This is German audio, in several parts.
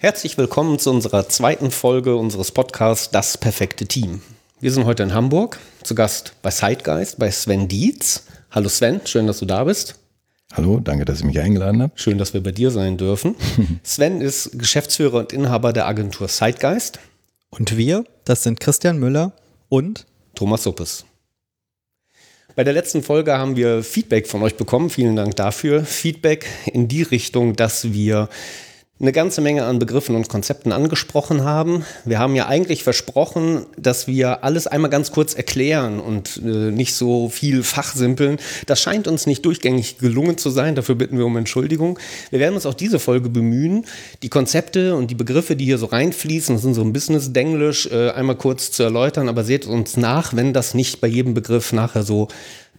Herzlich willkommen zu unserer zweiten Folge unseres Podcasts Das perfekte Team. Wir sind heute in Hamburg, zu Gast bei Zeitgeist, bei Sven Dietz. Hallo Sven, schön, dass du da bist. Hallo, danke, dass ihr mich eingeladen habt. Schön, dass wir bei dir sein dürfen. Sven ist Geschäftsführer und Inhaber der Agentur Zeitgeist. Und wir, das sind Christian Müller und Thomas Suppes. Bei der letzten Folge haben wir Feedback von euch bekommen. Vielen Dank dafür. Feedback in die Richtung, dass wir eine ganze Menge an Begriffen und Konzepten angesprochen haben. Wir haben ja eigentlich versprochen, dass wir alles einmal ganz kurz erklären und äh, nicht so viel fachsimpeln. Das scheint uns nicht durchgängig gelungen zu sein. Dafür bitten wir um Entschuldigung. Wir werden uns auch diese Folge bemühen, die Konzepte und die Begriffe, die hier so reinfließen, das sind so ein Business-Denglisch, äh, einmal kurz zu erläutern. Aber seht uns nach, wenn das nicht bei jedem Begriff nachher so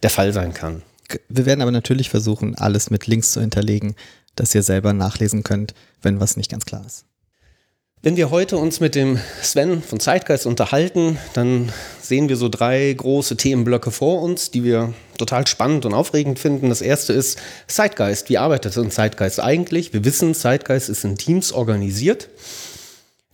der Fall sein kann. Wir werden aber natürlich versuchen, alles mit Links zu hinterlegen, dass ihr selber nachlesen könnt, wenn was nicht ganz klar ist. Wenn wir heute uns mit dem Sven von Zeitgeist unterhalten, dann sehen wir so drei große Themenblöcke vor uns, die wir total spannend und aufregend finden. Das erste ist Zeitgeist. Wie arbeitet ein Zeitgeist eigentlich? Wir wissen, Zeitgeist ist in Teams organisiert.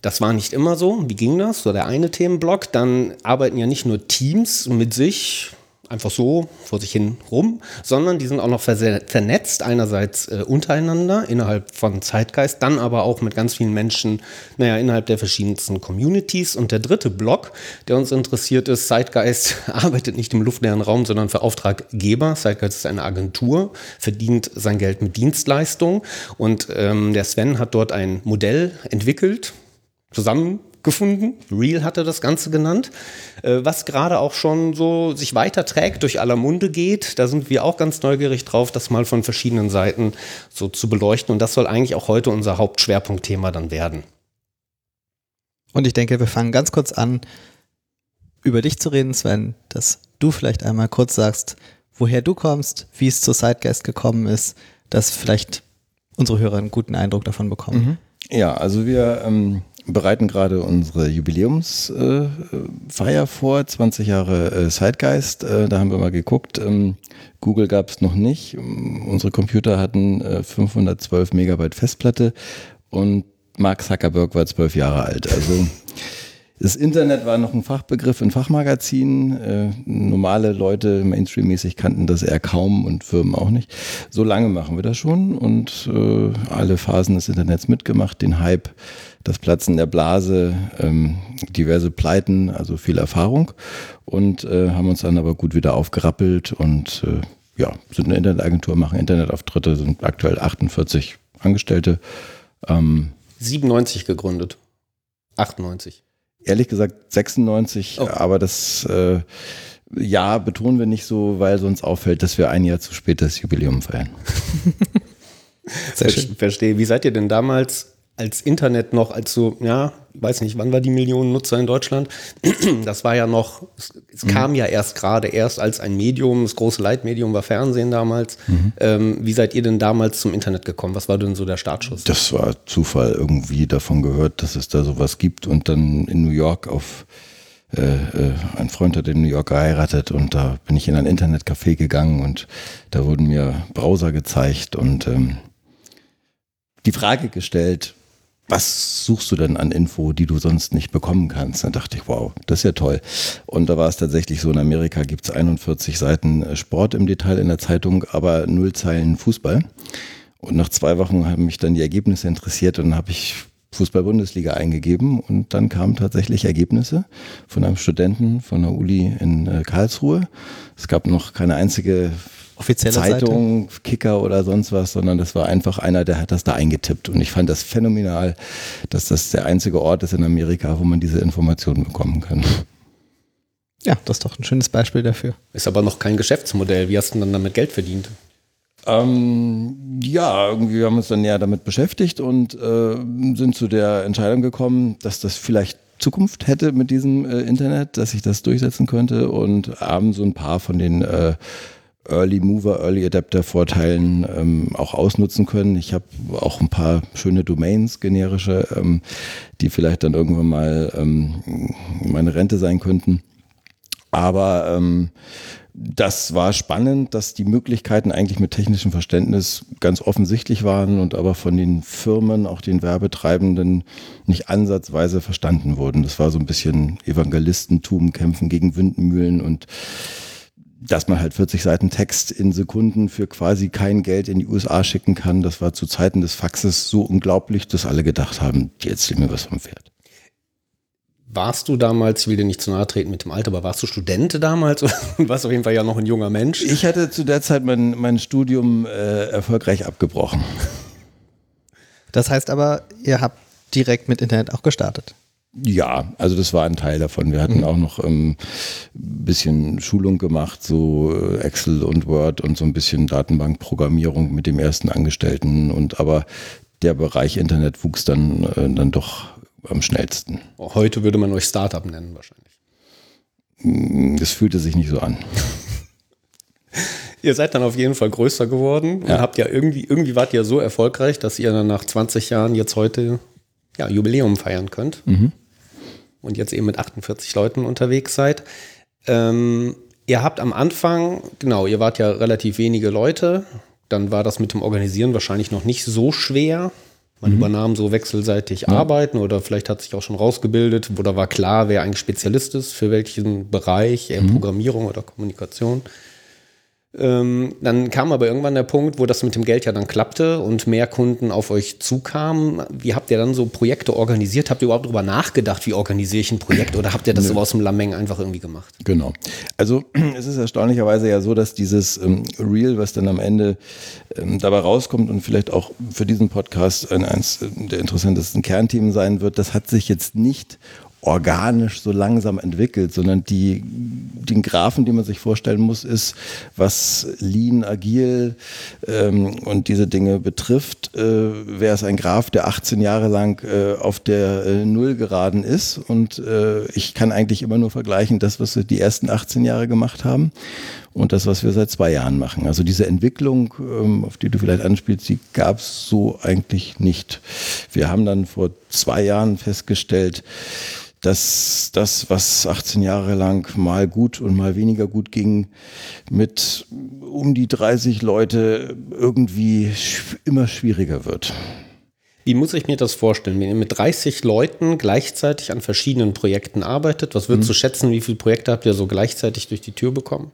Das war nicht immer so. Wie ging das? So der eine Themenblock. Dann arbeiten ja nicht nur Teams mit sich, einfach so vor sich hin rum, sondern die sind auch noch vernetzt, einerseits äh, untereinander innerhalb von Zeitgeist, dann aber auch mit ganz vielen Menschen, naja, innerhalb der verschiedensten Communities. Und der dritte Block, der uns interessiert ist, Zeitgeist arbeitet nicht im luftleeren Raum, sondern für Auftraggeber. Zeitgeist ist eine Agentur, verdient sein Geld mit Dienstleistungen. Und ähm, der Sven hat dort ein Modell entwickelt, zusammen gefunden. Real hatte das Ganze genannt, äh, was gerade auch schon so sich weiterträgt, durch aller Munde geht. Da sind wir auch ganz neugierig drauf, das mal von verschiedenen Seiten so zu beleuchten. Und das soll eigentlich auch heute unser Hauptschwerpunktthema dann werden. Und ich denke, wir fangen ganz kurz an, über dich zu reden, Sven, dass du vielleicht einmal kurz sagst, woher du kommst, wie es zur Zeitgeist gekommen ist, dass vielleicht unsere Hörer einen guten Eindruck davon bekommen. Mhm. Ja, also wir ähm, bereiten gerade unsere Jubiläumsfeier äh, vor, 20 Jahre äh, Zeitgeist. Äh, da haben wir mal geguckt. Ähm, Google gab es noch nicht. Ähm, unsere Computer hatten äh, 512 Megabyte Festplatte und Mark Zuckerberg war zwölf Jahre alt. Also das Internet war noch ein Fachbegriff in Fachmagazinen. Äh, normale Leute, Mainstream-mäßig, kannten das eher kaum und Firmen auch nicht. So lange machen wir das schon und äh, alle Phasen des Internets mitgemacht. Den Hype, das Platzen der Blase, ähm, diverse Pleiten, also viel Erfahrung. Und äh, haben uns dann aber gut wieder aufgerappelt und äh, ja, sind eine Internetagentur, machen Internetauftritte, sind aktuell 48 Angestellte. Ähm, 97 gegründet. 98 ehrlich gesagt 96, oh. aber das äh, Jahr betonen wir nicht so, weil sonst auffällt, dass wir ein Jahr zu spät das Jubiläum feiern. Sehr schön. Verstehe. Wie seid ihr denn damals als Internet noch, als so, ja, weiß nicht, wann war die Millionen Nutzer in Deutschland? Das war ja noch, es, es mhm. kam ja erst gerade erst als ein Medium, das große Leitmedium war Fernsehen damals. Mhm. Ähm, wie seid ihr denn damals zum Internet gekommen? Was war denn so der Startschuss? Das war Zufall, irgendwie davon gehört, dass es da sowas gibt und dann in New York auf äh, äh, ein Freund hat in New York geheiratet und da bin ich in ein Internetcafé gegangen und da wurden mir Browser gezeigt und ähm, die Frage gestellt, was suchst du denn an Info, die du sonst nicht bekommen kannst? Dann dachte ich, wow, das ist ja toll. Und da war es tatsächlich so, in Amerika gibt es 41 Seiten äh, Sport im Detail in der Zeitung, aber null Zeilen Fußball. Und nach zwei Wochen haben mich dann die Ergebnisse interessiert und dann habe ich Fußball-Bundesliga eingegeben und dann kamen tatsächlich Ergebnisse von einem Studenten von der Uli in äh, Karlsruhe. Es gab noch keine einzige offizielle Zeitung, Seite? Kicker oder sonst was, sondern das war einfach einer, der hat das da eingetippt. Und ich fand das phänomenal, dass das der einzige Ort ist in Amerika, wo man diese Informationen bekommen kann. Ja, das ist doch ein schönes Beispiel dafür. Ist aber noch kein Geschäftsmodell. Wie hast du dann damit Geld verdient? Ähm, ja, irgendwie haben wir uns dann näher damit beschäftigt und äh, sind zu der Entscheidung gekommen, dass das vielleicht Zukunft hätte mit diesem äh, Internet, dass ich das durchsetzen könnte und haben so ein paar von den äh, Early Mover, Early Adapter Vorteilen ähm, auch ausnutzen können. Ich habe auch ein paar schöne Domains, generische, ähm, die vielleicht dann irgendwann mal ähm, meine Rente sein könnten. Aber ähm, das war spannend, dass die Möglichkeiten eigentlich mit technischem Verständnis ganz offensichtlich waren und aber von den Firmen, auch den Werbetreibenden, nicht ansatzweise verstanden wurden. Das war so ein bisschen Evangelistentum, kämpfen gegen Windmühlen und dass man halt 40 Seiten Text in Sekunden für quasi kein Geld in die USA schicken kann, das war zu Zeiten des Faxes so unglaublich, dass alle gedacht haben, die erzählen mir was vom Pferd. Warst du damals, ich will dir nicht zu nahe treten mit dem Alter, aber warst du Student damals? Du warst auf jeden Fall ja noch ein junger Mensch. Ich hatte zu der Zeit mein, mein Studium äh, erfolgreich abgebrochen. Das heißt aber, ihr habt direkt mit Internet auch gestartet. Ja, also das war ein Teil davon. Wir hatten mhm. auch noch ein ähm, bisschen Schulung gemacht, so äh, Excel und Word und so ein bisschen Datenbankprogrammierung mit dem ersten Angestellten. Und aber der Bereich Internet wuchs dann, äh, dann doch am schnellsten. Heute würde man euch Startup nennen wahrscheinlich. Mm, das fühlte sich nicht so an. ihr seid dann auf jeden Fall größer geworden und habt ja irgendwie, irgendwie wart ihr so erfolgreich, dass ihr dann nach 20 Jahren jetzt heute ja, Jubiläum feiern könnt. Mhm. Und jetzt eben mit 48 Leuten unterwegs seid. Ähm, ihr habt am Anfang, genau, ihr wart ja relativ wenige Leute. Dann war das mit dem Organisieren wahrscheinlich noch nicht so schwer. Man mhm. übernahm so wechselseitig ja. Arbeiten oder vielleicht hat sich auch schon rausgebildet, wo da war klar, wer eigentlich Spezialist ist, für welchen Bereich, eher mhm. Programmierung oder Kommunikation. Ähm, dann kam aber irgendwann der Punkt, wo das mit dem Geld ja dann klappte und mehr Kunden auf euch zukamen. Wie habt ihr dann so Projekte organisiert? Habt ihr überhaupt darüber nachgedacht, wie organisiere ich ein Projekt oder habt ihr das Nö. so aus dem Lameng einfach irgendwie gemacht? Genau. Also es ist erstaunlicherweise ja so, dass dieses ähm, Reel, was dann am Ende ähm, dabei rauskommt und vielleicht auch für diesen Podcast ein, eins der interessantesten Kernthemen sein wird, das hat sich jetzt nicht organisch so langsam entwickelt, sondern die, den Graphen, den man sich vorstellen muss, ist, was Lean, Agil ähm, und diese Dinge betrifft, äh, wäre es ein Graph, der 18 Jahre lang äh, auf der äh, Null geraden ist und äh, ich kann eigentlich immer nur vergleichen, das, was wir die ersten 18 Jahre gemacht haben und das, was wir seit zwei Jahren machen. Also diese Entwicklung, ähm, auf die du vielleicht anspielst, die gab es so eigentlich nicht. Wir haben dann vor zwei Jahren festgestellt, dass das, was 18 Jahre lang mal gut und mal weniger gut ging, mit um die 30 Leute irgendwie immer schwieriger wird. Wie muss ich mir das vorstellen, wenn ihr mit 30 Leuten gleichzeitig an verschiedenen Projekten arbeitet? Was würdest hm. du schätzen, wie viele Projekte habt ihr so gleichzeitig durch die Tür bekommen?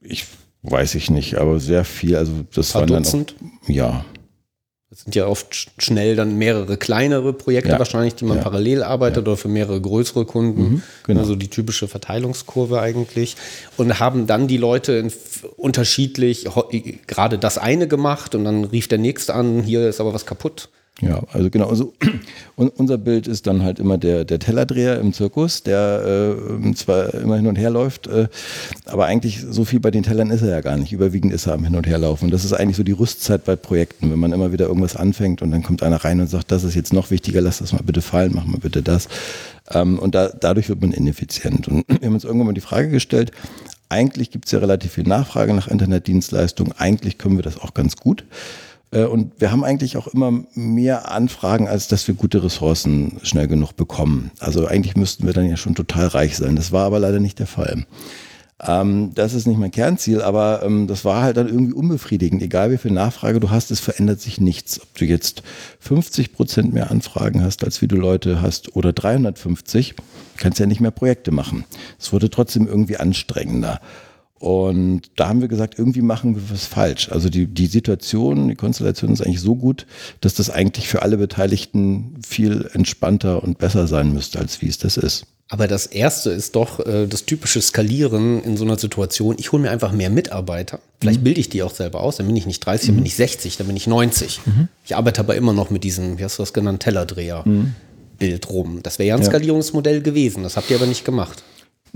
Ich weiß ich nicht, aber sehr viel. Also das waren dann auch, ja, das sind ja oft schnell dann mehrere kleinere Projekte ja. wahrscheinlich, die man ja. parallel arbeitet ja. oder für mehrere größere Kunden. Mhm, genau. Also die typische Verteilungskurve eigentlich. Und haben dann die Leute unterschiedlich gerade das eine gemacht und dann rief der nächste an, hier ist aber was kaputt. Ja, also genau. Also, unser Bild ist dann halt immer der, der Tellerdreher im Zirkus, der äh, zwar immer hin und her läuft, äh, aber eigentlich so viel bei den Tellern ist er ja gar nicht. Überwiegend ist er am Hin- und Herlaufen. Das ist eigentlich so die Rüstzeit bei Projekten, wenn man immer wieder irgendwas anfängt und dann kommt einer rein und sagt, das ist jetzt noch wichtiger, lass das mal bitte fallen, mach mal bitte das. Ähm, und da, dadurch wird man ineffizient. Und wir haben uns irgendwann mal die Frage gestellt, eigentlich gibt es ja relativ viel Nachfrage nach Internetdienstleistungen, eigentlich können wir das auch ganz gut. Äh, und wir haben eigentlich auch immer mehr Anfragen, als dass wir gute Ressourcen schnell genug bekommen. Also eigentlich müssten wir dann ja schon total reich sein. Das war aber leider nicht der Fall. Ähm, das ist nicht mein Kernziel, aber ähm, das war halt dann irgendwie unbefriedigend. Egal wie viel Nachfrage du hast, es verändert sich nichts. Ob du jetzt 50 Prozent mehr Anfragen hast, als wie du Leute hast, oder 350, kannst ja nicht mehr Projekte machen. Es wurde trotzdem irgendwie anstrengender. Und da haben wir gesagt, irgendwie machen wir was falsch. Also die, die Situation, die Konstellation ist eigentlich so gut, dass das eigentlich für alle Beteiligten viel entspannter und besser sein müsste, als wie es das ist. Aber das Erste ist doch äh, das typische Skalieren in so einer Situation. Ich hole mir einfach mehr Mitarbeiter. Vielleicht mhm. bilde ich die auch selber aus. Dann bin ich nicht 30, mhm. dann bin ich 60, dann bin ich 90. Mhm. Ich arbeite aber immer noch mit diesem, wie hast du das genannt, Tellerdreher. Mhm. Bild rum. Das wäre ja ein ja. Skalierungsmodell gewesen. Das habt ihr aber nicht gemacht.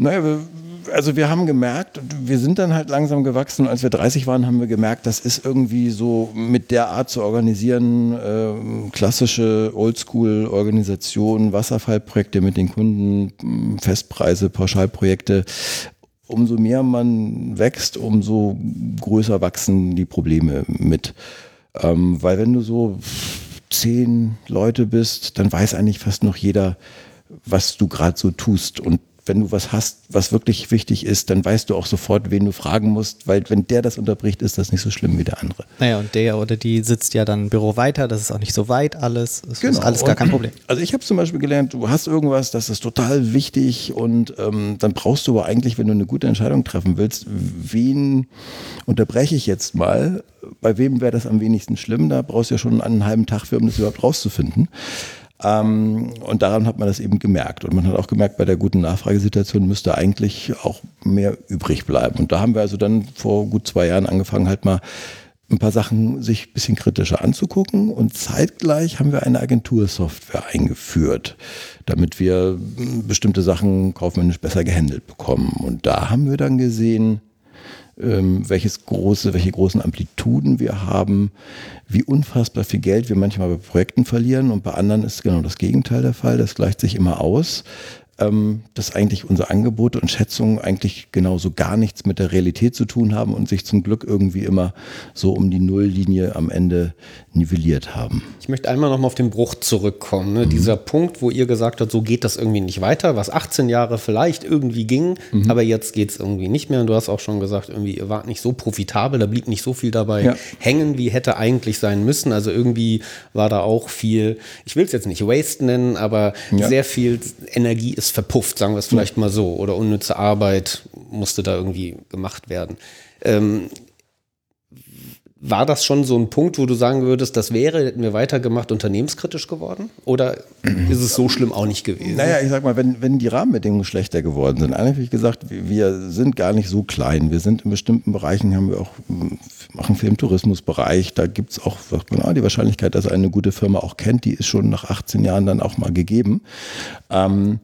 Naja, wir, also wir haben gemerkt, wir sind dann halt langsam gewachsen. Als wir 30 waren, haben wir gemerkt, das ist irgendwie so mit der Art zu organisieren, äh, klassische Oldschool-Organisation, Wasserfallprojekte mit den Kunden, Festpreise, Pauschalprojekte. Umso mehr man wächst, umso größer wachsen die Probleme mit. Ähm, weil wenn du so zehn Leute bist, dann weiß eigentlich fast noch jeder, was du gerade so tust. Und wenn du was hast, was wirklich wichtig ist, dann weißt du auch sofort, wen du fragen musst, weil wenn der das unterbricht, ist das nicht so schlimm wie der andere. Naja, und der oder die sitzt ja dann im Büro weiter, das ist auch nicht so weit alles, das genau. ist alles gar kein Problem. Also ich habe zum Beispiel gelernt, du hast irgendwas, das ist total wichtig und ähm, dann brauchst du aber eigentlich, wenn du eine gute Entscheidung treffen willst, wen unterbreche ich jetzt mal, bei wem wäre das am wenigsten schlimm, da brauchst du ja schon einen halben Tag für, um das überhaupt rauszufinden. Ähm, und daran hat man das eben gemerkt. Und man hat auch gemerkt, bei der guten Nachfragesituation müsste eigentlich auch mehr übrig bleiben. Und da haben wir also dann vor gut zwei Jahren angefangen, halt mal ein paar Sachen sich ein bisschen kritischer anzugucken. Und zeitgleich haben wir eine Agentursoftware eingeführt, damit wir bestimmte Sachen kaufmännisch besser gehandelt bekommen. Und da haben wir dann gesehen, ähm, welches große, welche großen Amplituden wir haben, wie unfassbar viel Geld wir manchmal bei Projekten verlieren und bei anderen ist genau das Gegenteil der Fall. Das gleicht sich immer aus ähm, dass eigentlich unsere Angebote und Schätzungen eigentlich genauso gar nichts mit der Realität zu tun haben und sich zum Glück irgendwie immer so um die Nulllinie am Ende nivelliert haben. Ich möchte einmal nochmal auf den Bruch zurückkommen. Ne? Mhm. Dieser Punkt, wo ihr gesagt habt, so geht das irgendwie nicht weiter, was 18 Jahre vielleicht irgendwie ging, mhm. aber jetzt geht es irgendwie nicht mehr. Und du hast auch schon gesagt, irgendwie, ihr wart nicht so profitabel, da blieb nicht so viel dabei ja. hängen, wie hätte eigentlich sein müssen. Also irgendwie war da auch viel, ich will es jetzt nicht Waste nennen, aber ja. sehr viel Energie ist verpufft, sagen wir es vielleicht mal so. Oder unnütze Arbeit musste da irgendwie gemacht werden. Ähm, war das schon so ein Punkt, wo du sagen würdest, das wäre, hätten wir weitergemacht, unternehmenskritisch geworden? Oder ist es so schlimm auch nicht gewesen? Naja, ich sag mal, wenn, wenn die Rahmenbedingungen schlechter geworden sind, eigentlich gesagt, wir sind gar nicht so klein. Wir sind in bestimmten Bereichen, haben wir auch, machen viel im Tourismusbereich. Da gibt es auch, genau, die Wahrscheinlichkeit, dass eine gute Firma auch kennt, die ist schon nach 18 Jahren dann auch mal gegeben. Ähm,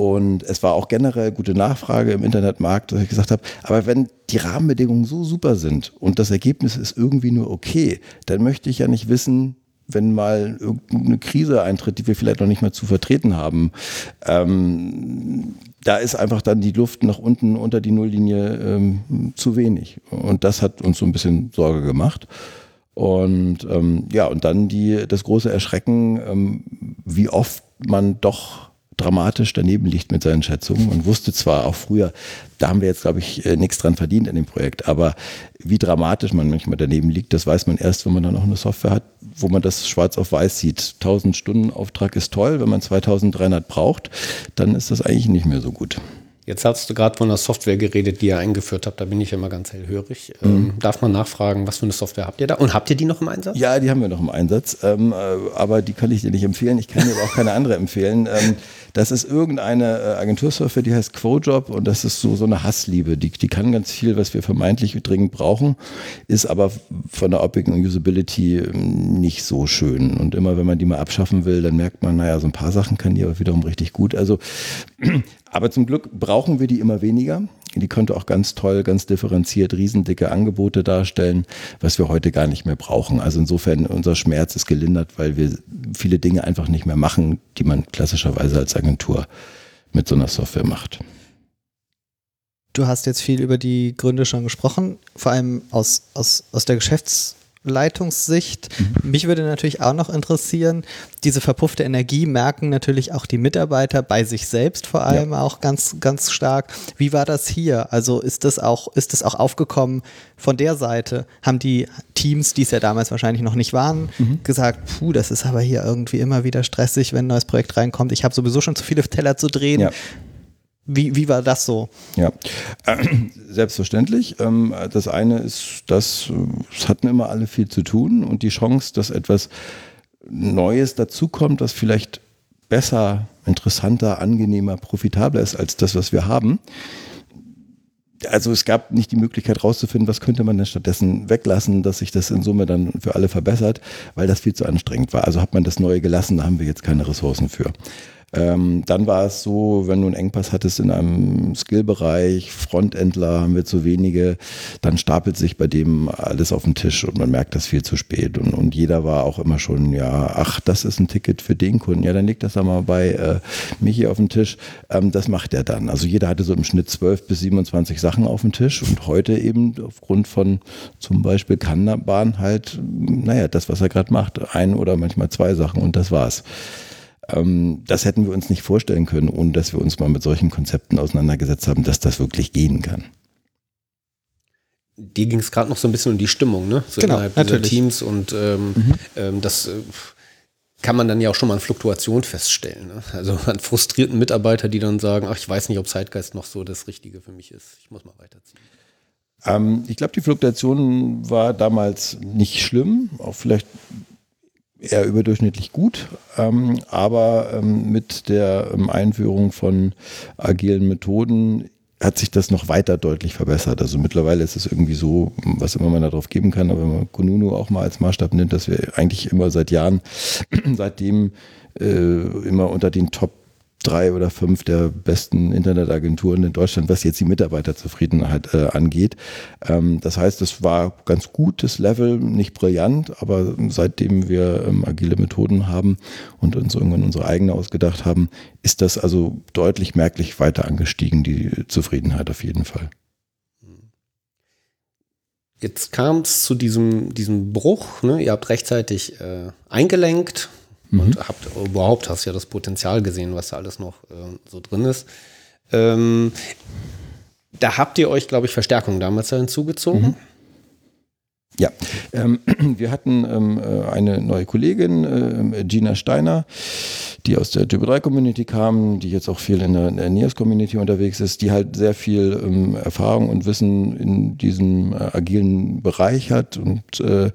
und es war auch generell gute Nachfrage im Internetmarkt, dass ich gesagt habe, aber wenn die Rahmenbedingungen so super sind und das Ergebnis ist irgendwie nur okay, dann möchte ich ja nicht wissen, wenn mal irgendeine Krise eintritt, die wir vielleicht noch nicht mal zu vertreten haben. Ähm, da ist einfach dann die Luft nach unten unter die Nulllinie ähm, zu wenig. Und das hat uns so ein bisschen Sorge gemacht. Und ähm, ja, und dann die, das große Erschrecken, ähm, wie oft man doch dramatisch daneben liegt mit seinen Schätzungen und wusste zwar auch früher, da haben wir jetzt, glaube ich, äh, nichts dran verdient in dem Projekt, aber wie dramatisch man manchmal daneben liegt, das weiß man erst, wenn man dann auch eine Software hat, wo man das schwarz auf weiß sieht. 1000 Stunden Auftrag ist toll, wenn man 2300 braucht, dann ist das eigentlich nicht mehr so gut. Jetzt hast du gerade von der Software geredet, die ihr eingeführt habt. Da bin ich immer ganz hellhörig. Mhm. Ähm, darf man nachfragen, was für eine Software habt ihr da? Und habt ihr die noch im Einsatz? Ja, die haben wir noch im Einsatz. Ähm, äh, aber die kann ich dir nicht empfehlen. Ich kann dir aber auch keine andere empfehlen. Ähm, das ist irgendeine äh, Agentursoftware, die heißt Quojob und das ist so, so eine Hassliebe. Die, die kann ganz viel, was wir vermeintlich dringend brauchen, ist aber von der Optik und Usability ähm, nicht so schön. Und immer wenn man die mal abschaffen will, dann merkt man, naja, so ein paar Sachen kann die aber wiederum richtig gut. Also, aber zum Glück brauchen wir die immer weniger. Die konnte auch ganz toll, ganz differenziert riesendicke Angebote darstellen, was wir heute gar nicht mehr brauchen. Also insofern unser Schmerz ist gelindert, weil wir viele Dinge einfach nicht mehr machen, die man klassischerweise als Agentur mit so einer Software macht. Du hast jetzt viel über die Gründe schon gesprochen, vor allem aus, aus, aus der Geschäfts- Leitungssicht. Mhm. Mich würde natürlich auch noch interessieren, diese verpuffte Energie merken natürlich auch die Mitarbeiter bei sich selbst vor allem ja. auch ganz, ganz stark. Wie war das hier? Also ist das auch, ist das auch aufgekommen von der Seite? Haben die Teams, die es ja damals wahrscheinlich noch nicht waren, mhm. gesagt, puh, das ist aber hier irgendwie immer wieder stressig, wenn ein neues Projekt reinkommt. Ich habe sowieso schon zu viele Teller zu drehen. Ja. Wie, wie war das so? Ja, äh, selbstverständlich. Ähm, das eine ist, dass es hatten immer alle viel zu tun und die Chance, dass etwas Neues dazukommt, das vielleicht besser, interessanter, angenehmer, profitabler ist als das, was wir haben. Also es gab nicht die Möglichkeit rauszufinden, was könnte man denn stattdessen weglassen, dass sich das in Summe dann für alle verbessert, weil das viel zu anstrengend war. Also hat man das Neue gelassen, da haben wir jetzt keine Ressourcen für. Ähm, dann war es so, wenn du einen Engpass hattest in einem Skillbereich, Frontendler haben wir zu wenige, dann stapelt sich bei dem alles auf den Tisch und man merkt das viel zu spät. Und, und jeder war auch immer schon, ja, ach, das ist ein Ticket für den Kunden. Ja, dann legt das da mal bei äh, Michi auf den Tisch. Ähm, das macht er dann. Also jeder hatte so im Schnitt 12 bis 27 Sachen auf dem Tisch und heute eben aufgrund von zum Beispiel Kanban halt, naja, das, was er gerade macht, ein oder manchmal zwei Sachen und das war's. Ähm, das hätten wir uns nicht vorstellen können, ohne dass wir uns mal mit solchen Konzepten auseinandergesetzt haben, dass das wirklich gehen kann. Dir ging es gerade noch so ein bisschen um die Stimmung, ne? So Genau, innerhalb dieser natürlich. Teams und ähm, ähm, das äh, kann man dann ja auch schon mal an Fluktuation feststellen. Ne? Also an frustrierten Mitarbeiter, die dann sagen, ach, ich weiß nicht, ob Zeitgeist noch so das Richtige für mich ist. Ich muss mal weiterziehen. Ähm, ich glaube, die Fluktuation war damals nicht schlimm, auch vielleicht eher überdurchschnittlich gut, ähm, aber ähm, mit der ähm, Einführung von agilen Methoden hat sich das noch weiter deutlich verbessert. Also mittlerweile ist es irgendwie so, was immer man darauf geben kann, aber wenn man Kununu auch mal als Maßstab nimmt, dass wir eigentlich immer seit Jahren, seitdem äh, immer unter den Top drei oder fünf der besten Internetagenturen in Deutschland, was jetzt die Mitarbeiterzufriedenheit äh, angeht. Ähm, das heißt, es war ganz gutes Level, nicht brillant, aber seitdem wir ähm, agile Methoden haben und uns irgendwann unsere eigene ausgedacht haben, ist das also deutlich merklich weiter angestiegen, die Zufriedenheit auf jeden Fall. Jetzt kam es zu diesem, diesem Bruch. Ne? Ihr habt rechtzeitig äh, eingelenkt und habt überhaupt hast ja das Potenzial gesehen, was da alles noch äh, so drin ist. Ähm, da habt ihr euch, glaube ich, Verstärkung damals da hinzugezogen. Ja, ähm, wir hatten ähm, äh, eine neue Kollegin, äh, Gina Steiner, die aus der Typo 3 Community kam, die jetzt auch viel in der, in der NIOS Community unterwegs ist, die halt sehr viel ähm, Erfahrung und Wissen in diesem äh, agilen Bereich hat und äh,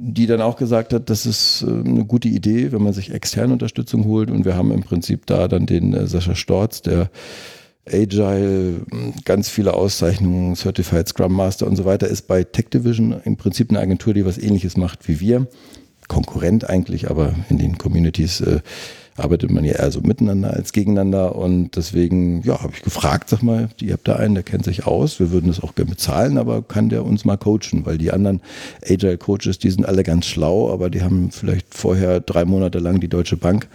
die dann auch gesagt hat, das ist äh, eine gute Idee, wenn man sich externe Unterstützung holt. Und wir haben im Prinzip da dann den äh, Sascha Storz, der Agile, ganz viele Auszeichnungen, Certified Scrum Master und so weiter, ist bei Tech Division im Prinzip eine Agentur, die was ähnliches macht wie wir. Konkurrent eigentlich, aber in den Communities äh, arbeitet man ja eher so miteinander als gegeneinander. Und deswegen, ja, habe ich gefragt, sag mal, ihr habt da einen, der kennt sich aus, wir würden das auch gerne bezahlen, aber kann der uns mal coachen? Weil die anderen Agile Coaches, die sind alle ganz schlau, aber die haben vielleicht vorher drei Monate lang die Deutsche Bank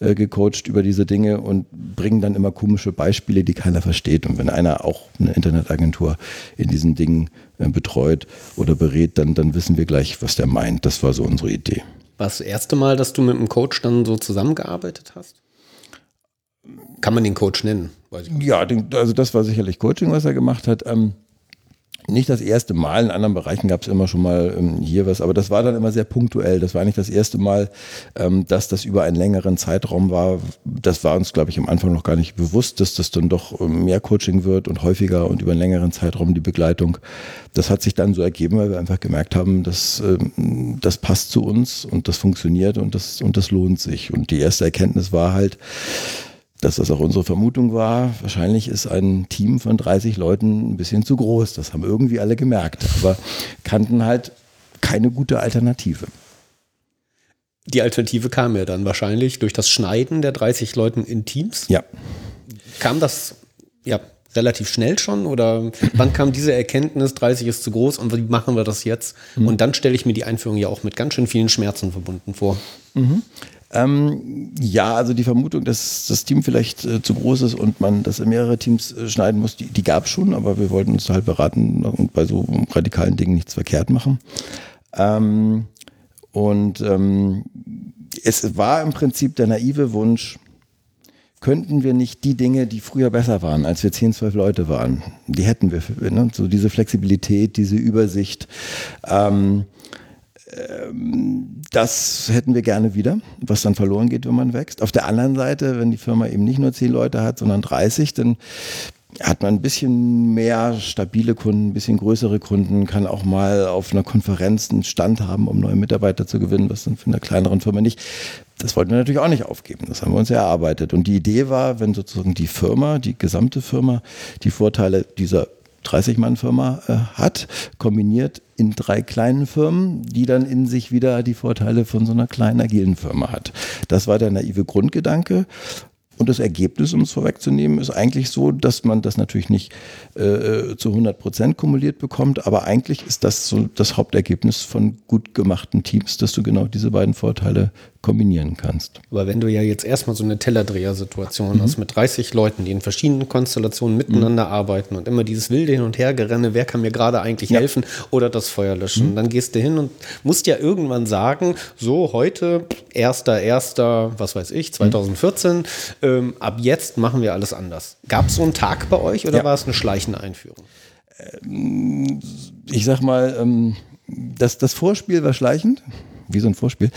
äh, gecoacht über diese Dinge und bringen dann immer komische Beispiele, die keiner versteht. Und wenn einer auch eine Internetagentur in diesen Dingen äh, betreut oder berät, dann, dann wissen wir gleich, was der meint. Das war so unsere Idee. War das erste Mal, dass du mit einem Coach dann so zusammengearbeitet hast? Kann man den Coach nennen? Ja, den- also das war sicherlich Coaching, was er gemacht hat. Ähm, nicht das erste Mal, in anderen Bereichen gab es immer schon mal ähm, hier was, aber das war dann immer sehr punktuell. Das war nicht das erste Mal, ähm, dass das über einen längeren Zeitraum war. Das war uns, glaube ich, am Anfang noch gar nicht bewusst, dass das dann doch ähm, mehr Coaching wird und häufiger und über einen längeren Zeitraum die Begleitung. Das hat sich dann so ergeben, weil wir einfach gemerkt haben, dass ähm, das passt zu uns und das funktioniert und das, und das lohnt sich. Und die erste Erkenntnis war halt, dass das auch unsere Vermutung war, wahrscheinlich ist ein Team von 30 Leuten ein bisschen zu groß. Das haben irgendwie alle gemerkt, aber kannten halt keine gute Alternative. Die Alternative kam ja dann wahrscheinlich durch das Schneiden der 30 Leuten in Teams. Ja, Kam das ja relativ schnell schon oder wann kam diese Erkenntnis, 30 ist zu groß und wie machen wir das jetzt? Und dann stelle ich mir die Einführung ja auch mit ganz schön vielen Schmerzen verbunden vor. Ähm, ja, also die Vermutung, dass das Team vielleicht äh, zu groß ist und man das in mehrere Teams äh, schneiden muss, die, die gab es schon, aber wir wollten uns halt beraten und bei so radikalen Dingen nichts verkehrt machen. Ähm, und ähm, es war im Prinzip der naive Wunsch, könnten wir nicht die Dinge, die früher besser waren, als wir 10, 12 Leute waren, die hätten wir, ne? so diese Flexibilität, diese Übersicht, ähm, das hätten wir gerne wieder, was dann verloren geht, wenn man wächst. Auf der anderen Seite, wenn die Firma eben nicht nur 10 Leute hat, sondern 30, dann hat man ein bisschen mehr stabile Kunden, ein bisschen größere Kunden, kann auch mal auf einer Konferenz einen Stand haben, um neue Mitarbeiter zu gewinnen, was dann für eine kleineren Firma nicht. Das wollten wir natürlich auch nicht aufgeben. Das haben wir uns erarbeitet. Und die Idee war, wenn sozusagen die Firma, die gesamte Firma, die Vorteile dieser 30-Mann-Firma äh, hat, kombiniert in drei kleinen Firmen, die dann in sich wieder die Vorteile von so einer kleinen agilen Firma hat. Das war der naive Grundgedanke. Und das Ergebnis, um es vorwegzunehmen, ist eigentlich so, dass man das natürlich nicht äh, zu 100 Prozent kumuliert bekommt, aber eigentlich ist das so das Hauptergebnis von gut gemachten Teams, dass du genau diese beiden Vorteile kombinieren kannst. Aber wenn du ja jetzt erstmal so eine Tellerdreher-Situation mhm. hast mit 30 Leuten, die in verschiedenen Konstellationen miteinander mhm. arbeiten und immer dieses wilde Hin- und Hergerenne, wer kann mir gerade eigentlich ja. helfen oder das Feuer löschen. Mhm. Dann gehst du hin und musst ja irgendwann sagen, so heute, erster, erster, was weiß ich, 2014, mhm. ähm, ab jetzt machen wir alles anders. Gab es so einen Tag bei euch oder ja. war es eine schleichende Einführung? Ähm, ich sag mal, ähm, das, das Vorspiel war schleichend wie so ein Vorspiel.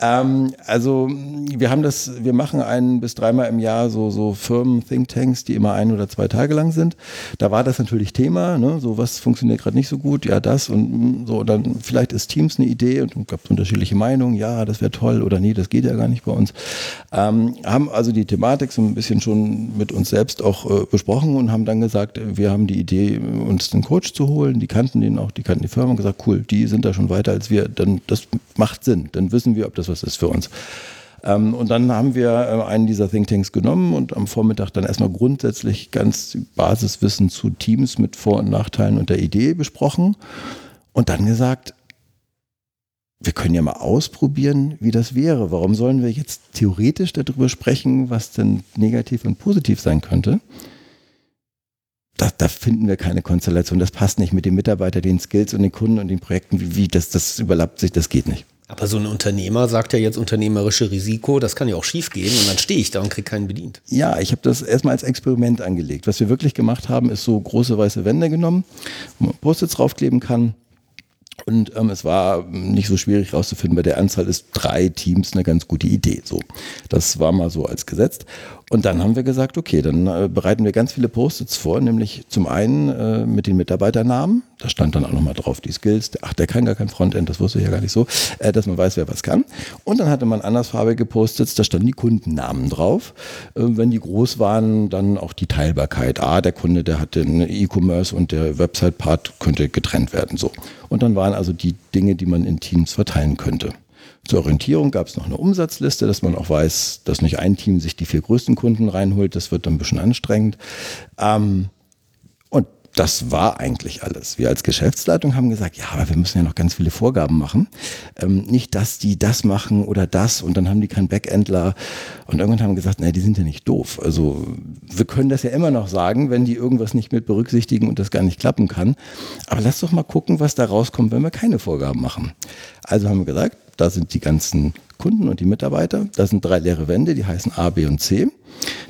Ähm, also wir haben das, wir machen ein bis dreimal im Jahr so, so Firmen-Thinktanks, die immer ein oder zwei Tage lang sind. Da war das natürlich Thema, ne? so was funktioniert gerade nicht so gut, ja das und so, dann vielleicht ist Teams eine Idee und gab unterschiedliche Meinungen, ja, das wäre toll oder nee, das geht ja gar nicht bei uns. Ähm, haben also die Thematik so ein bisschen schon mit uns selbst auch äh, besprochen und haben dann gesagt, wir haben die Idee, uns einen Coach zu holen, die kannten den auch, die kannten die Firma und gesagt, cool, die sind da schon weiter als wir, dann das macht macht Sinn. Dann wissen wir, ob das was ist für uns. Ähm, und dann haben wir äh, einen dieser Thinktanks genommen und am Vormittag dann erstmal grundsätzlich ganz Basiswissen zu Teams mit Vor- und Nachteilen und der Idee besprochen und dann gesagt, wir können ja mal ausprobieren, wie das wäre. Warum sollen wir jetzt theoretisch darüber sprechen, was denn negativ und positiv sein könnte? Da, da, finden wir keine Konstellation. Das passt nicht mit den Mitarbeitern, den Skills und den Kunden und den Projekten. Wie, wie das, das überlappt sich, das geht nicht. Aber so ein Unternehmer sagt ja jetzt unternehmerische Risiko, das kann ja auch schief gehen und dann stehe ich da und kriege keinen bedient. Ja, ich habe das erstmal als Experiment angelegt. Was wir wirklich gemacht haben, ist so große weiße Wände genommen, wo man Post-its draufkleben kann. Und ähm, es war nicht so schwierig rauszufinden, bei der Anzahl ist drei Teams eine ganz gute Idee. So, das war mal so als gesetzt. Und dann haben wir gesagt, okay, dann äh, bereiten wir ganz viele Post-its vor, nämlich zum einen äh, mit den Mitarbeiternamen. Da stand dann auch nochmal drauf die Skills. Ach, der kann gar kein Frontend, das wusste ich ja gar nicht so, äh, dass man weiß, wer was kann. Und dann hatte man andersfarbige Post-its, da standen die Kundennamen drauf. Äh, wenn die groß waren, dann auch die Teilbarkeit. Ah, der Kunde, der hat den E-Commerce und der Website-Part könnte getrennt werden. So. Und dann waren also die Dinge, die man in Teams verteilen könnte. Zur Orientierung gab es noch eine Umsatzliste, dass man auch weiß, dass nicht ein Team sich die vier größten Kunden reinholt. Das wird dann ein bisschen anstrengend. Ähm, und das war eigentlich alles. Wir als Geschäftsleitung haben gesagt, ja, aber wir müssen ja noch ganz viele Vorgaben machen. Ähm, nicht, dass die das machen oder das und dann haben die keinen Backendler. Und irgendwann haben gesagt, naja, die sind ja nicht doof. Also wir können das ja immer noch sagen, wenn die irgendwas nicht mit berücksichtigen und das gar nicht klappen kann. Aber lass doch mal gucken, was da rauskommt, wenn wir keine Vorgaben machen. Also haben wir gesagt, da sind die ganzen Kunden und die Mitarbeiter. Da sind drei leere Wände, die heißen A, B und C.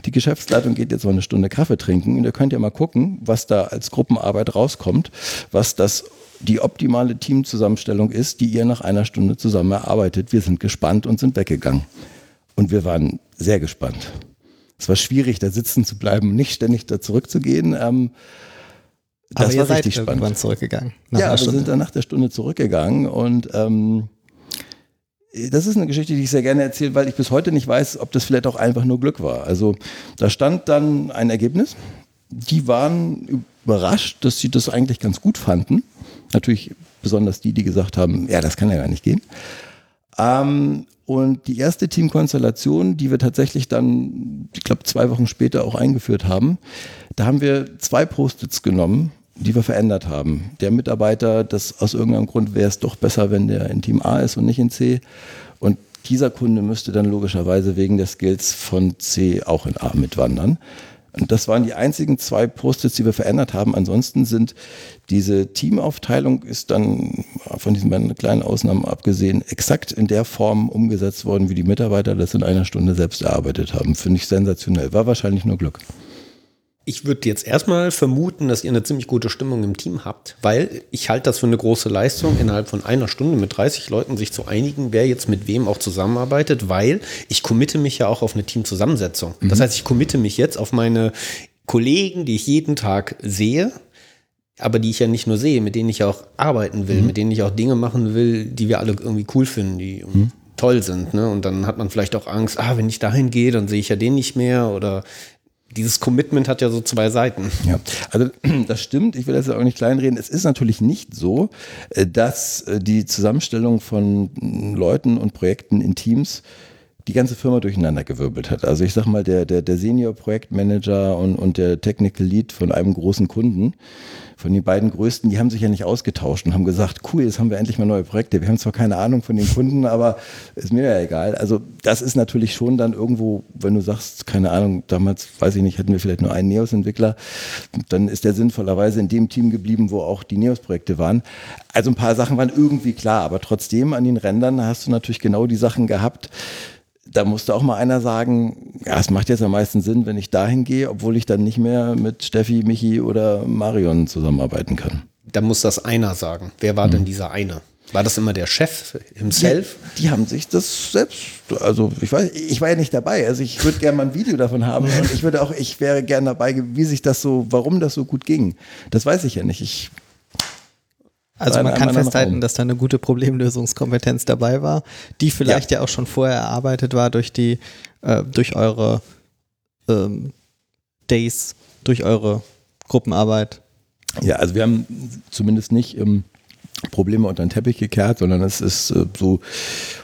Die Geschäftsleitung geht jetzt mal eine Stunde Kaffee trinken und ihr könnt ja mal gucken, was da als Gruppenarbeit rauskommt, was das die optimale Teamzusammenstellung ist, die ihr nach einer Stunde zusammen erarbeitet. Wir sind gespannt und sind weggegangen. Und wir waren sehr gespannt. Es war schwierig, da sitzen zu bleiben, nicht ständig da zurückzugehen. Ähm, das Aber war ihr seid richtig spannend. zurückgegangen. ja, wir sind dann nach der Stunde zurückgegangen und ähm, das ist eine Geschichte, die ich sehr gerne erzähle, weil ich bis heute nicht weiß, ob das vielleicht auch einfach nur Glück war. Also da stand dann ein Ergebnis. Die waren überrascht, dass sie das eigentlich ganz gut fanden. Natürlich besonders die, die gesagt haben, ja, das kann ja gar nicht gehen. Ähm, und die erste Teamkonstellation, die wir tatsächlich dann, ich glaube, zwei Wochen später auch eingeführt haben, da haben wir zwei Post-its genommen die wir verändert haben. Der Mitarbeiter, das aus irgendeinem Grund wäre es doch besser, wenn der in Team A ist und nicht in C. Und dieser Kunde müsste dann logischerweise wegen der Skills von C auch in A mitwandern. Und das waren die einzigen zwei Post-its, die wir verändert haben. Ansonsten sind diese Teamaufteilung ist dann von diesen beiden kleinen Ausnahmen abgesehen exakt in der Form umgesetzt worden, wie die Mitarbeiter das in einer Stunde selbst erarbeitet haben. Finde ich sensationell. War wahrscheinlich nur Glück. Ich würde jetzt erstmal vermuten, dass ihr eine ziemlich gute Stimmung im Team habt, weil ich halte das für eine große Leistung, innerhalb von einer Stunde mit 30 Leuten sich zu einigen, wer jetzt mit wem auch zusammenarbeitet, weil ich committe mich ja auch auf eine Teamzusammensetzung. Mhm. Das heißt, ich committe mich jetzt auf meine Kollegen, die ich jeden Tag sehe, aber die ich ja nicht nur sehe, mit denen ich auch arbeiten will, mhm. mit denen ich auch Dinge machen will, die wir alle irgendwie cool finden, die mhm. toll sind. Ne? Und dann hat man vielleicht auch Angst, ah, wenn ich dahin gehe, dann sehe ich ja den nicht mehr oder dieses Commitment hat ja so zwei Seiten. Ja, also das stimmt. Ich will das ja auch nicht kleinreden. Es ist natürlich nicht so, äh, dass äh, die Zusammenstellung von Leuten und Projekten in Teams die ganze Firma durcheinander gewirbelt hat. Also ich sag mal, der, der, der Senior-Projektmanager und, und der Technical Lead von einem großen Kunden, von den beiden größten, die haben sich ja nicht ausgetauscht und haben gesagt, cool, jetzt haben wir endlich mal neue Projekte. Wir haben zwar keine Ahnung von den Kunden, aber ist mir ja egal. Also das ist natürlich schon dann irgendwo, wenn du sagst, keine Ahnung, damals, weiß ich nicht, hatten wir vielleicht nur einen Neos-Entwickler, dann ist der sinnvollerweise in dem Team geblieben, wo auch die Neos-Projekte waren. Also ein paar Sachen waren irgendwie klar, aber trotzdem an den Rändern hast du natürlich genau die Sachen gehabt, da musste auch mal einer sagen, ja, es macht jetzt am meisten Sinn, wenn ich dahin gehe, obwohl ich dann nicht mehr mit Steffi, Michi oder Marion zusammenarbeiten kann. Da muss das einer sagen. Wer war mhm. denn dieser eine? War das immer der Chef himself? Die, die, haben sich das selbst, also ich weiß, ich war ja nicht dabei. Also ich würde gerne mal ein Video davon haben und ich würde auch, ich wäre gerne dabei, wie sich das so, warum das so gut ging. Das weiß ich ja nicht. Ich also man kann festhalten, dass da eine gute Problemlösungskompetenz dabei war, die vielleicht ja, ja auch schon vorher erarbeitet war durch die, äh, durch eure ähm, Days, durch eure Gruppenarbeit. Ja, also wir haben zumindest nicht im Probleme unter den Teppich gekehrt, sondern es ist äh, so,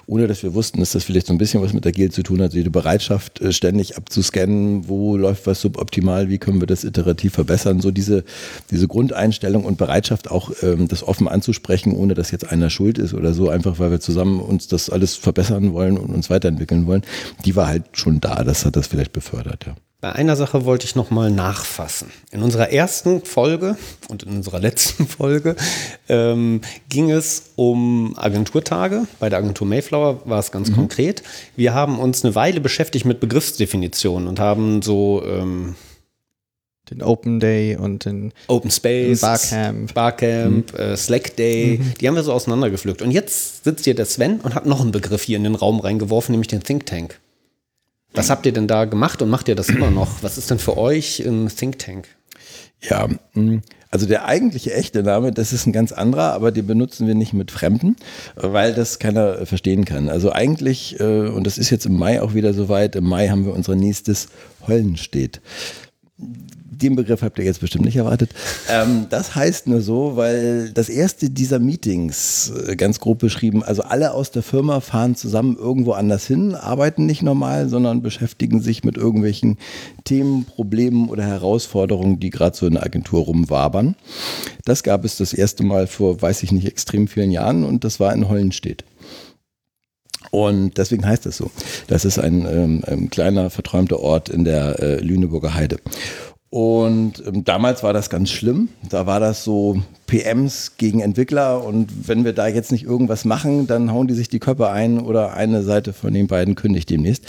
ohne dass wir wussten, dass das vielleicht so ein bisschen was mit der Agil zu tun hat, die Bereitschaft äh, ständig abzuscannen, wo läuft was suboptimal, wie können wir das iterativ verbessern, so diese, diese Grundeinstellung und Bereitschaft auch ähm, das offen anzusprechen, ohne dass jetzt einer schuld ist oder so, einfach weil wir zusammen uns das alles verbessern wollen und uns weiterentwickeln wollen, die war halt schon da, das hat das vielleicht befördert, ja. Bei einer Sache wollte ich nochmal nachfassen. In unserer ersten Folge und in unserer letzten Folge ähm, ging es um Agenturtage. Bei der Agentur Mayflower war es ganz mhm. konkret. Wir haben uns eine Weile beschäftigt mit Begriffsdefinitionen und haben so ähm, den Open Day und den Open Space, Barcamp, Barcamp mhm. äh, Slack Day, mhm. die haben wir so auseinandergepflückt. Und jetzt sitzt hier der Sven und hat noch einen Begriff hier in den Raum reingeworfen, nämlich den Think Tank. Was habt ihr denn da gemacht und macht ihr das immer noch? Was ist denn für euch ein Think Tank? Ja, mm, also der eigentliche echte Name, das ist ein ganz anderer, aber den benutzen wir nicht mit Fremden, weil das keiner verstehen kann. Also eigentlich, äh, und das ist jetzt im Mai auch wieder soweit, im Mai haben wir unser nächstes Höllenstedt den Begriff habt ihr jetzt bestimmt nicht erwartet. Ähm, das heißt nur so, weil das erste dieser Meetings, äh, ganz grob beschrieben, also alle aus der Firma fahren zusammen irgendwo anders hin, arbeiten nicht normal, sondern beschäftigen sich mit irgendwelchen Themen, Problemen oder Herausforderungen, die gerade so in der Agentur rumwabern. Das gab es das erste Mal vor, weiß ich nicht, extrem vielen Jahren und das war in Hollenstedt. Und deswegen heißt es so. Das ist ein ähm, ähm, kleiner, verträumter Ort in der äh, Lüneburger Heide. Und ähm, damals war das ganz schlimm. Da war das so PMs gegen Entwickler und wenn wir da jetzt nicht irgendwas machen, dann hauen die sich die Köpfe ein oder eine Seite von den beiden kündigt demnächst.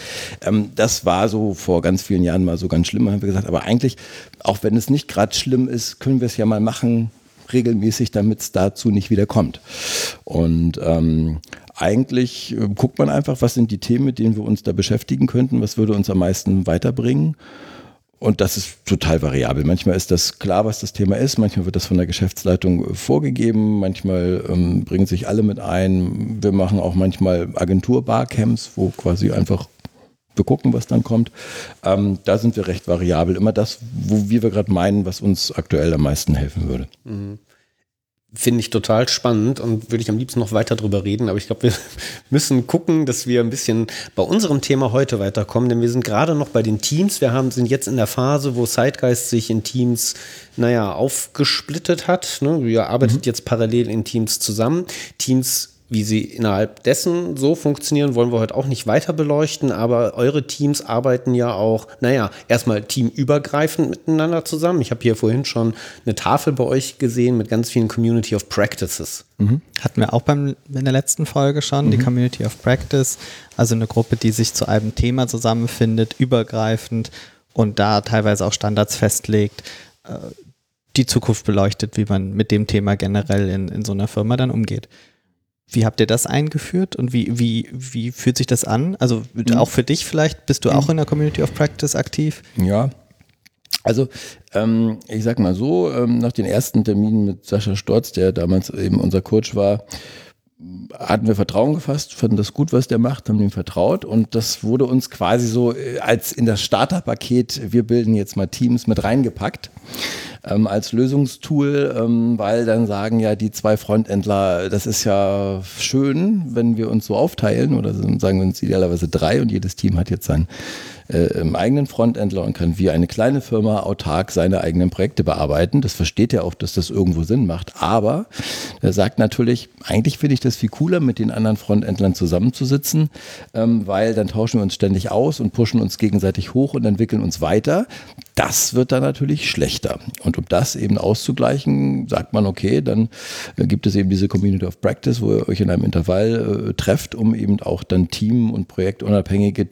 Ähm, das war so vor ganz vielen Jahren mal so ganz schlimm, haben wir gesagt. Aber eigentlich, auch wenn es nicht gerade schlimm ist, können wir es ja mal machen, regelmäßig, damit es dazu nicht wieder kommt. Und ähm, eigentlich äh, guckt man einfach, was sind die Themen, mit denen wir uns da beschäftigen könnten, was würde uns am meisten weiterbringen. Und das ist total variabel. Manchmal ist das klar, was das Thema ist. Manchmal wird das von der Geschäftsleitung vorgegeben. Manchmal ähm, bringen sich alle mit ein. Wir machen auch manchmal Agentur-Barcamps, wo quasi einfach wir gucken, was dann kommt. Ähm, da sind wir recht variabel. Immer das, wo wir gerade meinen, was uns aktuell am meisten helfen würde. Mhm. Finde ich total spannend und würde ich am liebsten noch weiter drüber reden. Aber ich glaube, wir müssen gucken, dass wir ein bisschen bei unserem Thema heute weiterkommen, denn wir sind gerade noch bei den Teams. Wir haben, sind jetzt in der Phase, wo Zeitgeist sich in Teams, naja, aufgesplittet hat. Ne? Wir arbeitet mhm. jetzt parallel in Teams zusammen. Teams wie sie innerhalb dessen so funktionieren, wollen wir heute auch nicht weiter beleuchten, aber eure Teams arbeiten ja auch, naja, erstmal teamübergreifend miteinander zusammen. Ich habe hier vorhin schon eine Tafel bei euch gesehen mit ganz vielen Community of Practices. Mhm. Hatten wir auch beim, in der letzten Folge schon, mhm. die Community of Practice, also eine Gruppe, die sich zu einem Thema zusammenfindet, übergreifend und da teilweise auch Standards festlegt, äh, die Zukunft beleuchtet, wie man mit dem Thema generell in, in so einer Firma dann umgeht. Wie habt ihr das eingeführt und wie, wie, wie fühlt sich das an? Also mhm. auch für dich vielleicht, bist du auch mhm. in der Community of Practice aktiv? Ja. Also ähm, ich sag mal so, ähm, nach den ersten Terminen mit Sascha Storz, der damals eben unser Coach war, hatten wir Vertrauen gefasst, fanden das gut, was der macht, haben ihm vertraut und das wurde uns quasi so äh, als in das Starterpaket, wir bilden jetzt mal Teams mit reingepackt. ähm, als Lösungstool, ähm, weil dann sagen ja die zwei Frontendler, das ist ja schön, wenn wir uns so aufteilen oder sagen wir uns idealerweise drei und jedes Team hat jetzt sein äh, im eigenen Frontendler und kann wie eine kleine Firma autark seine eigenen Projekte bearbeiten. Das versteht er auch, dass das irgendwo Sinn macht. Aber er sagt natürlich, eigentlich finde ich das viel cooler, mit den anderen Frontendlern zusammenzusitzen, ähm, weil dann tauschen wir uns ständig aus und pushen uns gegenseitig hoch und entwickeln uns weiter. Das wird dann natürlich schlechter. Und um das eben auszugleichen, sagt man, okay, dann äh, gibt es eben diese Community of Practice, wo ihr euch in einem Intervall äh, trefft, um eben auch dann Team- und Projektunabhängige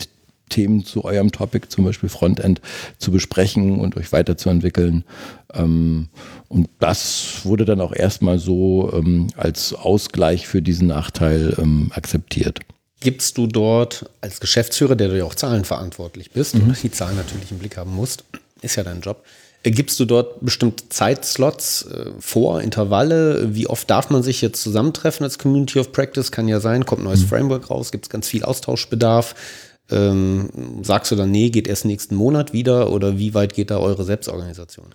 Themen zu eurem Topic, zum Beispiel Frontend, zu besprechen und euch weiterzuentwickeln. Ähm, und das wurde dann auch erstmal so ähm, als Ausgleich für diesen Nachteil ähm, akzeptiert. Gibst du dort als Geschäftsführer, der du ja auch zahlenverantwortlich bist mhm. und die Zahlen natürlich im Blick haben musst, ist ja dein Job, äh, Gibst du dort bestimmte Zeitslots äh, vor, Intervalle? Wie oft darf man sich jetzt zusammentreffen als Community of Practice? Kann ja sein, kommt ein neues mhm. Framework raus, gibt es ganz viel Austauschbedarf. Ähm, sagst du dann, nee, geht erst nächsten Monat wieder oder wie weit geht da eure Selbstorganisation?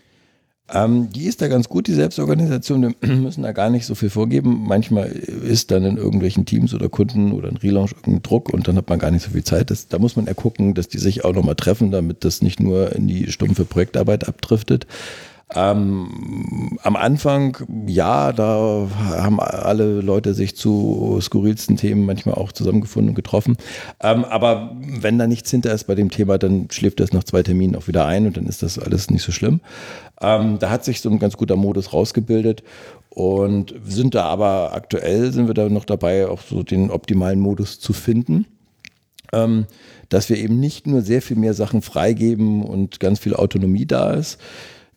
Ähm, die ist da ganz gut, die Selbstorganisation. Wir müssen da gar nicht so viel vorgeben. Manchmal ist dann in irgendwelchen Teams oder Kunden oder ein Relaunch irgendein Druck und dann hat man gar nicht so viel Zeit. Das, da muss man eher gucken, dass die sich auch nochmal treffen, damit das nicht nur in die stumpfe Projektarbeit abdriftet. Ähm, am Anfang, ja, da haben alle Leute sich zu skurrilsten Themen manchmal auch zusammengefunden und getroffen. Ähm, aber wenn da nichts hinter ist bei dem Thema, dann schläft das nach zwei Terminen auch wieder ein und dann ist das alles nicht so schlimm. Ähm, da hat sich so ein ganz guter Modus rausgebildet und sind da aber aktuell, sind wir da noch dabei, auch so den optimalen Modus zu finden. Ähm, dass wir eben nicht nur sehr viel mehr Sachen freigeben und ganz viel Autonomie da ist,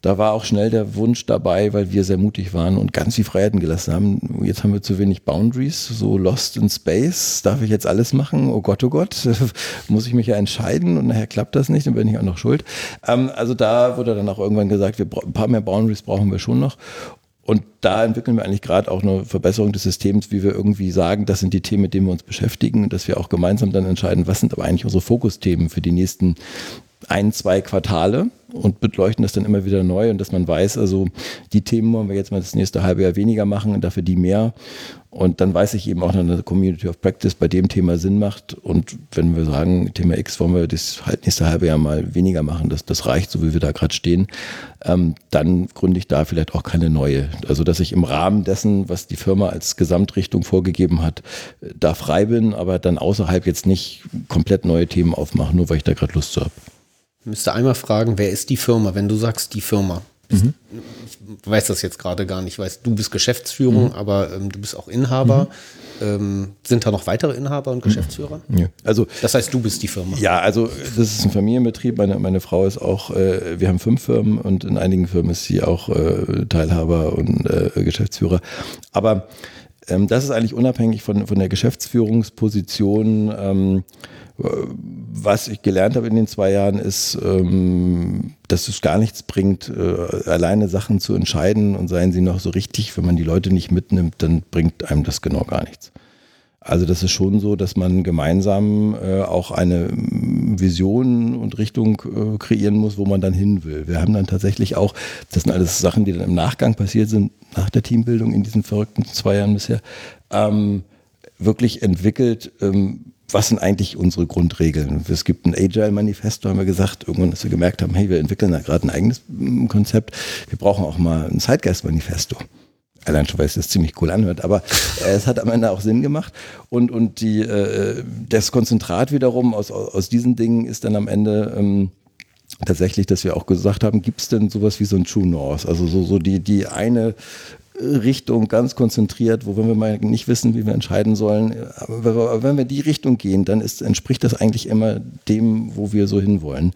da war auch schnell der Wunsch dabei, weil wir sehr mutig waren und ganz viel Freiheiten gelassen haben. Jetzt haben wir zu wenig Boundaries, so lost in space. Darf ich jetzt alles machen? Oh Gott, oh Gott, muss ich mich ja entscheiden und nachher klappt das nicht, dann bin ich auch noch schuld. Ähm, also da wurde dann auch irgendwann gesagt, wir ein paar mehr Boundaries brauchen wir schon noch. Und da entwickeln wir eigentlich gerade auch eine Verbesserung des Systems, wie wir irgendwie sagen, das sind die Themen, mit denen wir uns beschäftigen dass wir auch gemeinsam dann entscheiden, was sind aber eigentlich unsere Fokusthemen für die nächsten ein, zwei Quartale und beleuchten das dann immer wieder neu und dass man weiß, also die Themen wollen wir jetzt mal das nächste halbe Jahr weniger machen und dafür die mehr. Und dann weiß ich eben auch, dass eine Community of Practice bei dem Thema Sinn macht. Und wenn wir sagen, Thema X wollen wir das halt nächste halbe Jahr mal weniger machen, das, das reicht, so wie wir da gerade stehen, ähm, dann gründe ich da vielleicht auch keine neue. Also dass ich im Rahmen dessen, was die Firma als Gesamtrichtung vorgegeben hat, da frei bin, aber dann außerhalb jetzt nicht komplett neue Themen aufmachen, nur weil ich da gerade Lust zu habe. Müsste einmal fragen, wer ist die Firma, wenn du sagst die Firma? Mhm. Ich weiß das jetzt gerade gar nicht. Ich weiß, du bist Geschäftsführung, mhm. aber ähm, du bist auch Inhaber. Mhm. Ähm, sind da noch weitere Inhaber und Geschäftsführer? Ja. Also, das heißt, du bist die Firma. Ja, also das ist ein Familienbetrieb. Meine, meine Frau ist auch, äh, wir haben fünf Firmen und in einigen Firmen ist sie auch äh, Teilhaber und äh, Geschäftsführer. Aber ähm, das ist eigentlich unabhängig von, von der Geschäftsführungsposition. Ähm, was ich gelernt habe in den zwei Jahren ist, ähm, dass es gar nichts bringt, äh, alleine Sachen zu entscheiden und seien sie noch so richtig, wenn man die Leute nicht mitnimmt, dann bringt einem das genau gar nichts. Also das ist schon so, dass man gemeinsam äh, auch eine Vision und Richtung äh, kreieren muss, wo man dann hin will. Wir haben dann tatsächlich auch, das sind alles Sachen, die dann im Nachgang passiert sind, nach der Teambildung in diesen verrückten zwei Jahren bisher, ähm, wirklich entwickelt, ähm, was sind eigentlich unsere Grundregeln? Es gibt ein Agile-Manifesto, haben wir gesagt, irgendwann, dass wir gemerkt haben, hey, wir entwickeln da gerade ein eigenes Konzept. Wir brauchen auch mal ein Zeitgeist-Manifesto. Allein schon, weil es das ziemlich cool anhört, aber äh, es hat am Ende auch Sinn gemacht. Und, und die, äh, das Konzentrat wiederum aus, aus diesen Dingen ist dann am Ende ähm, tatsächlich, dass wir auch gesagt haben, gibt es denn sowas wie so ein True North? Also so, so die, die eine Richtung ganz konzentriert, wo wenn wir mal nicht wissen, wie wir entscheiden sollen, aber wenn wir die Richtung gehen, dann ist, entspricht das eigentlich immer dem, wo wir so hinwollen.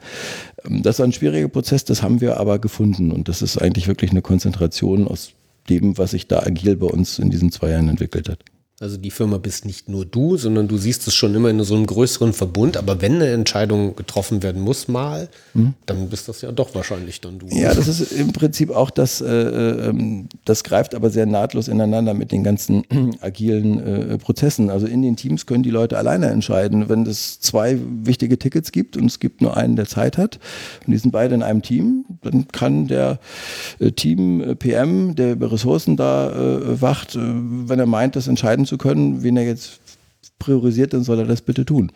Ähm, das war ein schwieriger Prozess, das haben wir aber gefunden und das ist eigentlich wirklich eine Konzentration aus dem, was sich da agil bei uns in diesen zwei Jahren entwickelt hat. Also die Firma bist nicht nur du, sondern du siehst es schon immer in so einem größeren Verbund. Aber wenn eine Entscheidung getroffen werden muss mal, mhm. dann bist das ja doch wahrscheinlich dann du. Ja, das ist im Prinzip auch das, äh, ähm, das greift aber sehr nahtlos ineinander mit den ganzen agilen äh, Prozessen. Also in den Teams können die Leute alleine entscheiden. Wenn es zwei wichtige Tickets gibt und es gibt nur einen, der Zeit hat und die sind beide in einem Team, dann kann der äh, Team äh, PM, der über Ressourcen da äh, wacht, äh, wenn er meint, das entscheiden entscheiden zu können, wen er jetzt priorisiert, dann soll er das bitte tun.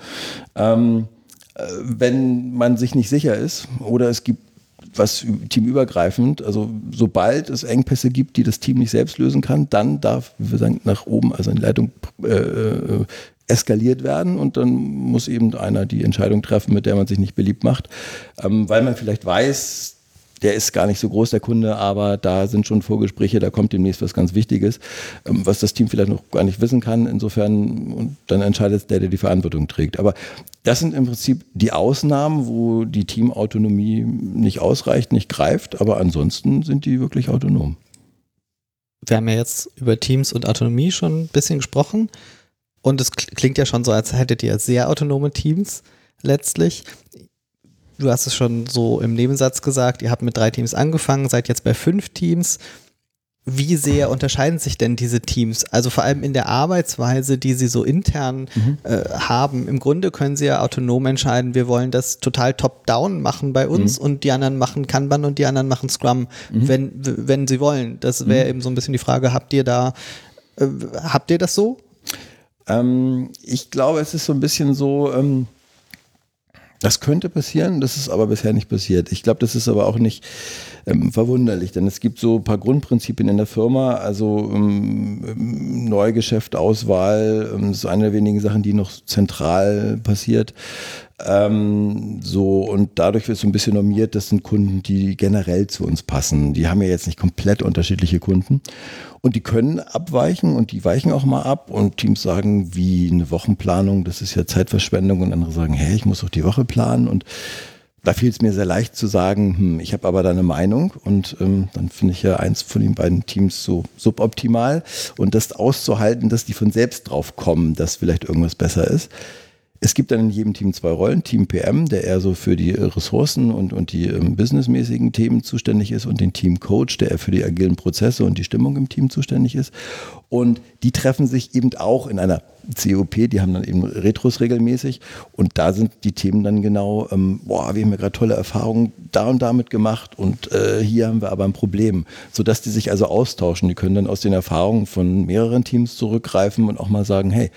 Ähm, äh, wenn man sich nicht sicher ist oder es gibt was teamübergreifend, also sobald es Engpässe gibt, die das Team nicht selbst lösen kann, dann darf, wie wir sagen, nach oben, also eine Leitung äh, äh, eskaliert werden und dann muss eben einer die Entscheidung treffen, mit der man sich nicht beliebt macht, ähm, weil man vielleicht weiß, der ist gar nicht so groß, der Kunde, aber da sind schon Vorgespräche, da kommt demnächst was ganz Wichtiges, ähm, was das Team vielleicht noch gar nicht wissen kann. Insofern, und dann entscheidet der, der die Verantwortung trägt. Aber das sind im Prinzip die Ausnahmen, wo die Teamautonomie nicht ausreicht, nicht greift, aber ansonsten sind die wirklich autonom. Wir haben ja jetzt über Teams und Autonomie schon ein bisschen gesprochen und es klingt ja schon so, als hättet ihr sehr autonome Teams letztlich du hast es schon so im Nebensatz gesagt, ihr habt mit drei Teams angefangen, seid jetzt bei fünf Teams. Wie sehr unterscheiden sich denn diese Teams? Also vor allem in der Arbeitsweise, die sie so intern mhm. äh, haben. Im Grunde können sie ja autonom entscheiden, wir wollen das total top-down machen bei uns mhm. und die anderen machen Kanban und die anderen machen Scrum, mhm. wenn, wenn sie wollen. Das wäre mhm. eben so ein bisschen die Frage, habt ihr da, äh, habt ihr das so? Ähm, ich glaube, es ist so ein bisschen so, ähm das könnte passieren, das ist aber bisher nicht passiert. Ich glaube, das ist aber auch nicht ähm, verwunderlich, denn es gibt so ein paar Grundprinzipien in der Firma, also ähm, Neugeschäft, Auswahl, ähm, ist eine der wenigen Sachen, die noch zentral passiert. Ähm, so, und dadurch wird so ein bisschen normiert, das sind Kunden, die generell zu uns passen. Die haben ja jetzt nicht komplett unterschiedliche Kunden. Und die können abweichen und die weichen auch mal ab. Und Teams sagen, wie eine Wochenplanung, das ist ja Zeitverschwendung. Und andere sagen, hey, ich muss doch die Woche planen. Und da fiel es mir sehr leicht zu sagen, hm, ich habe aber da eine Meinung und ähm, dann finde ich ja eins von den beiden Teams so suboptimal und das auszuhalten, dass die von selbst drauf kommen, dass vielleicht irgendwas besser ist. Es gibt dann in jedem Team zwei Rollen. Team PM, der eher so für die Ressourcen und, und die ähm, businessmäßigen Themen zuständig ist und den Team Coach, der eher für die agilen Prozesse und die Stimmung im Team zuständig ist. Und die treffen sich eben auch in einer COP, die haben dann eben Retros regelmäßig und da sind die Themen dann genau, ähm, boah, wir haben ja gerade tolle Erfahrungen da und damit gemacht und äh, hier haben wir aber ein Problem, sodass die sich also austauschen. Die können dann aus den Erfahrungen von mehreren Teams zurückgreifen und auch mal sagen, hey,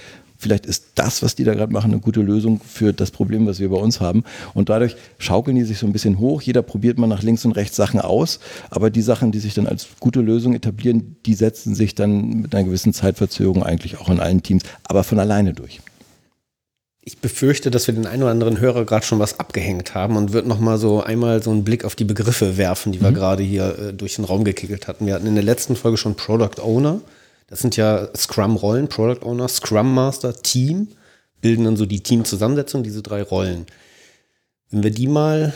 vielleicht ist das, was die da gerade machen, eine gute Lösung für das Problem, was wir bei uns haben. Und dadurch schaukeln die sich so ein bisschen hoch. Jeder probiert mal nach links und rechts Sachen aus. Aber die Sachen, die sich dann als gute Lösung etablieren, die setzen sich dann mit einer gewissen Zeitverzögerung eigentlich auch in allen Teams, aber von alleine durch. Ich befürchte, dass wir den einen oder anderen Hörer gerade schon was abgehängt haben und wird noch mal so einmal so einen Blick auf die Begriffe werfen, die wir mhm. gerade hier äh, durch den Raum gekickelt hatten. Wir hatten in der letzten Folge schon Product Owner. Das sind ja Scrum-Rollen, Product Owner, Scrum Master, Team, bilden dann so die Teamzusammensetzung, diese drei Rollen. Wenn wir die mal,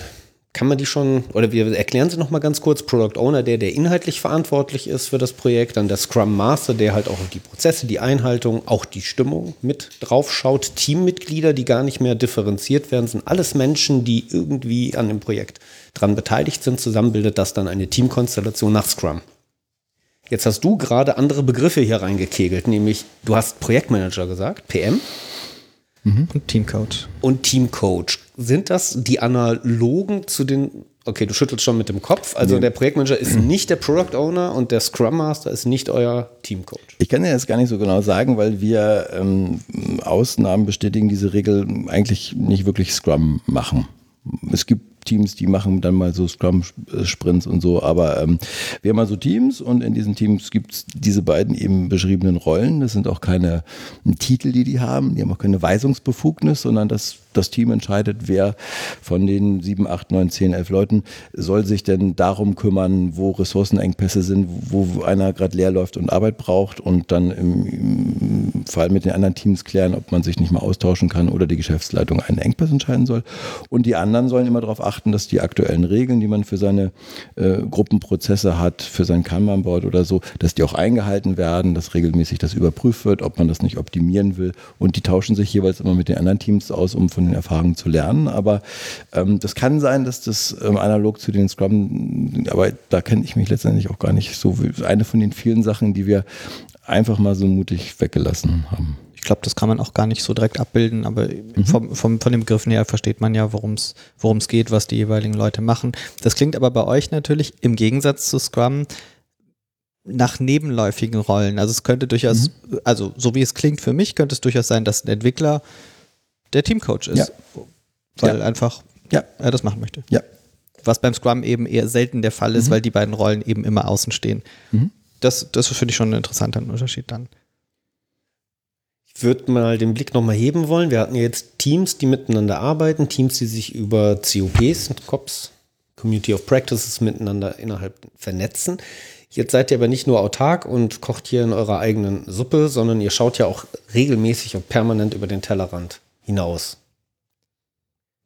kann man die schon, oder wir erklären sie nochmal ganz kurz. Product Owner, der, der inhaltlich verantwortlich ist für das Projekt, dann der Scrum Master, der halt auch die Prozesse, die Einhaltung, auch die Stimmung mit draufschaut. Teammitglieder, die gar nicht mehr differenziert werden, sind alles Menschen, die irgendwie an dem Projekt dran beteiligt sind. Zusammen bildet das dann eine Teamkonstellation nach Scrum. Jetzt hast du gerade andere Begriffe hier reingekegelt, nämlich du hast Projektmanager gesagt, PM. Mhm. Und Teamcoach. Und Teamcoach. Sind das die analogen zu den, okay, du schüttelst schon mit dem Kopf, also nee. der Projektmanager ist nicht der Product Owner und der Scrum Master ist nicht euer Teamcoach. Ich kann dir das gar nicht so genau sagen, weil wir ähm, Ausnahmen bestätigen diese Regel eigentlich nicht wirklich Scrum machen. Es gibt Teams, die machen dann mal so Scrum-Sprints und so. Aber ähm, wir haben also Teams und in diesen Teams gibt es diese beiden eben beschriebenen Rollen. Das sind auch keine Titel, die die haben. Die haben auch keine Weisungsbefugnis, sondern das das Team entscheidet, wer von den sieben, acht, neun, zehn, elf Leuten soll sich denn darum kümmern, wo Ressourcenengpässe sind, wo einer gerade leer läuft und Arbeit braucht und dann im, im, Fall mit den anderen Teams klären, ob man sich nicht mal austauschen kann oder die Geschäftsleitung einen Engpass entscheiden soll. Und die anderen sollen immer darauf achten, achten, dass die aktuellen Regeln, die man für seine äh, Gruppenprozesse hat, für sein Kanban-Board oder so, dass die auch eingehalten werden, dass regelmäßig das überprüft wird, ob man das nicht optimieren will. Und die tauschen sich jeweils immer mit den anderen Teams aus, um von den Erfahrungen zu lernen. Aber ähm, das kann sein, dass das ähm, analog zu den Scrum, aber da kenne ich mich letztendlich auch gar nicht so. Eine von den vielen Sachen, die wir einfach mal so mutig weggelassen haben. Ich glaube, das kann man auch gar nicht so direkt abbilden, aber mhm. vom, vom, von den Begriffen her versteht man ja, worum es geht, was die jeweiligen Leute machen. Das klingt aber bei euch natürlich im Gegensatz zu Scrum nach nebenläufigen Rollen. Also es könnte durchaus, mhm. also so wie es klingt für mich, könnte es durchaus sein, dass ein Entwickler der Teamcoach ist. Ja. Weil ja. einfach ja. er das machen möchte. Ja. Was beim Scrum eben eher selten der Fall ist, mhm. weil die beiden Rollen eben immer außen stehen. Mhm. Das, das finde ich schon ein interessanter Unterschied dann. Ich würde mal den Blick nochmal heben wollen. Wir hatten jetzt Teams, die miteinander arbeiten, Teams, die sich über COPs, COPs, Community of Practices miteinander innerhalb vernetzen. Jetzt seid ihr aber nicht nur autark und kocht hier in eurer eigenen Suppe, sondern ihr schaut ja auch regelmäßig und permanent über den Tellerrand hinaus.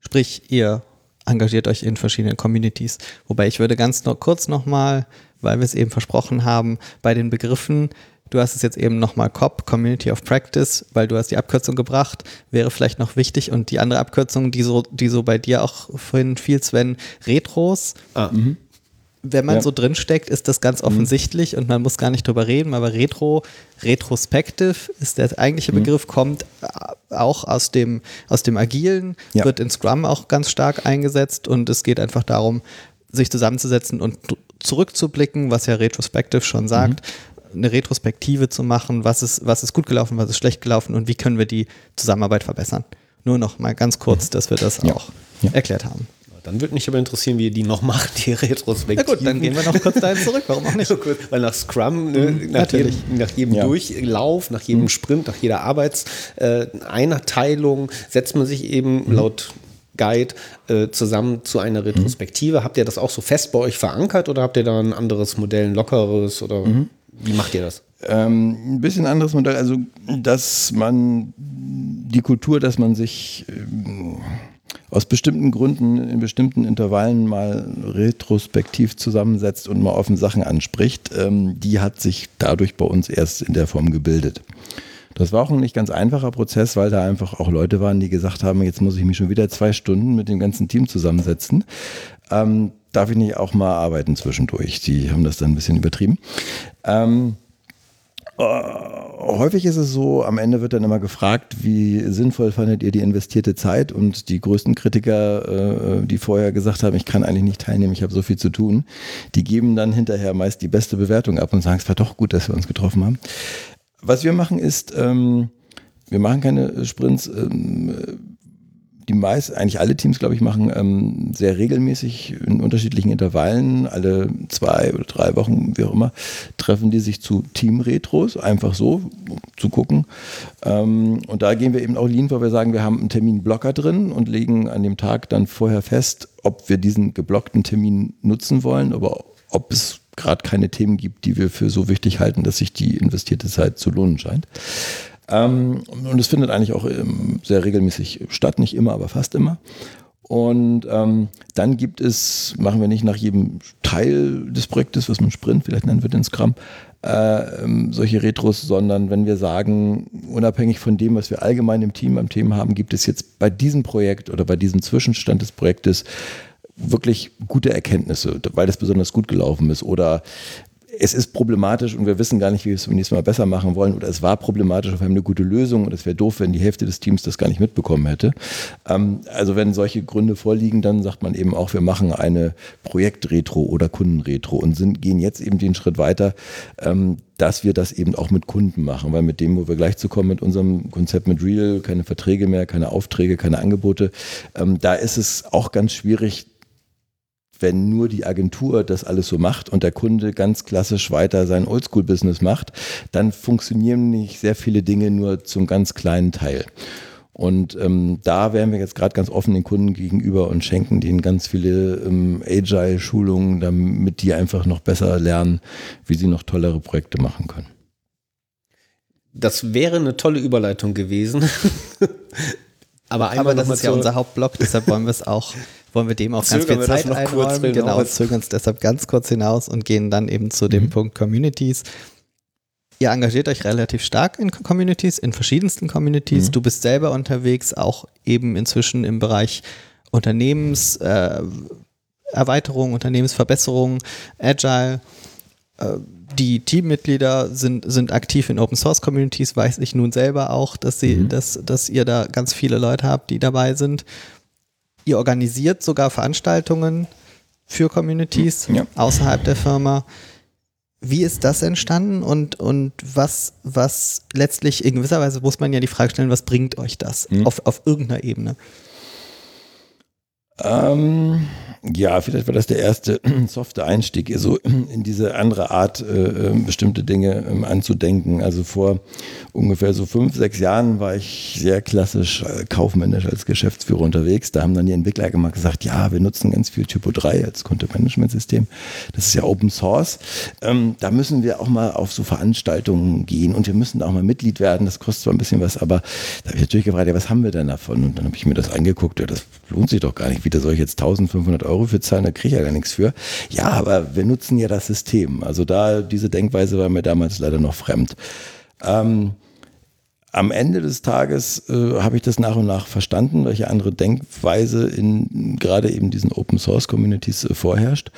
Sprich, ihr engagiert euch in verschiedenen Communities. Wobei ich würde ganz noch kurz nochmal, weil wir es eben versprochen haben, bei den Begriffen, du hast es jetzt eben nochmal COP, Community of Practice, weil du hast die Abkürzung gebracht, wäre vielleicht noch wichtig und die andere Abkürzung, die so, die so bei dir auch vorhin fiel, Sven, Retros. Ah, mhm wenn man ja. so drin steckt, ist das ganz mhm. offensichtlich mhm. und man muss gar nicht drüber reden, aber Retro, Retrospective ist der eigentliche mhm. Begriff, kommt auch aus dem, aus dem Agilen, ja. wird in Scrum auch ganz stark eingesetzt und es geht einfach darum, sich zusammenzusetzen und zurückzublicken, was ja Retrospective schon sagt, mhm. eine Retrospektive zu machen, was ist, was ist gut gelaufen, was ist schlecht gelaufen und wie können wir die Zusammenarbeit verbessern. Nur noch mal ganz kurz, mhm. dass wir das ja. auch erklärt haben. Dann würde mich aber interessieren, wie ihr die noch macht, die Retrospektive. Na gut, dann gehen wir noch kurz dahin zurück. Warum auch nicht? Weil nach Scrum, ne, mhm, nach, jedem, nach, jedem, ja. Durchlauf, nach jedem mhm. Sprint, nach jeder Arbeitseinteilung äh, setzt man sich eben mhm. laut Guide äh, zusammen zu einer Retrospektive. Mhm. Habt ihr das auch so fest bei euch verankert oder habt ihr da ein anderes Modell, ein lockeres oder mhm. wie macht ihr das? Ähm, ein bisschen anderes Modell, also dass man die Kultur, dass man sich ähm, aus bestimmten Gründen in bestimmten Intervallen mal retrospektiv zusammensetzt und mal offen Sachen anspricht, ähm, die hat sich dadurch bei uns erst in der Form gebildet. Das war auch ein nicht ganz einfacher Prozess, weil da einfach auch Leute waren, die gesagt haben, jetzt muss ich mich schon wieder zwei Stunden mit dem ganzen Team zusammensetzen. Ähm, darf ich nicht auch mal arbeiten zwischendurch? Die haben das dann ein bisschen übertrieben. Ähm, äh, häufig ist es so, am Ende wird dann immer gefragt, wie sinnvoll fandet ihr die investierte Zeit? Und die größten Kritiker, äh, die vorher gesagt haben, ich kann eigentlich nicht teilnehmen, ich habe so viel zu tun, die geben dann hinterher meist die beste Bewertung ab und sagen, es war doch gut, dass wir uns getroffen haben. Was wir machen ist, ähm, wir machen keine Sprints. Ähm, die meisten, eigentlich alle Teams, glaube ich, machen ähm, sehr regelmäßig in unterschiedlichen Intervallen, alle zwei oder drei Wochen, wie auch immer, treffen die sich zu Team-Retros, einfach so, um zu gucken. Ähm, und da gehen wir eben auch lean, weil wir sagen, wir haben einen Terminblocker drin und legen an dem Tag dann vorher fest, ob wir diesen geblockten Termin nutzen wollen, aber ob es gerade keine Themen gibt, die wir für so wichtig halten, dass sich die investierte Zeit zu lohnen scheint. Ähm, und es findet eigentlich auch ähm, sehr regelmäßig statt, nicht immer, aber fast immer. Und ähm, dann gibt es, machen wir nicht nach jedem Teil des Projektes, was man Sprint vielleicht nennen wird in Scrum, äh, ähm, solche Retros, sondern wenn wir sagen, unabhängig von dem, was wir allgemein im Team am Thema haben, gibt es jetzt bei diesem Projekt oder bei diesem Zwischenstand des Projektes wirklich gute Erkenntnisse, weil das besonders gut gelaufen ist oder es ist problematisch und wir wissen gar nicht, wie wir es beim nächsten Mal besser machen wollen. Oder es war problematisch, wir haben eine gute Lösung und es wäre doof, wenn die Hälfte des Teams das gar nicht mitbekommen hätte. Ähm, also wenn solche Gründe vorliegen, dann sagt man eben auch, wir machen eine Projektretro oder Kundenretro und sind, gehen jetzt eben den Schritt weiter, ähm, dass wir das eben auch mit Kunden machen, weil mit dem, wo wir gleich zu kommen, mit unserem Konzept mit Real, keine Verträge mehr, keine Aufträge, keine Angebote, ähm, da ist es auch ganz schwierig, wenn nur die Agentur das alles so macht und der Kunde ganz klassisch weiter sein Oldschool-Business macht, dann funktionieren nicht sehr viele Dinge nur zum ganz kleinen Teil. Und ähm, da wären wir jetzt gerade ganz offen den Kunden gegenüber und schenken denen ganz viele ähm, Agile-Schulungen, damit die einfach noch besser lernen, wie sie noch tollere Projekte machen können. Das wäre eine tolle Überleitung gewesen. Aber, Aber das ist ja unser Hauptblock, deshalb wollen wir es auch wollen wir dem auch ganz viel Zeit noch einräumen. Genau, zögern es deshalb ganz kurz hinaus und gehen dann eben zu dem mhm. Punkt Communities. Ihr engagiert euch relativ stark in Communities, in verschiedensten Communities. Mhm. Du bist selber unterwegs, auch eben inzwischen im Bereich Unternehmenserweiterung, äh, Unternehmensverbesserung, Agile. Äh, die Teammitglieder sind, sind aktiv in Open Source Communities, weiß ich nun selber auch, dass, sie, mhm. dass, dass ihr da ganz viele Leute habt, die dabei sind. Ihr organisiert sogar Veranstaltungen für Communities ja. außerhalb der Firma. Wie ist das entstanden und, und was, was letztlich in gewisser Weise muss man ja die Frage stellen, was bringt euch das mhm. auf, auf irgendeiner Ebene? Ähm, ja, vielleicht war das der erste softe Einstieg, so in diese andere Art, äh, ähm, bestimmte Dinge ähm, anzudenken. Also vor ungefähr so fünf, sechs Jahren war ich sehr klassisch äh, kaufmännisch als Geschäftsführer unterwegs. Da haben dann die Entwickler immer gesagt, ja, wir nutzen ganz viel Typo 3 als Content-Management-System. Das ist ja Open Source. Ähm, da müssen wir auch mal auf so Veranstaltungen gehen und wir müssen da auch mal Mitglied werden. Das kostet zwar ein bisschen was, aber da habe ich natürlich gefragt, ja, was haben wir denn davon? Und dann habe ich mir das angeguckt, ja, das lohnt sich doch gar nicht. Wieder soll ich jetzt 1500 Euro Euro für zahlen, da kriege ich ja gar nichts für. Ja, aber wir nutzen ja das System. Also da, diese Denkweise war mir damals leider noch fremd. Ähm, am Ende des Tages äh, habe ich das nach und nach verstanden, welche andere Denkweise in gerade eben diesen Open Source Communities äh, vorherrscht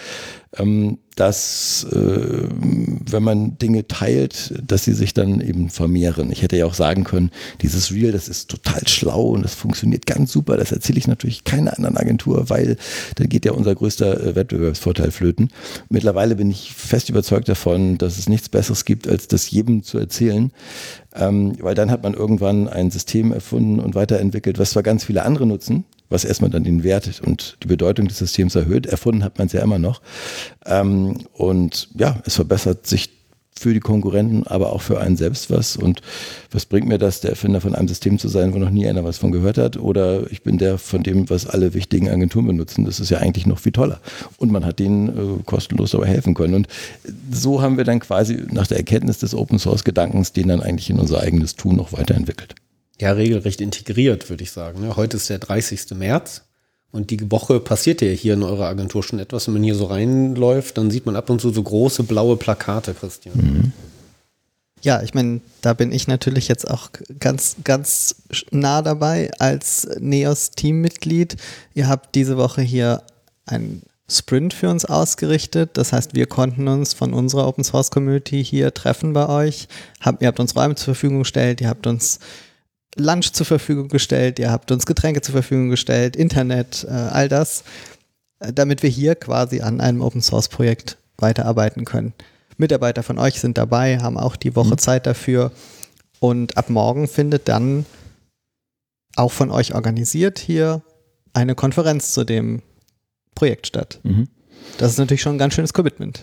ähm, dass äh, wenn man Dinge teilt, dass sie sich dann eben vermehren. Ich hätte ja auch sagen können, dieses Reel, das ist total schlau und das funktioniert ganz super. Das erzähle ich natürlich keiner anderen Agentur, weil dann geht ja unser größter äh, Wettbewerbsvorteil flöten. Mittlerweile bin ich fest überzeugt davon, dass es nichts Besseres gibt, als das jedem zu erzählen. Ähm, weil dann hat man irgendwann ein System erfunden und weiterentwickelt, was zwar ganz viele andere nutzen, was erstmal dann den Wert und die Bedeutung des Systems erhöht. Erfunden hat man es ja immer noch. Ähm, und ja, es verbessert sich für die Konkurrenten, aber auch für einen selbst was. Und was bringt mir das, der Erfinder von einem System zu sein, wo noch nie einer was von gehört hat? Oder ich bin der von dem, was alle wichtigen Agenturen benutzen. Das ist ja eigentlich noch viel toller. Und man hat denen äh, kostenlos dabei helfen können. Und so haben wir dann quasi nach der Erkenntnis des Open Source Gedankens den dann eigentlich in unser eigenes Tun noch weiterentwickelt ja regelrecht integriert, würde ich sagen. Ne? Heute ist der 30. März und die Woche passiert ja hier in eurer Agentur schon etwas. Wenn man hier so reinläuft, dann sieht man ab und zu so große blaue Plakate, Christian. Mhm. Ja, ich meine, da bin ich natürlich jetzt auch ganz, ganz nah dabei als Neos-Teammitglied. Ihr habt diese Woche hier ein Sprint für uns ausgerichtet. Das heißt, wir konnten uns von unserer Open Source Community hier treffen bei euch. Hab, ihr habt uns Räume zur Verfügung gestellt, ihr habt uns Lunch zur Verfügung gestellt, ihr habt uns Getränke zur Verfügung gestellt, Internet, äh, all das, äh, damit wir hier quasi an einem Open Source Projekt weiterarbeiten können. Mitarbeiter von euch sind dabei, haben auch die Woche mhm. Zeit dafür und ab morgen findet dann auch von euch organisiert hier eine Konferenz zu dem Projekt statt. Mhm. Das ist natürlich schon ein ganz schönes Commitment.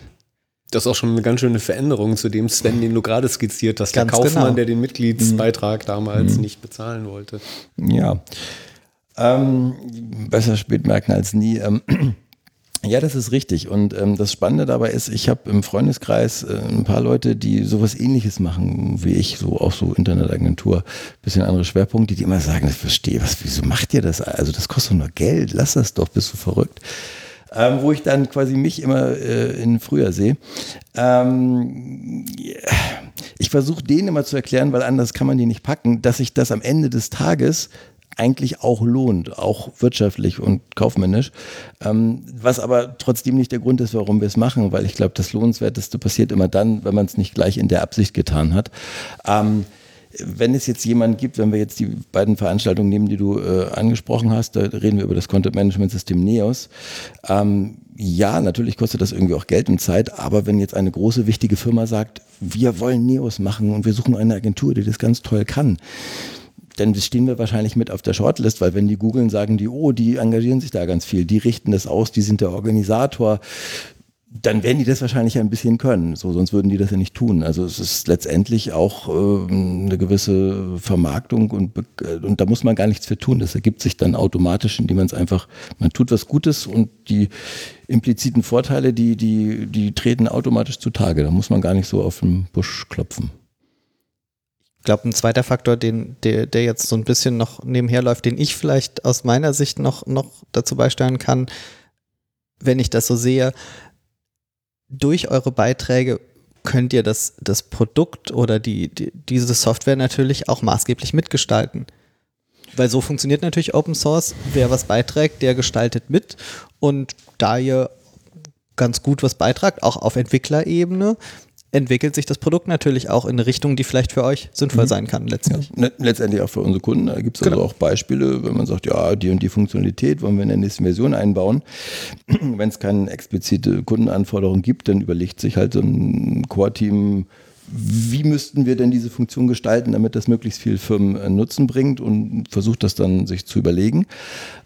Das ist auch schon eine ganz schöne Veränderung zu dem Sven, den du gerade skizziert hast. Ganz der Kaufmann, genau. der den Mitgliedsbeitrag mhm. damals mhm. nicht bezahlen wollte. Ja. Ähm, besser spät merken als nie. Ähm, ja, das ist richtig. Und ähm, das Spannende dabei ist, ich habe im Freundeskreis äh, ein paar Leute, die sowas ähnliches machen wie ich, so auch so Internetagentur, bisschen andere Schwerpunkte, die immer sagen, ich verstehe, was, wieso macht ihr das? Also das kostet nur Geld, lass das doch, bist du verrückt ähm, wo ich dann quasi mich immer äh, in früher sehe. Ähm, ich versuche denen immer zu erklären, weil anders kann man die nicht packen, dass sich das am Ende des Tages eigentlich auch lohnt, auch wirtschaftlich und kaufmännisch. Ähm, was aber trotzdem nicht der Grund ist, warum wir es machen, weil ich glaube, das Lohnenswerteste passiert immer dann, wenn man es nicht gleich in der Absicht getan hat. Ähm, wenn es jetzt jemanden gibt, wenn wir jetzt die beiden Veranstaltungen nehmen, die du äh, angesprochen hast, da reden wir über das Content Management System NEOS. Ähm, ja, natürlich kostet das irgendwie auch Geld und Zeit, aber wenn jetzt eine große, wichtige Firma sagt, wir wollen NEOS machen und wir suchen eine Agentur, die das ganz toll kann, dann stehen wir wahrscheinlich mit auf der Shortlist, weil wenn die googeln, sagen die, oh, die engagieren sich da ganz viel, die richten das aus, die sind der Organisator, dann werden die das wahrscheinlich ein bisschen können, so sonst würden die das ja nicht tun. Also es ist letztendlich auch äh, eine gewisse Vermarktung und, äh, und da muss man gar nichts für tun. Das ergibt sich dann automatisch, indem man es einfach, man tut was Gutes und die impliziten Vorteile, die, die, die treten automatisch zutage. Da muss man gar nicht so auf den Busch klopfen. Ich glaube, ein zweiter Faktor, den, der, der jetzt so ein bisschen noch nebenher läuft, den ich vielleicht aus meiner Sicht noch, noch dazu beisteuern kann, wenn ich das so sehe, durch eure Beiträge könnt ihr das, das Produkt oder die, die, diese Software natürlich auch maßgeblich mitgestalten. Weil so funktioniert natürlich Open Source. Wer was beiträgt, der gestaltet mit. Und da ihr ganz gut was beitragt, auch auf Entwicklerebene, entwickelt sich das Produkt natürlich auch in eine Richtung, die vielleicht für euch sinnvoll mhm. sein kann letztlich. Ja, letztendlich auch für unsere Kunden. Da gibt es also genau. auch Beispiele, wenn man sagt, ja, die und die Funktionalität wollen wir in der nächsten Version einbauen. wenn es keine explizite Kundenanforderung gibt, dann überlegt sich halt so ein Core-Team, wie müssten wir denn diese Funktion gestalten, damit das möglichst viel Firmen äh, Nutzen bringt und versucht das dann sich zu überlegen.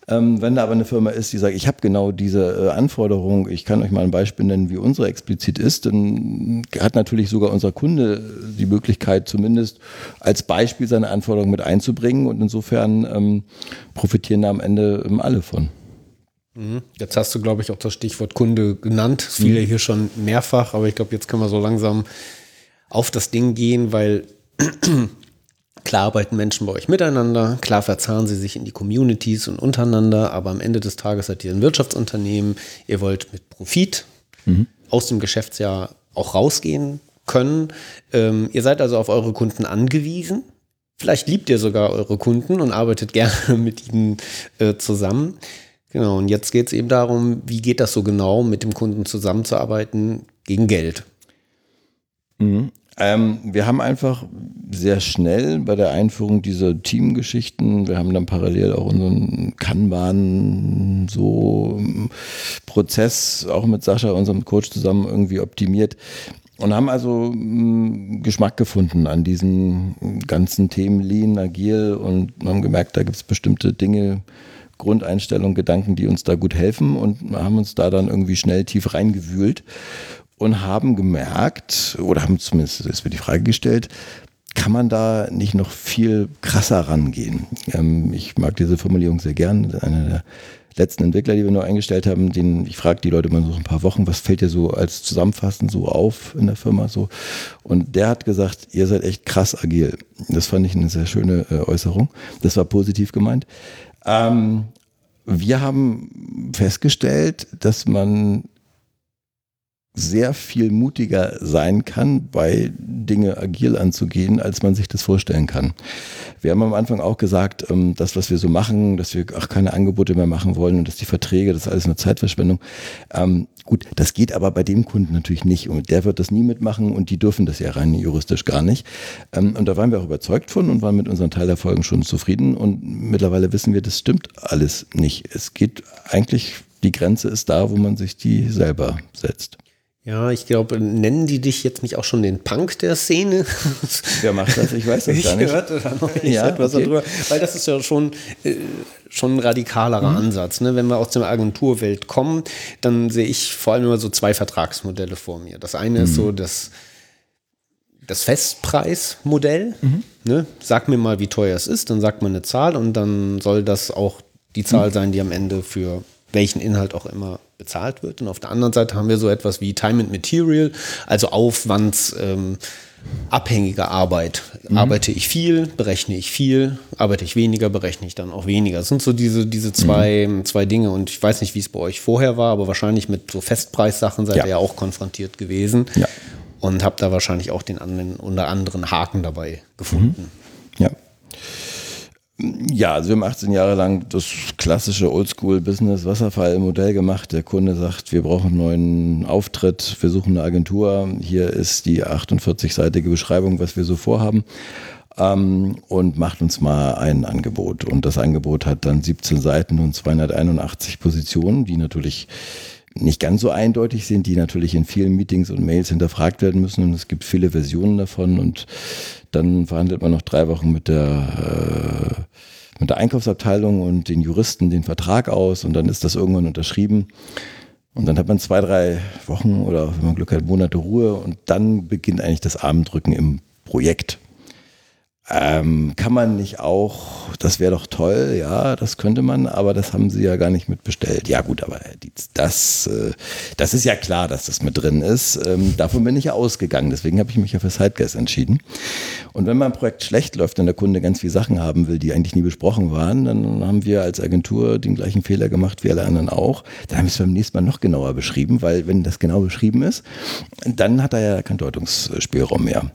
Ähm, wenn da aber eine Firma ist, die sagt, ich habe genau diese äh, Anforderung, ich kann euch mal ein Beispiel nennen, wie unsere explizit ist, dann hat natürlich sogar unser Kunde die Möglichkeit, zumindest als Beispiel seine Anforderung mit einzubringen und insofern ähm, profitieren da am Ende ähm, alle von. Mhm. Jetzt hast du, glaube ich, auch das Stichwort Kunde genannt. Das fiel ja mhm. hier schon mehrfach, aber ich glaube, jetzt können wir so langsam auf das Ding gehen, weil klar arbeiten Menschen bei euch miteinander, klar verzahnen sie sich in die Communities und untereinander, aber am Ende des Tages seid ihr ein Wirtschaftsunternehmen, ihr wollt mit Profit mhm. aus dem Geschäftsjahr auch rausgehen können. Ähm, ihr seid also auf eure Kunden angewiesen. Vielleicht liebt ihr sogar eure Kunden und arbeitet gerne mit ihnen äh, zusammen. Genau, und jetzt geht es eben darum, wie geht das so genau, mit dem Kunden zusammenzuarbeiten gegen Geld. Mhm. Ähm, wir haben einfach sehr schnell bei der Einführung dieser Teamgeschichten, wir haben dann parallel auch unseren Kanban so ähm, Prozess auch mit Sascha, unserem Coach zusammen irgendwie optimiert und haben also mh, Geschmack gefunden an diesen ganzen Themen Lean, Agil und haben gemerkt, da gibt es bestimmte Dinge, Grundeinstellungen, Gedanken, die uns da gut helfen und haben uns da dann irgendwie schnell tief reingewühlt und haben gemerkt, oder haben zumindest, ist mir die Frage gestellt, kann man da nicht noch viel krasser rangehen? Ähm, ich mag diese Formulierung sehr gern. Einer der letzten Entwickler, die wir nur eingestellt haben, den ich frage die Leute mal so ein paar Wochen, was fällt dir so als Zusammenfassen so auf in der Firma so? Und der hat gesagt, ihr seid echt krass agil. Das fand ich eine sehr schöne äh, Äußerung. Das war positiv gemeint. Ähm, wir haben festgestellt, dass man sehr viel mutiger sein kann, bei Dinge agil anzugehen, als man sich das vorstellen kann. Wir haben am Anfang auch gesagt, ähm, das, was wir so machen, dass wir auch keine Angebote mehr machen wollen und dass die Verträge, das ist alles nur Zeitverschwendung. Ähm, gut, das geht aber bei dem Kunden natürlich nicht und der wird das nie mitmachen und die dürfen das ja rein juristisch gar nicht. Ähm, und da waren wir auch überzeugt von und waren mit unseren Teilerfolgen schon zufrieden und mittlerweile wissen wir, das stimmt alles nicht. Es geht eigentlich, die Grenze ist da, wo man sich die selber setzt. Ja, ich glaube, nennen die dich jetzt nicht auch schon den Punk der Szene? Wer macht das? Ich weiß das ich gar nicht. Ich hörte da noch nicht ja, etwas okay. darüber, weil das ist ja schon, äh, schon ein radikalerer mhm. Ansatz. Ne? Wenn wir aus der Agenturwelt kommen, dann sehe ich vor allem immer so zwei Vertragsmodelle vor mir. Das eine mhm. ist so das, das Festpreismodell. Mhm. Ne? Sag mir mal, wie teuer es ist, dann sagt man eine Zahl und dann soll das auch die Zahl mhm. sein, die am Ende für welchen Inhalt auch immer bezahlt wird. Und auf der anderen Seite haben wir so etwas wie Time and Material, also aufwandsabhängige ähm, Arbeit. Mhm. Arbeite ich viel, berechne ich viel, arbeite ich weniger, berechne ich dann auch weniger. Das sind so diese, diese zwei, mhm. zwei Dinge. Und ich weiß nicht, wie es bei euch vorher war, aber wahrscheinlich mit so Festpreissachen seid ja. ihr ja auch konfrontiert gewesen. Ja. Und habt da wahrscheinlich auch den anderen, unter anderen Haken dabei gefunden. Mhm. Ja. Also wir haben 18 Jahre lang das klassische Oldschool-Business-Wasserfall-Modell gemacht. Der Kunde sagt, wir brauchen einen neuen Auftritt, wir suchen eine Agentur. Hier ist die 48-seitige Beschreibung, was wir so vorhaben. Ähm, und macht uns mal ein Angebot. Und das Angebot hat dann 17 Seiten und 281 Positionen, die natürlich nicht ganz so eindeutig sind, die natürlich in vielen Meetings und Mails hinterfragt werden müssen. Und es gibt viele Versionen davon. Und dann verhandelt man noch drei Wochen mit der, äh, mit der Einkaufsabteilung und den Juristen den Vertrag aus. Und dann ist das irgendwann unterschrieben. Und dann hat man zwei, drei Wochen oder wenn man Glück hat, Monate Ruhe. Und dann beginnt eigentlich das Abendrücken im Projekt. Ähm, kann man nicht auch, das wäre doch toll, ja, das könnte man, aber das haben sie ja gar nicht mitbestellt. Ja gut, aber das, äh, das ist ja klar, dass das mit drin ist. Ähm, davon bin ich ja ausgegangen, deswegen habe ich mich ja für Sidegas entschieden. Und wenn mein Projekt schlecht läuft und der Kunde ganz viele Sachen haben will, die eigentlich nie besprochen waren, dann haben wir als Agentur den gleichen Fehler gemacht wie alle anderen auch. Dann haben wir es beim nächsten Mal noch genauer beschrieben, weil wenn das genau beschrieben ist, dann hat er ja keinen Deutungsspielraum mehr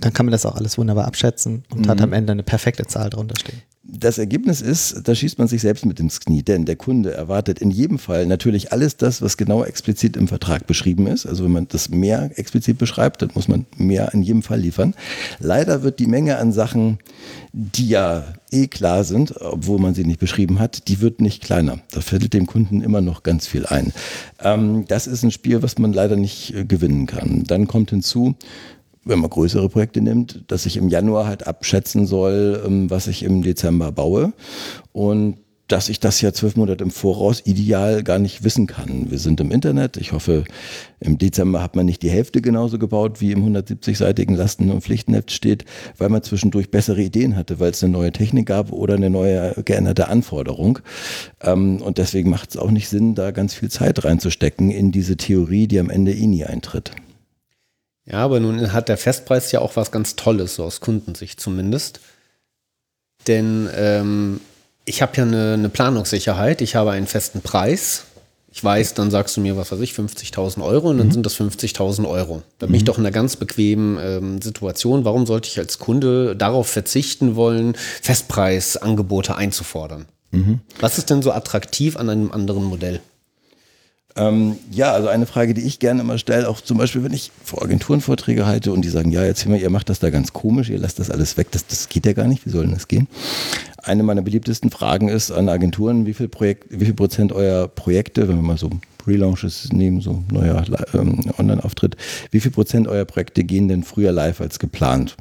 dann kann man das auch alles wunderbar abschätzen und mhm. hat am Ende eine perfekte Zahl drunter stehen. Das Ergebnis ist, da schießt man sich selbst mit ins Knie, denn der Kunde erwartet in jedem Fall natürlich alles das, was genau explizit im Vertrag beschrieben ist. Also wenn man das mehr explizit beschreibt, dann muss man mehr in jedem Fall liefern. Leider wird die Menge an Sachen, die ja eh klar sind, obwohl man sie nicht beschrieben hat, die wird nicht kleiner. Da fällt dem Kunden immer noch ganz viel ein. Ähm, das ist ein Spiel, was man leider nicht äh, gewinnen kann. Dann kommt hinzu, wenn man größere Projekte nimmt, dass ich im Januar halt abschätzen soll, ähm, was ich im Dezember baue. Und dass ich das ja zwölf Monate im Voraus ideal gar nicht wissen kann. Wir sind im Internet. Ich hoffe, im Dezember hat man nicht die Hälfte genauso gebaut, wie im 170-seitigen Lasten- und Pflichtenheft steht, weil man zwischendurch bessere Ideen hatte, weil es eine neue Technik gab oder eine neue geänderte Anforderung. Ähm, und deswegen macht es auch nicht Sinn, da ganz viel Zeit reinzustecken in diese Theorie, die am Ende eh nie eintritt. Ja, aber nun hat der Festpreis ja auch was ganz Tolles, so aus Kundensicht zumindest. Denn ähm, ich habe ja eine, eine, Planungssicherheit, ich habe einen festen Preis. Ich weiß, dann sagst du mir, was weiß ich, 50.000 Euro und dann mhm. sind das 50.000 Euro. Da bin mhm. ich doch in einer ganz bequemen ähm, Situation. Warum sollte ich als Kunde darauf verzichten wollen, Festpreisangebote einzufordern? Mhm. Was ist denn so attraktiv an einem anderen Modell? Ähm, ja, also eine Frage, die ich gerne immer stelle, auch zum Beispiel, wenn ich vor Agenturen Vorträge halte und die sagen, ja, jetzt mal, ihr macht das da ganz komisch, ihr lasst das alles weg, das, das geht ja gar nicht, wie soll denn das gehen? Eine meiner beliebtesten Fragen ist an Agenturen, wie viel, Projekt, wie viel Prozent eurer Projekte, wenn wir mal so Relaunches nehmen, so neuer ähm, Online-Auftritt, wie viel Prozent eurer Projekte gehen denn früher live als geplant?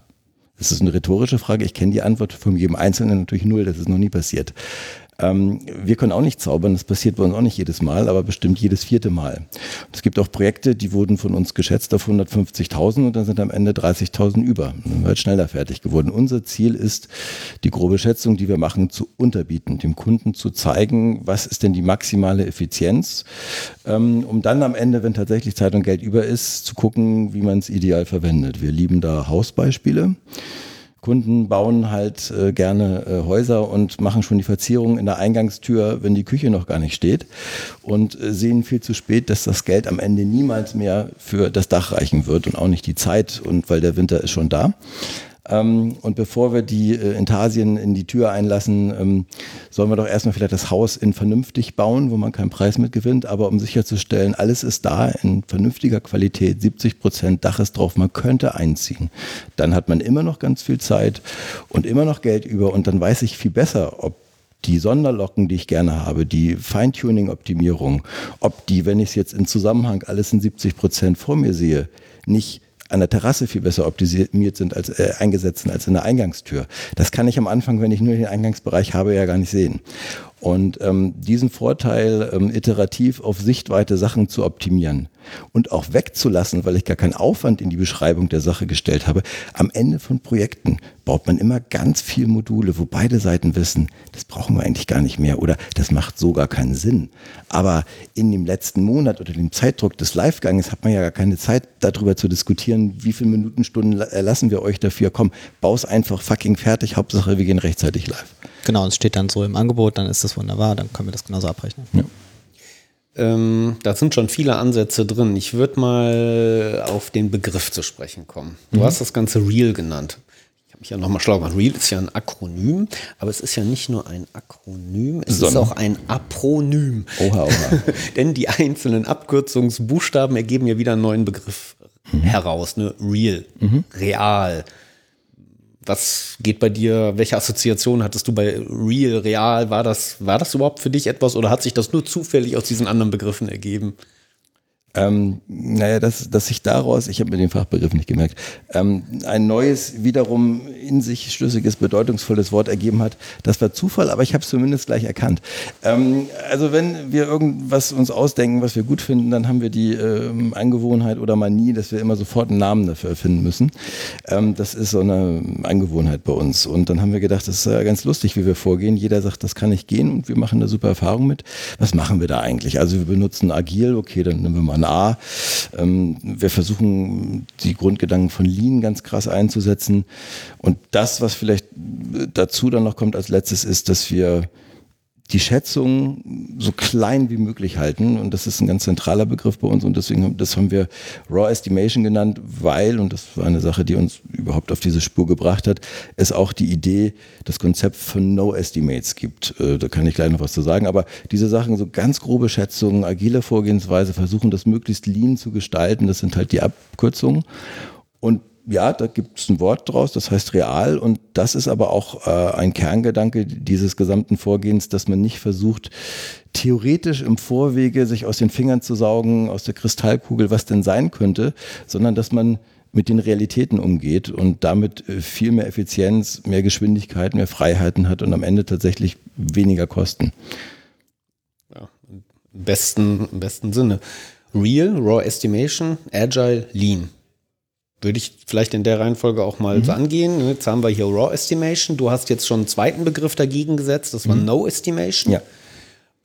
Das ist eine rhetorische Frage. Ich kenne die Antwort von jedem Einzelnen natürlich null. Das ist noch nie passiert. Ähm, wir können auch nicht zaubern, das passiert bei uns auch nicht jedes Mal, aber bestimmt jedes vierte Mal. es gibt auch Projekte, die wurden von uns geschätzt auf 150.000 und dann sind am Ende 30.000 über. Dann wird halt schneller fertig geworden. Unser Ziel ist, die grobe Schätzung, die wir machen, zu unterbieten, dem Kunden zu zeigen, was ist denn die maximale Effizienz, ähm, um dann am Ende, wenn tatsächlich Zeit und Geld über ist, zu gucken, wie man es ideal verwendet. Wir lieben da Hausbeispiele. Kunden bauen halt äh, gerne äh, Häuser und machen schon die Verzierung in der Eingangstür, wenn die Küche noch gar nicht steht und äh, sehen viel zu spät, dass das Geld am Ende niemals mehr für das Dach reichen wird und auch nicht die Zeit und weil der Winter ist schon da. Ähm, und bevor wir die äh, Intarsien in die Tür einlassen, ähm, sollen wir doch erstmal vielleicht das Haus in vernünftig bauen, wo man keinen Preis mit gewinnt, aber um sicherzustellen, alles ist da in vernünftiger Qualität, 70 Prozent Dach ist drauf, man könnte einziehen. Dann hat man immer noch ganz viel Zeit und immer noch Geld über und dann weiß ich viel besser, ob die Sonderlocken, die ich gerne habe, die Feintuning-Optimierung, ob die, wenn ich es jetzt in Zusammenhang alles in 70 Prozent vor mir sehe, nicht an der Terrasse viel besser optimiert sind als äh, eingesetzt sind als in der Eingangstür. Das kann ich am Anfang, wenn ich nur den Eingangsbereich habe, ja gar nicht sehen. Und ähm, diesen Vorteil, ähm, iterativ auf Sichtweite Sachen zu optimieren und auch wegzulassen, weil ich gar keinen Aufwand in die Beschreibung der Sache gestellt habe, am Ende von Projekten baut man immer ganz viel Module, wo beide Seiten wissen, das brauchen wir eigentlich gar nicht mehr oder das macht so gar keinen Sinn. Aber in dem letzten Monat oder dem Zeitdruck des Liveganges hat man ja gar keine Zeit, darüber zu diskutieren, wie viele Minuten, Stunden lassen wir euch dafür. Komm, baus einfach fucking fertig, Hauptsache wir gehen rechtzeitig live. Genau, es steht dann so im Angebot, dann ist das wunderbar, dann können wir das genauso abrechnen. Ja. Ähm, da sind schon viele Ansätze drin. Ich würde mal auf den Begriff zu sprechen kommen. Du mhm. hast das Ganze Real genannt. Ich habe mich ja nochmal schlau gemacht. Real ist ja ein Akronym, aber es ist ja nicht nur ein Akronym, es Sondern. ist auch ein Apronym. Oha, oha. Denn die einzelnen Abkürzungsbuchstaben ergeben ja wieder einen neuen Begriff mhm. heraus. Ne? Real, mhm. real, was geht bei dir, welche Assoziation hattest du bei Real, Real? War das, war das überhaupt für dich etwas oder hat sich das nur zufällig aus diesen anderen Begriffen ergeben? Ähm, naja, dass, dass sich daraus, ich habe mir den Fachbegriff nicht gemerkt, ähm, ein neues, wiederum in sich schlüssiges, bedeutungsvolles Wort ergeben hat. Das war Zufall, aber ich habe es zumindest gleich erkannt. Ähm, also wenn wir irgendwas uns ausdenken, was wir gut finden, dann haben wir die ähm, Angewohnheit oder Manie, dass wir immer sofort einen Namen dafür erfinden müssen. Ähm, das ist so eine Angewohnheit bei uns. Und dann haben wir gedacht, das ist ja ganz lustig, wie wir vorgehen. Jeder sagt, das kann ich gehen und wir machen eine super Erfahrung mit. Was machen wir da eigentlich? Also wir benutzen agil, okay, dann nehmen wir mal ein A. Ähm, wir versuchen die Grundgedanken von Lean ganz krass einzusetzen. Und das, was vielleicht dazu dann noch kommt als letztes, ist, dass wir die Schätzung so klein wie möglich halten. Und das ist ein ganz zentraler Begriff bei uns. Und deswegen das haben wir Raw Estimation genannt, weil, und das war eine Sache, die uns überhaupt auf diese Spur gebracht hat, es auch die Idee, das Konzept von No Estimates gibt. Äh, da kann ich gleich noch was zu sagen. Aber diese Sachen, so ganz grobe Schätzungen, agile Vorgehensweise, versuchen das möglichst lean zu gestalten. Das sind halt die Abkürzungen. Und ja, da gibt es ein Wort draus, das heißt real und das ist aber auch äh, ein Kerngedanke dieses gesamten Vorgehens, dass man nicht versucht, theoretisch im Vorwege sich aus den Fingern zu saugen, aus der Kristallkugel, was denn sein könnte, sondern dass man mit den Realitäten umgeht und damit äh, viel mehr Effizienz, mehr Geschwindigkeit, mehr Freiheiten hat und am Ende tatsächlich weniger Kosten. Ja, im besten, im besten Sinne. Real, Raw Estimation, Agile, Lean würde ich vielleicht in der Reihenfolge auch mal mhm. so angehen. Jetzt haben wir hier Raw Estimation. Du hast jetzt schon einen zweiten Begriff dagegen gesetzt, das war mhm. No Estimation. Ja.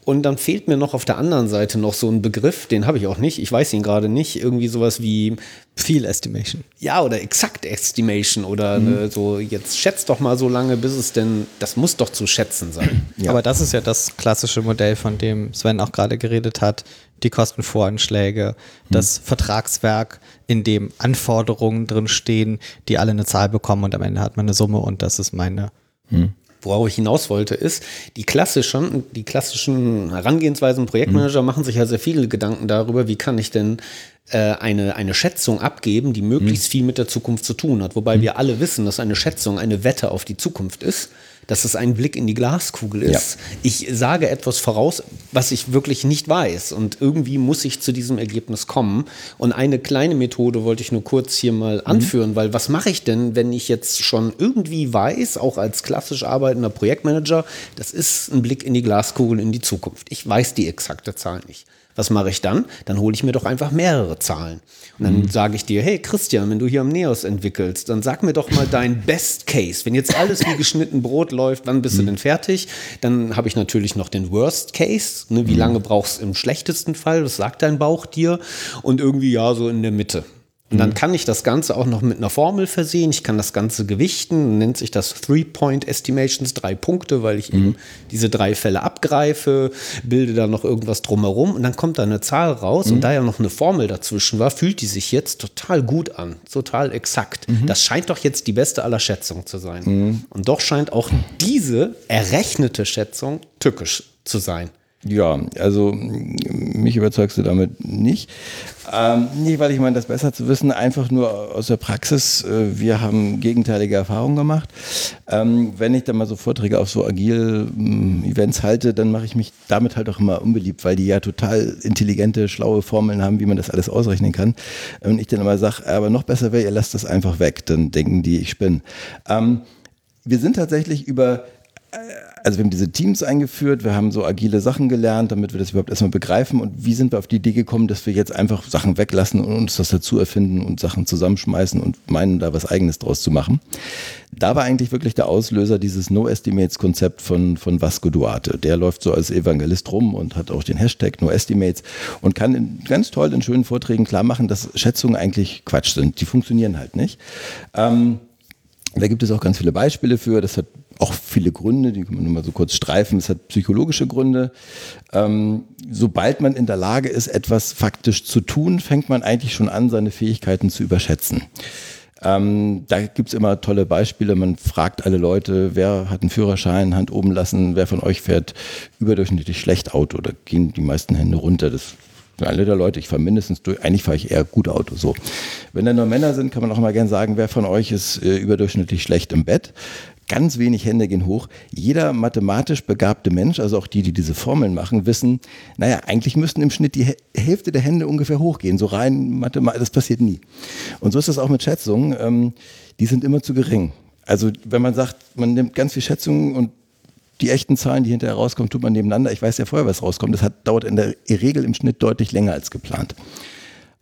Und dann fehlt mir noch auf der anderen Seite noch so ein Begriff, den habe ich auch nicht, ich weiß ihn gerade nicht, irgendwie sowas wie Feel Estimation. Ja, oder Exakt Estimation oder mhm. ne, so, jetzt schätzt doch mal so lange, bis es denn, das muss doch zu schätzen sein. Ja. Aber das ist ja das klassische Modell, von dem Sven auch gerade geredet hat, die Kostenvoranschläge, das mhm. Vertragswerk, in dem Anforderungen drin stehen, die alle eine Zahl bekommen und am Ende hat man eine Summe und das ist meine. Mhm. Worauf ich hinaus wollte, ist, die klassischen, die klassischen Herangehensweisen, Projektmanager mhm. machen sich ja sehr viele Gedanken darüber, wie kann ich denn äh, eine, eine Schätzung abgeben, die möglichst mhm. viel mit der Zukunft zu tun hat. Wobei mhm. wir alle wissen, dass eine Schätzung eine Wette auf die Zukunft ist dass es ein Blick in die Glaskugel ist. Ja. Ich sage etwas voraus, was ich wirklich nicht weiß. Und irgendwie muss ich zu diesem Ergebnis kommen. Und eine kleine Methode wollte ich nur kurz hier mal mhm. anführen, weil was mache ich denn, wenn ich jetzt schon irgendwie weiß, auch als klassisch arbeitender Projektmanager, das ist ein Blick in die Glaskugel in die Zukunft. Ich weiß die exakte Zahl nicht. Was mache ich dann? Dann hole ich mir doch einfach mehrere Zahlen. Und dann mhm. sage ich dir, hey Christian, wenn du hier am Neos entwickelst, dann sag mir doch mal dein Best Case. Wenn jetzt alles wie geschnitten Brot läuft, wann bist mhm. du denn fertig? Dann habe ich natürlich noch den Worst Case. Ne? Wie mhm. lange brauchst du im schlechtesten Fall? Das sagt dein Bauch dir. Und irgendwie ja, so in der Mitte. Und dann mhm. kann ich das Ganze auch noch mit einer Formel versehen. Ich kann das Ganze gewichten, nennt sich das Three-Point-Estimations, drei Punkte, weil ich mhm. eben diese drei Fälle abgreife, bilde da noch irgendwas drumherum und dann kommt da eine Zahl raus. Mhm. Und da ja noch eine Formel dazwischen war, fühlt die sich jetzt total gut an, total exakt. Mhm. Das scheint doch jetzt die beste aller Schätzungen zu sein. Mhm. Und doch scheint auch diese errechnete Schätzung tückisch zu sein. Ja, also mich überzeugst du damit nicht. Ähm, nicht, weil ich meine, das besser zu wissen, einfach nur aus der Praxis. Äh, wir haben gegenteilige Erfahrungen gemacht. Ähm, wenn ich dann mal so Vorträge auf so agil ähm, Events halte, dann mache ich mich damit halt auch immer unbeliebt, weil die ja total intelligente, schlaue Formeln haben, wie man das alles ausrechnen kann. Und ich dann immer sage, aber noch besser wäre, ihr lasst das einfach weg. Dann denken die, ich spinne. Ähm, wir sind tatsächlich über also wir haben diese Teams eingeführt, wir haben so agile Sachen gelernt, damit wir das überhaupt erstmal begreifen. Und wie sind wir auf die Idee gekommen, dass wir jetzt einfach Sachen weglassen und uns das dazu erfinden und Sachen zusammenschmeißen und meinen, da was Eigenes draus zu machen? Da war eigentlich wirklich der Auslöser dieses No-Estimates-Konzept von, von Vasco Duarte. Der läuft so als Evangelist rum und hat auch den Hashtag No-Estimates und kann in, ganz toll in schönen Vorträgen klar machen, dass Schätzungen eigentlich Quatsch sind. Die funktionieren halt nicht. Ähm, da gibt es auch ganz viele Beispiele für. Das hat auch viele Gründe, die kann man nur mal so kurz streifen. Es hat psychologische Gründe. Ähm, sobald man in der Lage ist, etwas faktisch zu tun, fängt man eigentlich schon an, seine Fähigkeiten zu überschätzen. Ähm, da gibt's immer tolle Beispiele. Man fragt alle Leute, wer hat einen Führerschein, Hand oben lassen, wer von euch fährt überdurchschnittlich schlecht Auto. Da gehen die meisten Hände runter. Das alle der Leute, ich fahre mindestens durch, eigentlich fahre ich eher gut Auto. So. Wenn da nur Männer sind, kann man auch mal gerne sagen, wer von euch ist äh, überdurchschnittlich schlecht im Bett. Ganz wenig Hände gehen hoch. Jeder mathematisch begabte Mensch, also auch die, die diese Formeln machen, wissen, naja, eigentlich müssten im Schnitt die Hälfte der Hände ungefähr hochgehen. So rein mathematisch, das passiert nie. Und so ist das auch mit Schätzungen. Ähm, die sind immer zu gering. Also wenn man sagt, man nimmt ganz viel Schätzungen und die echten Zahlen, die hinterher rauskommen, tut man nebeneinander. Ich weiß ja vorher, was rauskommt. Das hat, dauert in der Regel im Schnitt deutlich länger als geplant.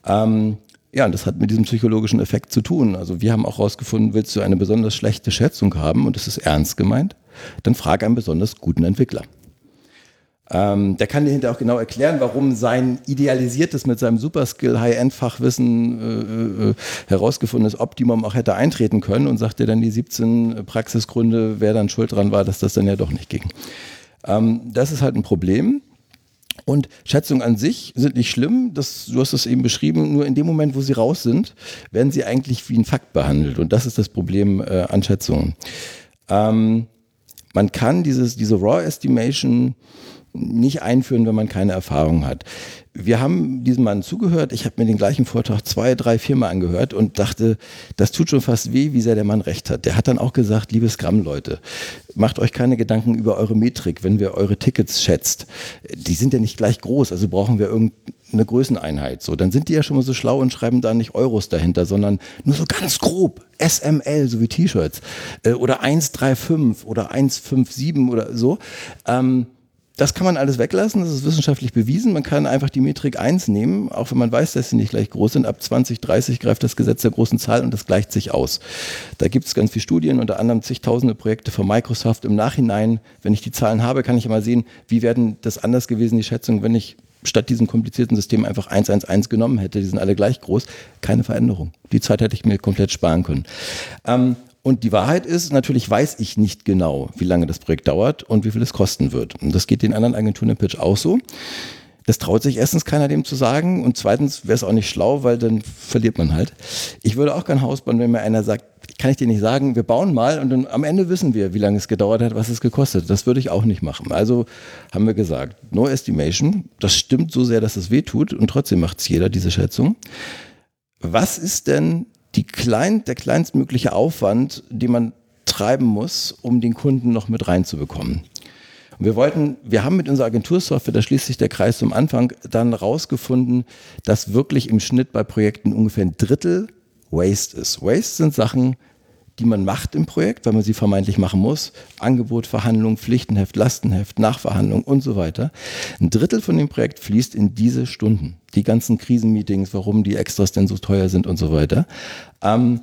Ähm, ja, und das hat mit diesem psychologischen Effekt zu tun. Also wir haben auch herausgefunden, willst du eine besonders schlechte Schätzung haben und es ist ernst gemeint, dann frag einen besonders guten Entwickler. Ähm, der kann dir hinterher auch genau erklären, warum sein idealisiertes mit seinem Superskill High-End-Fachwissen äh, äh, herausgefundenes Optimum auch hätte eintreten können und sagt dir dann die 17 Praxisgründe, wer dann schuld dran war, dass das dann ja doch nicht ging. Ähm, das ist halt ein Problem. Und Schätzungen an sich sind nicht schlimm, das, du hast es eben beschrieben, nur in dem Moment, wo sie raus sind, werden sie eigentlich wie ein Fakt behandelt. Und das ist das Problem äh, an Schätzungen. Ähm, man kann dieses, diese Raw Estimation nicht einführen, wenn man keine Erfahrung hat. Wir haben diesem Mann zugehört. Ich habe mir den gleichen Vortrag zwei, drei, viermal angehört und dachte, das tut schon fast weh, wie sehr der Mann recht hat. Der hat dann auch gesagt, liebe Scrum-Leute, macht euch keine Gedanken über eure Metrik, wenn wir eure Tickets schätzt. Die sind ja nicht gleich groß, also brauchen wir irgendeine Größeneinheit. So, dann sind die ja schon mal so schlau und schreiben da nicht Euros dahinter, sondern nur so ganz grob. SML, so wie T-Shirts. Äh, oder 135 oder 157 oder so. Ähm, das kann man alles weglassen, das ist wissenschaftlich bewiesen. Man kann einfach die Metrik 1 nehmen, auch wenn man weiß, dass sie nicht gleich groß sind. Ab 2030 greift das Gesetz der großen Zahl und das gleicht sich aus. Da gibt es ganz viele Studien, unter anderem zigtausende Projekte von Microsoft. Im Nachhinein, wenn ich die Zahlen habe, kann ich mal sehen, wie werden das anders gewesen, die Schätzungen, wenn ich statt diesem komplizierten System einfach 111 genommen hätte. Die sind alle gleich groß. Keine Veränderung. Die Zeit hätte ich mir komplett sparen können. Ähm, und die Wahrheit ist, natürlich weiß ich nicht genau, wie lange das Projekt dauert und wie viel es kosten wird. Und das geht den anderen Agenturen im Pitch auch so. Das traut sich erstens keiner dem zu sagen und zweitens wäre es auch nicht schlau, weil dann verliert man halt. Ich würde auch kein Haus bauen, wenn mir einer sagt, kann ich dir nicht sagen, wir bauen mal und dann am Ende wissen wir, wie lange es gedauert hat, was es gekostet. Das würde ich auch nicht machen. Also haben wir gesagt, no estimation, das stimmt so sehr, dass es weh tut und trotzdem macht es jeder diese Schätzung. Was ist denn die klein, der kleinstmögliche Aufwand, den man treiben muss, um den Kunden noch mit reinzubekommen. Und wir wollten, wir haben mit unserer Agentursoftware, da schließt sich der Kreis zum Anfang, dann rausgefunden, dass wirklich im Schnitt bei Projekten ungefähr ein Drittel Waste ist. Waste sind Sachen, die man macht im Projekt, weil man sie vermeintlich machen muss. Angebot, Verhandlung, Pflichtenheft, Lastenheft, Nachverhandlung und so weiter. Ein Drittel von dem Projekt fließt in diese Stunden. Die ganzen Krisenmeetings, warum die Extras denn so teuer sind und so weiter. Ähm,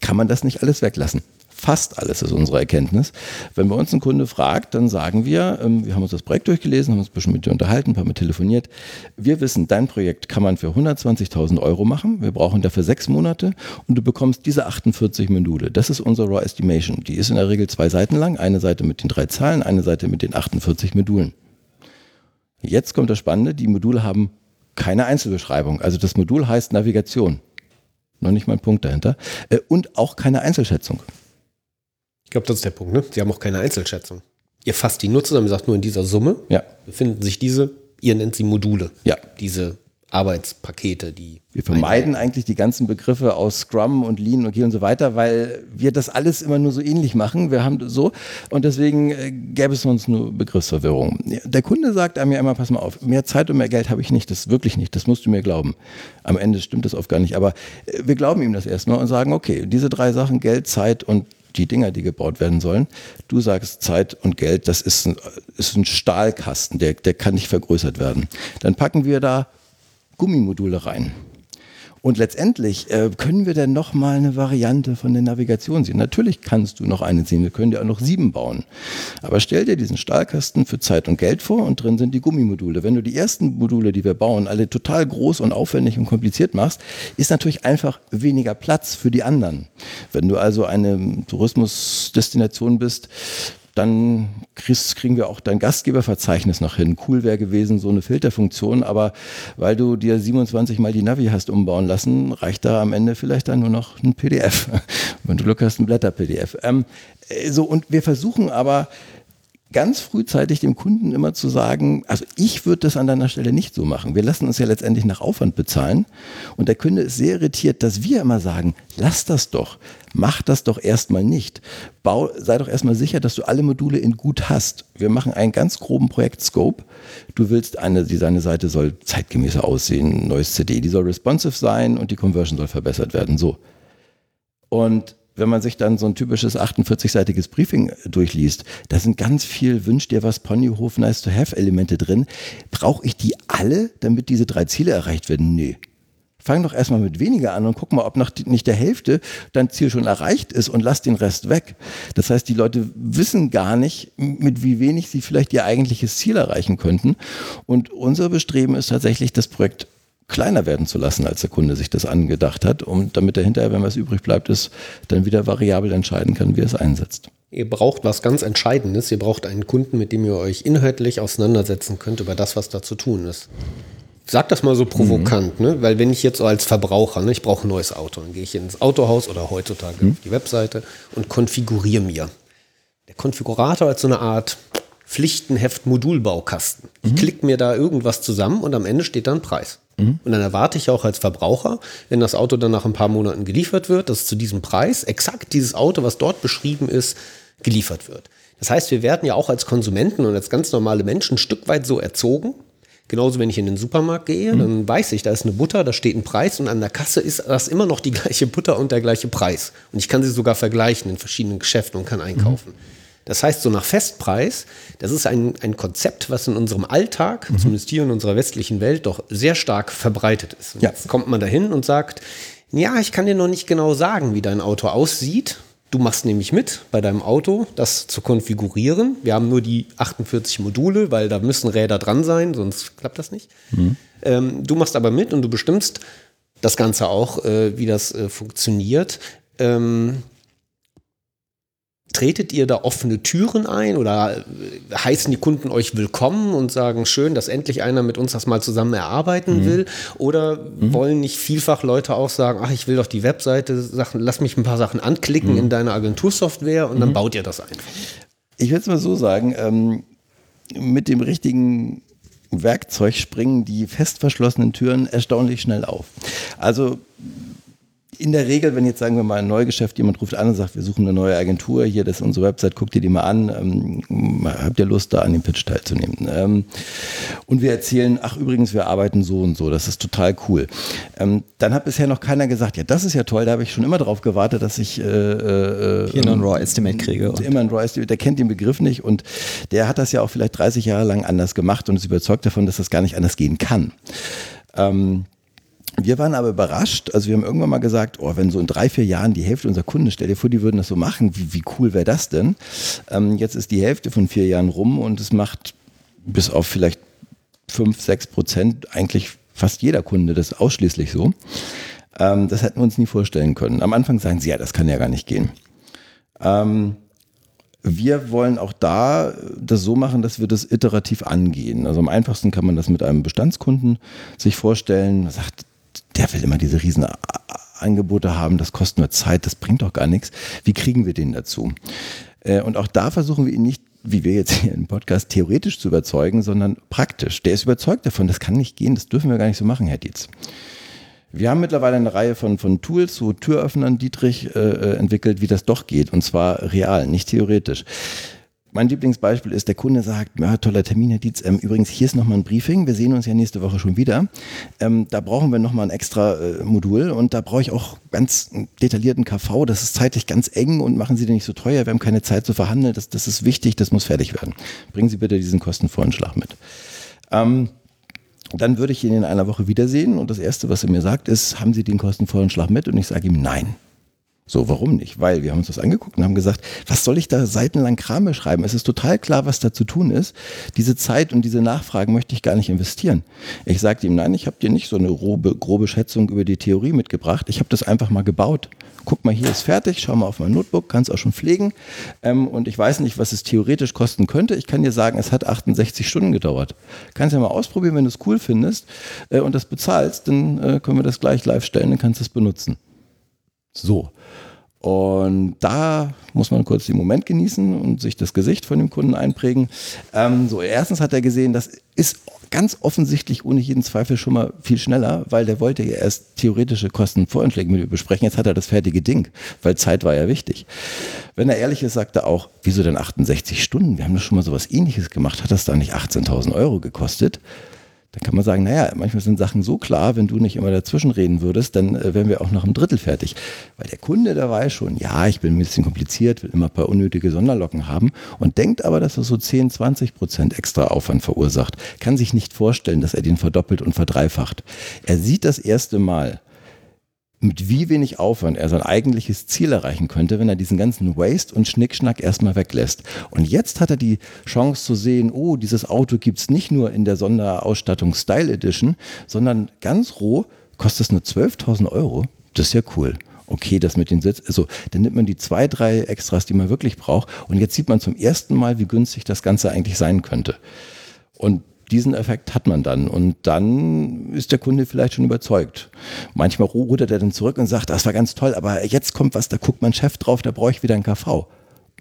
kann man das nicht alles weglassen? Fast alles ist unsere Erkenntnis. Wenn bei uns ein Kunde fragt, dann sagen wir, ähm, wir haben uns das Projekt durchgelesen, haben uns ein bisschen mit dir unterhalten, ein paar Mal telefoniert. Wir wissen, dein Projekt kann man für 120.000 Euro machen. Wir brauchen dafür sechs Monate und du bekommst diese 48 Module. Das ist unsere Raw Estimation. Die ist in der Regel zwei Seiten lang. Eine Seite mit den drei Zahlen, eine Seite mit den 48 Modulen. Jetzt kommt das Spannende. Die Module haben keine Einzelbeschreibung. Also das Modul heißt Navigation. Noch nicht mal ein Punkt dahinter. Äh, und auch keine Einzelschätzung. Ich glaube, das ist der Punkt. Ne? Sie haben auch keine Einzelschätzung. Ihr fasst die nur zusammen, ihr sagt nur in dieser Summe ja. befinden sich diese, ihr nennt sie Module. Ja. Diese Arbeitspakete, die. Wir vermeiden eigentlich die ganzen Begriffe aus Scrum und Lean und und so weiter, weil wir das alles immer nur so ähnlich machen. Wir haben so und deswegen äh, gäbe es uns nur Begriffsverwirrung. Der Kunde sagt einem ja immer, pass mal auf, mehr Zeit und mehr Geld habe ich nicht, das wirklich nicht, das musst du mir glauben. Am Ende stimmt das oft gar nicht, aber äh, wir glauben ihm das erstmal und sagen, okay, diese drei Sachen, Geld, Zeit und die Dinger, die gebaut werden sollen. Du sagst Zeit und Geld, das ist ein, ist ein Stahlkasten, der, der kann nicht vergrößert werden. Dann packen wir da Gummimodule rein. Und letztendlich äh, können wir denn noch mal eine Variante von der Navigation sehen. Natürlich kannst du noch eine sehen. Wir können dir auch noch sieben bauen. Aber stell dir diesen Stahlkasten für Zeit und Geld vor und drin sind die Gummimodule. Wenn du die ersten Module, die wir bauen, alle total groß und aufwendig und kompliziert machst, ist natürlich einfach weniger Platz für die anderen. Wenn du also eine Tourismusdestination bist, dann kriegst, kriegen wir auch dein Gastgeberverzeichnis noch hin. Cool wäre gewesen, so eine Filterfunktion, aber weil du dir 27 mal die Navi hast umbauen lassen, reicht da am Ende vielleicht dann nur noch ein PDF. Wenn du Glück hast, ein Blätter-PDF. Ähm, so, und wir versuchen aber, ganz frühzeitig dem Kunden immer zu sagen, also ich würde das an deiner Stelle nicht so machen. Wir lassen uns ja letztendlich nach Aufwand bezahlen. Und der Kunde ist sehr irritiert, dass wir immer sagen, lass das doch, mach das doch erstmal nicht. Bau, sei doch erstmal sicher, dass du alle Module in gut hast. Wir machen einen ganz groben Projekt-Scope. Du willst eine, die seine Seite soll zeitgemäßer aussehen, neues CD, die soll responsive sein und die Conversion soll verbessert werden. So. Und wenn man sich dann so ein typisches 48-seitiges Briefing durchliest, da sind ganz viel Wünsch dir was Ponyhof Nice to Have Elemente drin. Brauche ich die alle, damit diese drei Ziele erreicht werden? Nee. Fang doch erstmal mit weniger an und guck mal, ob nach nicht der Hälfte dein Ziel schon erreicht ist und lass den Rest weg. Das heißt, die Leute wissen gar nicht, mit wie wenig sie vielleicht ihr eigentliches Ziel erreichen könnten. Und unser Bestreben ist tatsächlich, das Projekt kleiner werden zu lassen, als der Kunde sich das angedacht hat, um damit er hinterher, wenn was übrig bleibt, ist, dann wieder variabel entscheiden kann, wie er es einsetzt. Ihr braucht was ganz Entscheidendes. Ihr braucht einen Kunden, mit dem ihr euch inhaltlich auseinandersetzen könnt über das, was da zu tun ist. Ich sag das mal so provokant, mhm. ne? weil wenn ich jetzt so als Verbraucher, ne, ich brauche ein neues Auto, dann gehe ich ins Autohaus oder heutzutage mhm. auf die Webseite und konfiguriere mir. Der Konfigurator als so eine Art Pflichtenheft Modulbaukasten. Ich mhm. klicke mir da irgendwas zusammen und am Ende steht dann Preis. Mhm. Und dann erwarte ich auch als Verbraucher, wenn das Auto dann nach ein paar Monaten geliefert wird, dass zu diesem Preis exakt dieses Auto, was dort beschrieben ist, geliefert wird. Das heißt, wir werden ja auch als Konsumenten und als ganz normale Menschen ein Stück weit so erzogen. Genauso, wenn ich in den Supermarkt gehe, mhm. dann weiß ich, da ist eine Butter, da steht ein Preis und an der Kasse ist das immer noch die gleiche Butter und der gleiche Preis. Und ich kann sie sogar vergleichen in verschiedenen Geschäften und kann einkaufen. Mhm. Das heißt, so nach Festpreis, das ist ein, ein Konzept, was in unserem Alltag, mhm. zumindest hier in unserer westlichen Welt, doch sehr stark verbreitet ist. Ja. Jetzt kommt man dahin und sagt, ja, ich kann dir noch nicht genau sagen, wie dein Auto aussieht. Du machst nämlich mit bei deinem Auto, das zu konfigurieren. Wir haben nur die 48 Module, weil da müssen Räder dran sein, sonst klappt das nicht. Mhm. Ähm, du machst aber mit und du bestimmst das Ganze auch, äh, wie das äh, funktioniert. Ähm, tretet ihr da offene Türen ein oder heißen die Kunden euch willkommen und sagen, schön, dass endlich einer mit uns das mal zusammen erarbeiten mhm. will? Oder mhm. wollen nicht vielfach Leute auch sagen, ach, ich will doch die Webseite, Sachen, lass mich ein paar Sachen anklicken mhm. in deine Agentursoftware und dann mhm. baut ihr das einfach? Ich würde es mal so sagen, ähm, mit dem richtigen Werkzeug springen die fest verschlossenen Türen erstaunlich schnell auf. Also in der Regel, wenn jetzt sagen wir mal ein Neugeschäft, jemand ruft an und sagt, wir suchen eine neue Agentur, hier, das ist unsere Website, guckt ihr die mal an, ähm, habt ihr Lust, da an dem Pitch teilzunehmen? Ähm, und wir erzählen, ach übrigens, wir arbeiten so und so, das ist total cool. Ähm, dann hat bisher noch keiner gesagt, ja, das ist ja toll, da habe ich schon immer darauf gewartet, dass ich äh, äh, hier ein Raw Estimate kriege. Immer ein Raw Estimate, der kennt den Begriff nicht und der hat das ja auch vielleicht 30 Jahre lang anders gemacht und ist überzeugt davon, dass das gar nicht anders gehen kann. Ähm, wir waren aber überrascht, also wir haben irgendwann mal gesagt, oh, wenn so in drei, vier Jahren die Hälfte unserer Kunden, stell dir vor, die würden das so machen, wie, wie cool wäre das denn? Ähm, jetzt ist die Hälfte von vier Jahren rum und es macht bis auf vielleicht fünf, sechs Prozent eigentlich fast jeder Kunde das ausschließlich so. Ähm, das hätten wir uns nie vorstellen können. Am Anfang sagen sie, ja, das kann ja gar nicht gehen. Ähm, wir wollen auch da das so machen, dass wir das iterativ angehen. Also am einfachsten kann man das mit einem Bestandskunden sich vorstellen. Man sagt, der will immer diese riesen Angebote haben, das kostet nur Zeit, das bringt doch gar nichts. Wie kriegen wir den dazu? Äh, und auch da versuchen wir ihn nicht, wie wir jetzt hier im Podcast, theoretisch zu überzeugen, sondern praktisch. Der ist überzeugt davon, das kann nicht gehen, das dürfen wir gar nicht so machen, Herr Dietz. Wir haben mittlerweile eine Reihe von, von Tools zu Türöffnern, Dietrich, äh, äh entwickelt, wie das doch geht. Und zwar real, nicht theoretisch. Mein Lieblingsbeispiel ist, der Kunde sagt, ja, toller Termin, Herr Dietz. Ähm, übrigens, hier ist nochmal ein Briefing. Wir sehen uns ja nächste Woche schon wieder. Ähm, da brauchen wir nochmal ein extra äh, Modul und da brauche ich auch ganz detaillierten KV. Das ist zeitlich ganz eng und machen Sie den nicht so teuer. Wir haben keine Zeit zu verhandeln. Das, das ist wichtig, das muss fertig werden. Bringen Sie bitte diesen Kostenvoranschlag mit. Ähm, dann würde ich ihn in einer Woche wiedersehen und das Erste, was er mir sagt, ist, haben Sie den Kostenvoranschlag mit? Und ich sage ihm, nein. So, warum nicht? Weil wir haben uns das angeguckt und haben gesagt, was soll ich da seitenlang Kram beschreiben? Es ist total klar, was da zu tun ist. Diese Zeit und diese Nachfragen möchte ich gar nicht investieren. Ich sagte ihm, nein, ich habe dir nicht so eine grobe, grobe Schätzung über die Theorie mitgebracht. Ich habe das einfach mal gebaut. Guck mal, hier ist fertig, schau mal auf mein Notebook, kannst auch schon pflegen. Ähm, und ich weiß nicht, was es theoretisch kosten könnte. Ich kann dir sagen, es hat 68 Stunden gedauert. Kannst ja mal ausprobieren, wenn du es cool findest äh, und das bezahlst, dann äh, können wir das gleich live stellen, dann kannst du es benutzen. So. Und da muss man kurz den Moment genießen und sich das Gesicht von dem Kunden einprägen. Ähm, so, erstens hat er gesehen, das ist ganz offensichtlich ohne jeden Zweifel schon mal viel schneller, weil der wollte ja erst theoretische Kostenvoranschläge mit mir besprechen. Jetzt hat er das fertige Ding, weil Zeit war ja wichtig. Wenn er ehrlich ist, sagt er auch, wieso denn 68 Stunden? Wir haben doch schon mal sowas ähnliches gemacht. Hat das da nicht 18.000 Euro gekostet? Da kann man sagen, naja, manchmal sind Sachen so klar, wenn du nicht immer dazwischen reden würdest, dann äh, wären wir auch nach einem Drittel fertig. Weil der Kunde, der weiß schon, ja, ich bin ein bisschen kompliziert, will immer ein paar unnötige Sonderlocken haben und denkt aber, dass er so 10, 20 Prozent extra Aufwand verursacht. Kann sich nicht vorstellen, dass er den verdoppelt und verdreifacht. Er sieht das erste Mal, mit wie wenig Aufwand er sein eigentliches Ziel erreichen könnte, wenn er diesen ganzen Waste und Schnickschnack erstmal weglässt. Und jetzt hat er die Chance zu sehen, oh, dieses Auto gibt es nicht nur in der Sonderausstattung Style Edition, sondern ganz roh kostet es nur 12.000 Euro. Das ist ja cool okay, das mit den Sitz, also dann nimmt man die zwei, drei Extras, die man wirklich braucht und jetzt sieht man zum ersten Mal, wie günstig das Ganze eigentlich sein könnte. Und diesen Effekt hat man dann. Und dann ist der Kunde vielleicht schon überzeugt. Manchmal rudert er dann zurück und sagt, das war ganz toll, aber jetzt kommt was, da guckt mein Chef drauf, da brauche ich wieder einen KV.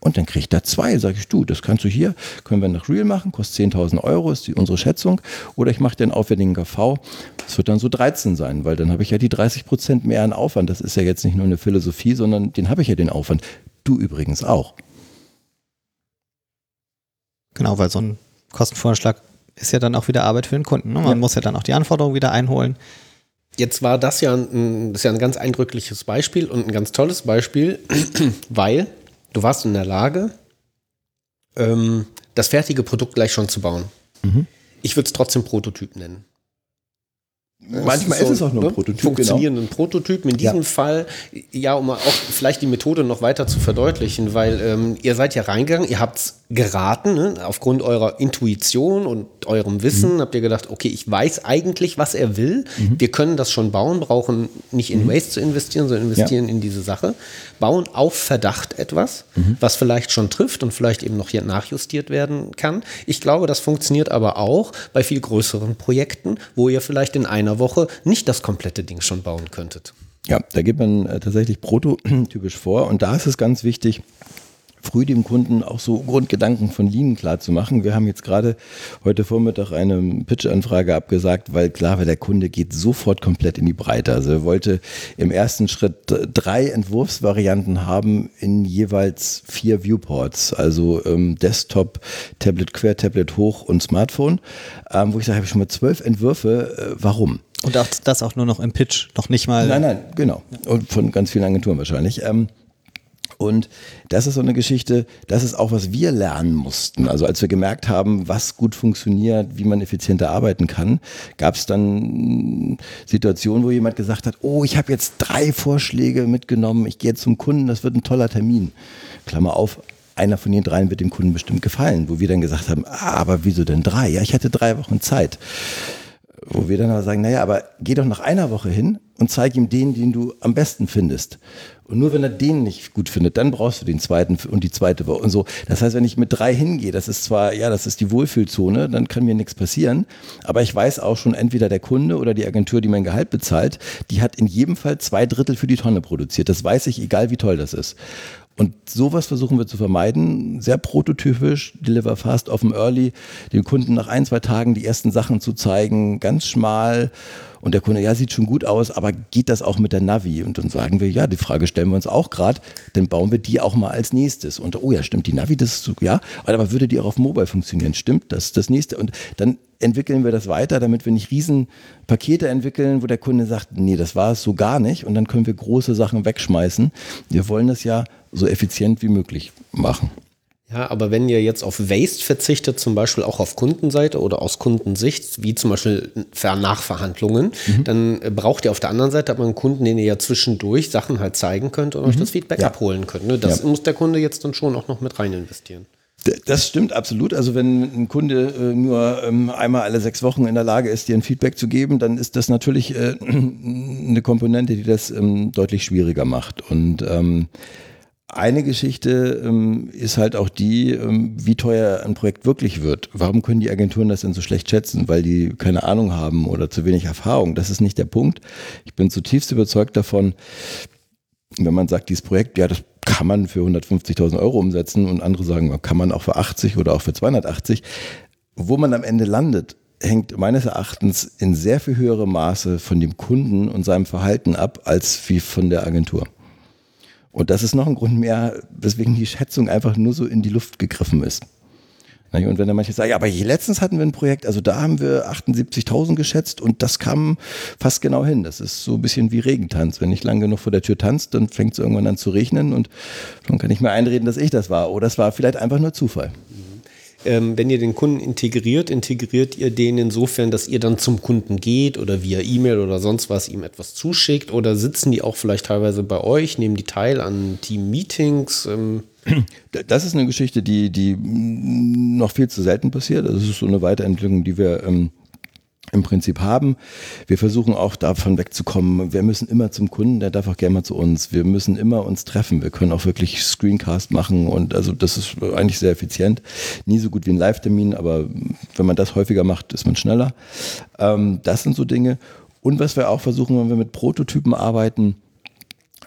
Und dann kriegt er zwei, sage ich, du, das kannst du hier, können wir nach Real machen, kostet 10.000 Euro, ist die, unsere Schätzung. Oder ich mache den aufwendigen KV, das wird dann so 13 sein, weil dann habe ich ja die 30 Prozent mehr an Aufwand. Das ist ja jetzt nicht nur eine Philosophie, sondern den habe ich ja den Aufwand. Du übrigens auch. Genau, weil so ein Kostenvorschlag ist ja dann auch wieder Arbeit für den Kunden. Ne? Man ja. muss ja dann auch die Anforderungen wieder einholen. Jetzt war das ja ein, das ist ja ein ganz eindrückliches Beispiel und ein ganz tolles Beispiel, weil du warst in der Lage, ähm, das fertige Produkt gleich schon zu bauen. Mhm. Ich würde es trotzdem Prototyp nennen. Manchmal ist, so, ist, es auch nur ein ne? Prototyp. Funktionierenden genau. Prototypen. In diesem ja. Fall, ja, um auch vielleicht die Methode noch weiter zu verdeutlichen, weil ähm, ihr seid ja reingegangen, ihr habt es geraten, ne? aufgrund eurer Intuition und eurem Wissen mhm. habt ihr gedacht, okay, ich weiß eigentlich, was er will. Mhm. Wir können das schon bauen, brauchen nicht in mhm. Waste zu investieren, sondern investieren ja. in diese Sache. Bauen auf Verdacht etwas, mhm. was vielleicht schon trifft und vielleicht eben noch hier nachjustiert werden kann. Ich glaube, das funktioniert aber auch bei viel größeren Projekten, wo ihr vielleicht in einer Woche nicht das komplette Ding schon bauen könntet. Ja, da geht man äh, tatsächlich prototypisch vor und da ist es ganz wichtig, früh dem Kunden auch so Grundgedanken von Lean klar zu machen. Wir haben jetzt gerade heute Vormittag eine Pitch-Anfrage abgesagt, weil klar war, der Kunde geht sofort komplett in die Breite. Also er wollte im ersten Schritt drei Entwurfsvarianten haben in jeweils vier Viewports, also ähm, Desktop, Tablet quer, Tablet hoch und Smartphone, ähm, wo ich sage, habe ich schon mal zwölf Entwürfe. Äh, warum? Und auch das auch nur noch im Pitch, noch nicht mal. Nein, nein, genau. Und von ganz vielen Agenturen wahrscheinlich. Ähm, und das ist so eine Geschichte, das ist auch, was wir lernen mussten. Also als wir gemerkt haben, was gut funktioniert, wie man effizienter arbeiten kann, gab es dann Situationen, wo jemand gesagt hat, oh, ich habe jetzt drei Vorschläge mitgenommen, ich gehe zum Kunden, das wird ein toller Termin. Klammer auf, einer von den dreien wird dem Kunden bestimmt gefallen, wo wir dann gesagt haben, ah, aber wieso denn drei? Ja, ich hatte drei Wochen Zeit. Wo wir dann aber sagen, naja, aber geh doch nach einer Woche hin und zeig ihm den, den du am besten findest. Und nur wenn er den nicht gut findet, dann brauchst du den zweiten und die zweite und so. Das heißt, wenn ich mit drei hingehe, das ist zwar, ja, das ist die Wohlfühlzone, dann kann mir nichts passieren. Aber ich weiß auch schon, entweder der Kunde oder die Agentur, die mein Gehalt bezahlt, die hat in jedem Fall zwei Drittel für die Tonne produziert. Das weiß ich, egal wie toll das ist. Und sowas versuchen wir zu vermeiden. Sehr prototypisch, Deliver Fast, Offen Early, dem Kunden nach ein, zwei Tagen die ersten Sachen zu zeigen, ganz schmal. Und der Kunde, ja, sieht schon gut aus, aber geht das auch mit der Navi? Und dann sagen wir, ja, die Frage stellen wir uns auch gerade, dann bauen wir die auch mal als nächstes. Und oh ja, stimmt, die Navi, das ist so, ja, aber würde die auch auf Mobile funktionieren? Stimmt, das ist das nächste. Und dann entwickeln wir das weiter, damit wir nicht riesen Pakete entwickeln, wo der Kunde sagt, nee, das war es so gar nicht. Und dann können wir große Sachen wegschmeißen. Wir wollen das ja so effizient wie möglich machen. Ja, aber wenn ihr jetzt auf Waste verzichtet, zum Beispiel auch auf Kundenseite oder aus Kundensicht, wie zum Beispiel Nachverhandlungen, mhm. dann braucht ihr auf der anderen Seite aber einen Kunden, den ihr ja zwischendurch Sachen halt zeigen könnt und mhm. euch das Feedback ja. abholen könnt. Ne? Das ja. muss der Kunde jetzt dann schon auch noch mit rein investieren. Das stimmt absolut. Also wenn ein Kunde äh, nur ähm, einmal alle sechs Wochen in der Lage ist, dir ein Feedback zu geben, dann ist das natürlich äh, eine Komponente, die das ähm, deutlich schwieriger macht. Und ähm, eine Geschichte ähm, ist halt auch die, ähm, wie teuer ein Projekt wirklich wird. Warum können die Agenturen das denn so schlecht schätzen? Weil die keine Ahnung haben oder zu wenig Erfahrung. Das ist nicht der Punkt. Ich bin zutiefst überzeugt davon, wenn man sagt, dieses Projekt, ja, das kann man für 150.000 Euro umsetzen und andere sagen, kann man auch für 80 oder auch für 280. Wo man am Ende landet, hängt meines Erachtens in sehr viel höherem Maße von dem Kunden und seinem Verhalten ab, als wie von der Agentur. Und das ist noch ein Grund mehr, weswegen die Schätzung einfach nur so in die Luft gegriffen ist. Und wenn dann manche sagen, ja, aber letztens hatten wir ein Projekt, also da haben wir 78.000 geschätzt und das kam fast genau hin. Das ist so ein bisschen wie Regentanz. Wenn ich lang genug vor der Tür tanzt, dann fängt es irgendwann an zu regnen und dann kann ich mir einreden, dass ich das war. Oder es war vielleicht einfach nur Zufall. Ähm, wenn ihr den Kunden integriert, integriert ihr den insofern, dass ihr dann zum Kunden geht oder via E-Mail oder sonst was ihm etwas zuschickt oder sitzen die auch vielleicht teilweise bei euch, nehmen die teil an Team-Meetings? Ähm? Das ist eine Geschichte, die, die noch viel zu selten passiert. Das ist so eine Weiterentwicklung, die wir ähm, im Prinzip haben. Wir versuchen auch davon wegzukommen. Wir müssen immer zum Kunden, der darf auch gerne mal zu uns. Wir müssen immer uns treffen. Wir können auch wirklich Screencast machen und also das ist eigentlich sehr effizient. Nie so gut wie ein Live-Termin, aber wenn man das häufiger macht, ist man schneller. Ähm, das sind so Dinge. Und was wir auch versuchen, wenn wir mit Prototypen arbeiten,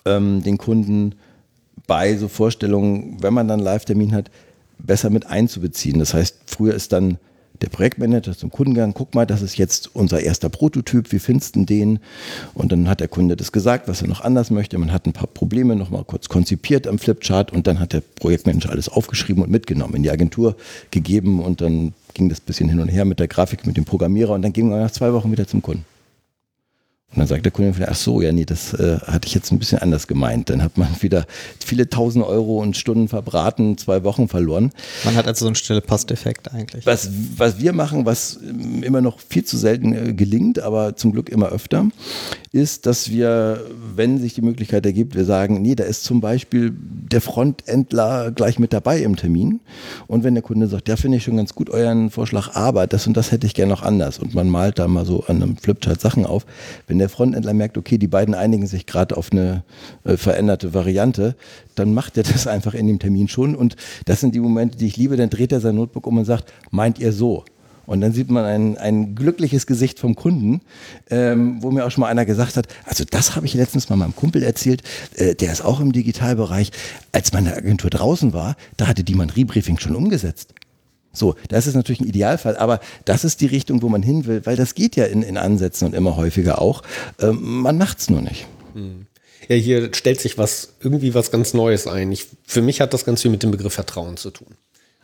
ähm, den Kunden bei so Vorstellungen, wenn man dann Live-Termin hat, besser mit einzubeziehen. Das heißt, früher ist dann der Projektmanager zum Kunden gegangen, guck mal, das ist jetzt unser erster Prototyp, wie findest du den? Und dann hat der Kunde das gesagt, was er noch anders möchte. Man hat ein paar Probleme noch mal kurz konzipiert am Flipchart und dann hat der Projektmanager alles aufgeschrieben und mitgenommen, in die Agentur gegeben und dann ging das bisschen hin und her mit der Grafik, mit dem Programmierer und dann gingen wir nach zwei Wochen wieder zum Kunden. Und dann sagt der Kunde vielleicht, ach so, ja, nee, das äh, hatte ich jetzt ein bisschen anders gemeint. Dann hat man wieder viele tausend Euro und Stunden verbraten, zwei Wochen verloren. Man hat also so einen stille Posteffekt eigentlich. Was, was wir machen, was immer noch viel zu selten äh, gelingt, aber zum Glück immer öfter, ist, dass wir, wenn sich die Möglichkeit ergibt, wir sagen, nee, da ist zum Beispiel der Frontendler gleich mit dabei im Termin. Und wenn der Kunde sagt, ja, finde ich schon ganz gut euren Vorschlag, aber das und das hätte ich gerne noch anders. Und man malt da mal so an einem Flipchart Sachen auf. Wenn der Frontendler merkt, okay, die beiden einigen sich gerade auf eine äh, veränderte Variante, dann macht er das einfach in dem Termin schon. Und das sind die Momente, die ich liebe. Dann dreht er sein Notebook um und sagt, meint ihr so? Und dann sieht man ein, ein glückliches Gesicht vom Kunden, ähm, wo mir auch schon mal einer gesagt hat, also das habe ich letztens mal meinem Kumpel erzählt, äh, der ist auch im Digitalbereich. Als meine Agentur draußen war, da hatte die mein Rebriefing schon umgesetzt. So, das ist natürlich ein Idealfall, aber das ist die Richtung, wo man hin will, weil das geht ja in, in Ansätzen und immer häufiger auch. Ähm, man macht's nur nicht. Hm. Ja, hier stellt sich was, irgendwie was ganz Neues ein. Ich, für mich hat das ganz viel mit dem Begriff Vertrauen zu tun.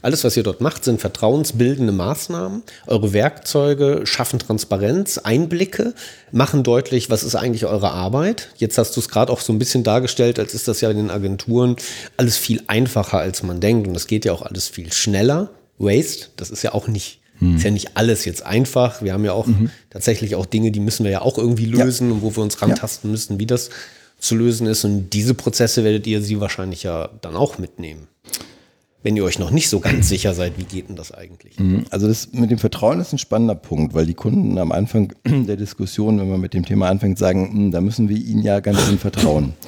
Alles, was ihr dort macht, sind vertrauensbildende Maßnahmen. Eure Werkzeuge schaffen Transparenz, Einblicke, machen deutlich, was ist eigentlich eure Arbeit. Jetzt hast du es gerade auch so ein bisschen dargestellt, als ist das ja in den Agenturen alles viel einfacher, als man denkt. Und es geht ja auch alles viel schneller. Waste, das ist ja auch nicht hm. Ist ja nicht alles jetzt einfach. Wir haben ja auch mhm. tatsächlich auch Dinge, die müssen wir ja auch irgendwie lösen ja. und wo wir uns rantasten ja. müssen, wie das zu lösen ist. Und diese Prozesse werdet ihr sie wahrscheinlich ja dann auch mitnehmen wenn ihr euch noch nicht so ganz sicher seid, wie geht denn das eigentlich? Mhm. Also das mit dem Vertrauen ist ein spannender Punkt, weil die Kunden am Anfang der Diskussion, wenn man mit dem Thema anfängt, sagen, hm, da müssen wir ihnen ja ganz schön vertrauen.